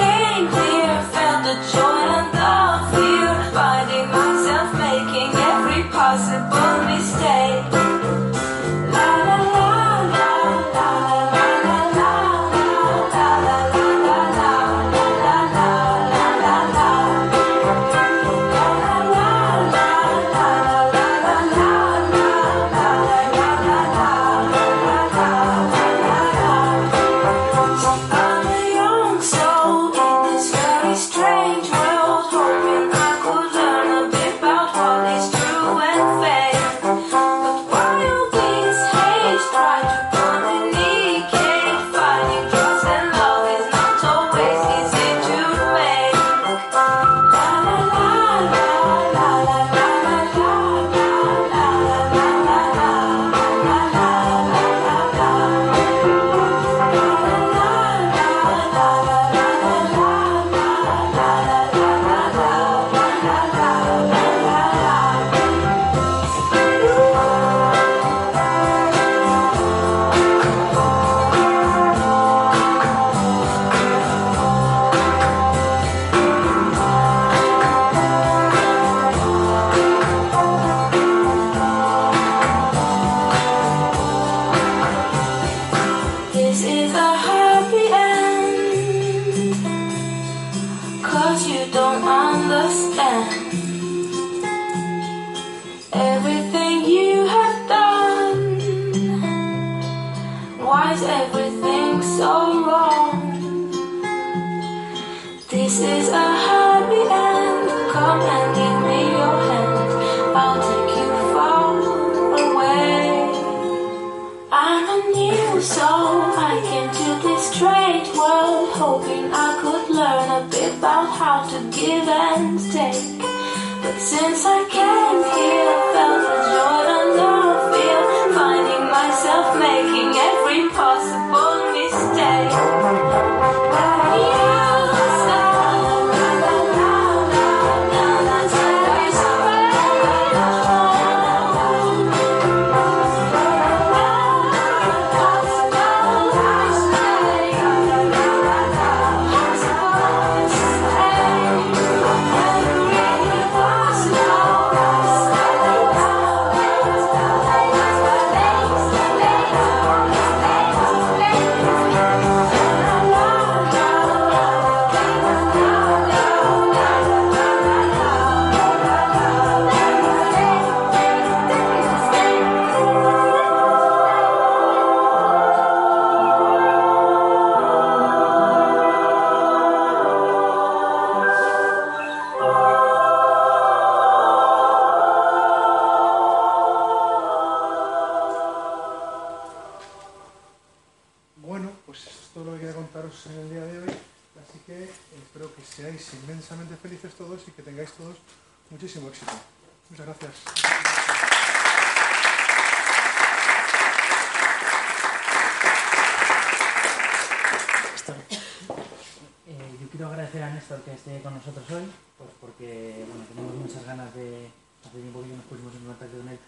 E: quiero agradecer a Néstor que esté con nosotros hoy, pues porque bueno, tenemos muchas ganas de, hace tiempo que nos pusimos en contacto con él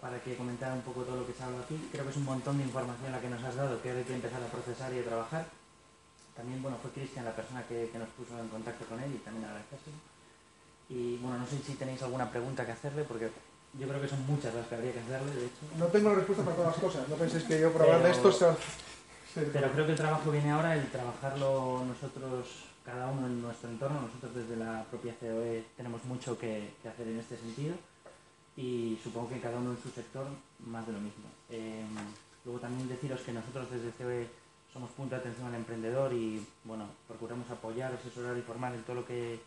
E: para que comentara un poco todo lo que se ha hablado aquí. Creo que es un montón de información la que nos has dado, que ahora hay que empezar a procesar y a trabajar. También bueno, fue Cristian la persona que, que nos puso en contacto con él y también agradecérselo. Y bueno, no sé si tenéis alguna pregunta que hacerle, porque yo creo que son muchas las que habría que hacerle, de hecho.
B: No tengo la respuesta para todas las cosas. No penséis que yo por hablar de esto sea...
E: Pero creo que el trabajo viene ahora, el trabajarlo nosotros, cada uno en nuestro entorno. Nosotros desde la propia COE tenemos mucho que, hacer en este sentido y supongo que cada uno en su sector más de lo mismo. Eh, luego también deciros que nosotros desde COE somos punto de atención al emprendedor y bueno, procuramos apoyar, asesorar y formar en todo lo que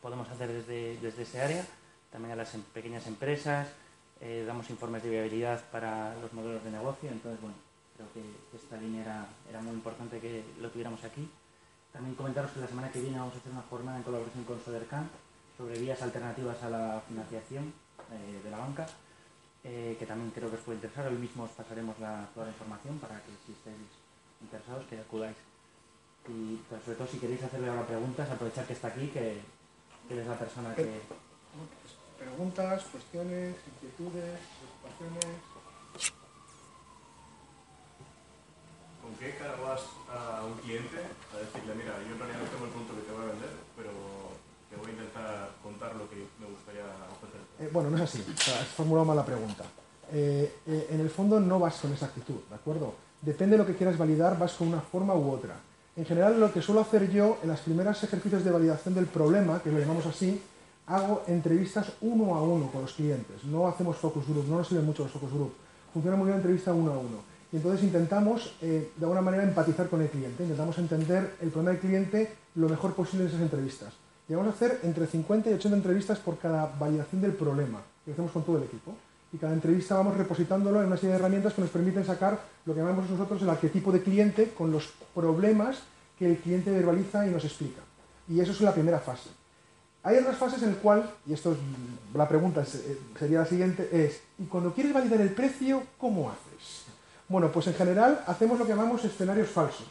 E: podemos hacer desde, desde ese área, también a las em- pequeñas empresas, eh, damos informes de viabilidad para los modelos de negocio, entonces bueno, creo que esta línea era, era muy importante que lo tuviéramos aquí. También comentaros que la semana que viene vamos a hacer una jornada en colaboración con Sodercan sobre vías alternativas a la financiación eh, de la banca, eh, que también creo que os puede interesar. Hoy mismo os pasaremos la, toda la información para que si estáis interesados que acudáis. Y pero sobre todo si queréis hacerle ahora preguntas, aprovechar que está aquí, que, que es la persona que...
B: Preguntas, cuestiones, inquietudes, preocupaciones...
F: ¿Con qué cara vas a un cliente a decirle, mira, yo en realidad tengo el producto que te voy a vender, pero te voy a intentar contar lo que me gustaría ofrecer?
B: Eh, bueno, no es así. Has formulado mal la pregunta. Eh, eh, en el fondo no vas con esa actitud, ¿de acuerdo? Depende de lo que quieras validar, vas con una forma u otra. En general, lo que suelo hacer yo en los primeros ejercicios de validación del problema, que lo llamamos así, hago entrevistas uno a uno con los clientes. No hacemos focus group, no nos sirven mucho los focus group. Funciona muy bien entrevista uno a uno. Y entonces intentamos, eh, de alguna manera, empatizar con el cliente. Intentamos entender el problema del cliente lo mejor posible en esas entrevistas. Y vamos a hacer entre 50 y 80 entrevistas por cada validación del problema, que hacemos con todo el equipo. Y cada entrevista vamos repositándolo en una serie de herramientas que nos permiten sacar lo que llamamos nosotros el arquetipo de cliente con los problemas que el cliente verbaliza y nos explica. Y eso es la primera fase. Hay otras fases en las cual, y esto es, la pregunta eh, sería la siguiente, es, ¿y cuando quieres validar el precio, cómo haces? Bueno, pues en general hacemos lo que llamamos escenarios falsos.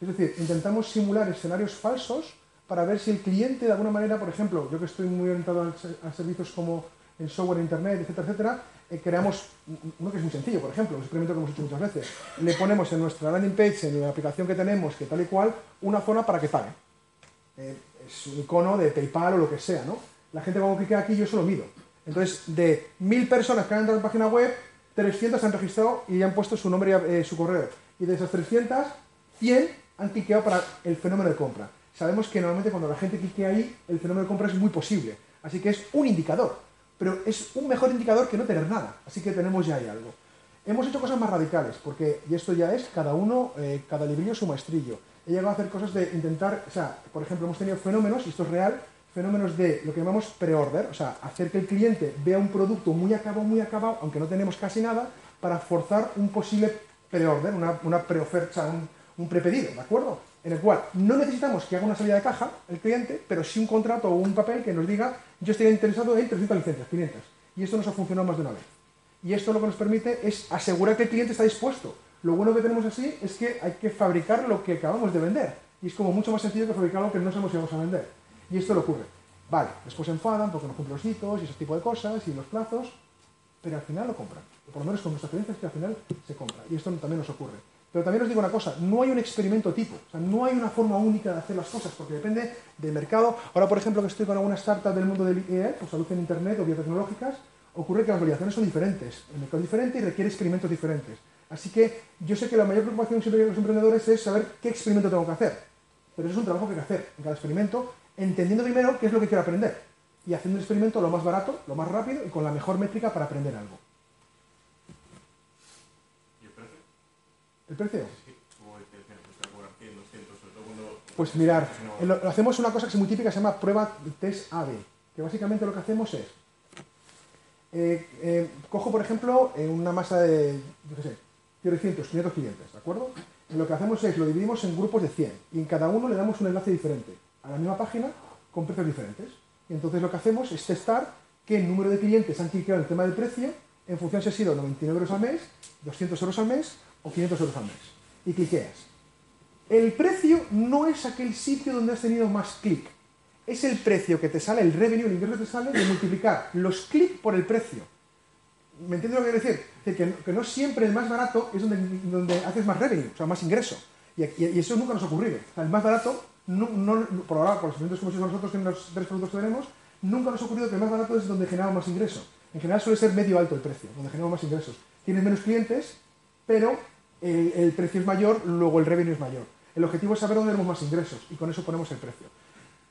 B: Es decir, intentamos simular escenarios falsos para ver si el cliente de alguna manera, por ejemplo, yo que estoy muy orientado a, se- a servicios como en software, internet, etcétera, etcétera, eh, creamos un- uno que es muy sencillo, por ejemplo, un experimento que hemos hecho muchas veces. Le ponemos en nuestra landing page, en la aplicación que tenemos, que tal y cual, una zona para que pague. Eh, es un icono de PayPal o lo que sea, ¿no? La gente cuando clica aquí yo eso lo mido. Entonces, de mil personas que han entrado en la página web, 300 han registrado y han puesto su nombre y eh, su correo. Y de esas 300, 100 han cliqueado para el fenómeno de compra. Sabemos que normalmente cuando la gente clique ahí, el fenómeno de compra es muy posible. Así que es un indicador. Pero es un mejor indicador que no tener nada. Así que tenemos ya ahí algo. Hemos hecho cosas más radicales, porque, y esto ya es cada uno, eh, cada librillo su maestrillo. He llegado a hacer cosas de intentar, o sea, por ejemplo, hemos tenido fenómenos, y esto es real, fenómenos de lo que llamamos pre-order, o sea, hacer que el cliente vea un producto muy acabado, muy acabado, aunque no tenemos casi nada, para forzar un posible pre-order, una, una preoferta, un, un prepedido, ¿de acuerdo? En el cual no necesitamos que haga una salida de caja el cliente, pero sí un contrato o un papel que nos diga yo estaría interesado en 300 licencias, 500. Y esto nos ha funcionado más de una vez. Y esto lo que nos permite es asegurar que el cliente está dispuesto. Lo bueno que tenemos así es que hay que fabricar lo que acabamos de vender. Y es como mucho más sencillo que fabricar algo que no sabemos si vamos a vender. Y esto le ocurre. Vale, después se enfadan porque no cumplen los hitos y ese tipo de cosas y los plazos, pero al final lo compran. Por lo menos con nuestra experiencia es que al final se compra. Y esto también nos ocurre. Pero también os digo una cosa, no hay un experimento tipo, o sea, no hay una forma única de hacer las cosas, porque depende del mercado. Ahora, por ejemplo, que estoy con alguna startup del mundo del IE, pues salud en Internet o biotecnológicas, ocurre que las validaciones son diferentes, el mercado es diferente y requiere experimentos diferentes. Así que yo sé que la mayor preocupación siempre de los emprendedores es saber qué experimento tengo que hacer. Pero eso es un trabajo que hay que hacer en cada experimento, entendiendo primero qué es lo que quiero aprender y haciendo el experimento lo más barato, lo más rápido y con la mejor métrica para aprender algo.
F: ¿Y el precio?
B: ¿El precio?
F: Sí, como pues 100, 200, sobre todo cuando...
B: Pues mirar, lo- hacemos una cosa que es muy típica, se llama prueba test AB, que básicamente lo que hacemos es, eh, eh, cojo por ejemplo eh, una masa de, yo qué sé, 300, 500 clientes, ¿de acuerdo? Lo que hacemos es, lo dividimos en grupos de 100 y en cada uno le damos un enlace diferente a la misma página con precios diferentes. Y entonces lo que hacemos es testar qué número de clientes han clicado en el tema del precio en función si ha sido 99 euros al mes, 200 euros al mes o 500 euros al mes. Y cliqueas. El precio no es aquel sitio donde has tenido más clic. Es el precio que te sale, el revenue, el ingreso que te sale de multiplicar los clics por el precio. ¿Me entiendes lo que quiero decir? Decir, que, no- que no siempre el más barato es donde, donde haces más revenue, o sea, más ingreso. Y, y- y eso nunca nos ha ocurrido. O sea, el más barato, no, no- por ahora, por los hemos hecho nosotros en los tres productos que tenemos, nunca nos ha ocurrido que el más barato es donde generamos más ingreso. En general suele ser medio alto el precio, donde generamos más ingresos. Tienes menos clientes, pero el, precio es mayor, luego el revenue es mayor. El objetivo es saber dónde tenemos más ingresos y con eso ponemos el precio.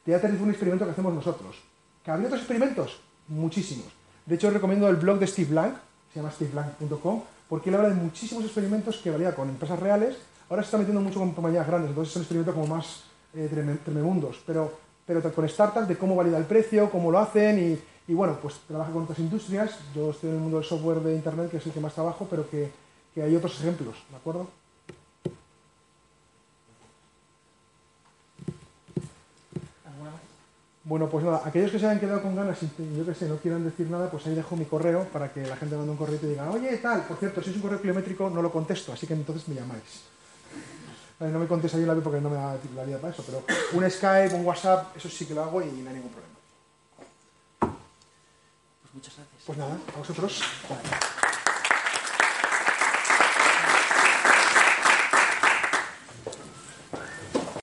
B: Teater es un experimento que hacemos nosotros. ¿Que habría otros experimentos? Muchísimos. De hecho, os recomiendo el blog de Steve Blank, se llama steveblank.com, porque él habla de muchísimos experimentos que valía con empresas reales. Ahora se está metiendo mucho con compañías grandes, entonces son experimentos como más eh, treme- tremendos, pero, pero con startups de cómo valida el precio, cómo lo hacen y, bueno, pues trabaja con otras industrias. Yo estoy en el mundo del software de Internet, que es el que más trabajo, pero que, que hay otros ejemplos, ¿de acuerdo? Bueno, pues nada, aquellos que se hayan quedado con ganas y que, yo qué sé, no quieran decir nada, pues ahí dejo mi correo para que la gente mande un correo y te diga, oye, tal, por cierto, si es un correo kilométrico no lo contesto, así que entonces me llamáis. Vale, no me contestáis en la vida porque no me da la vida para eso, pero un Skype, un WhatsApp, eso sí que lo hago y no hay ningún problema.
E: Pues muchas gracias.
B: Pues nada, a vosotros. Vale.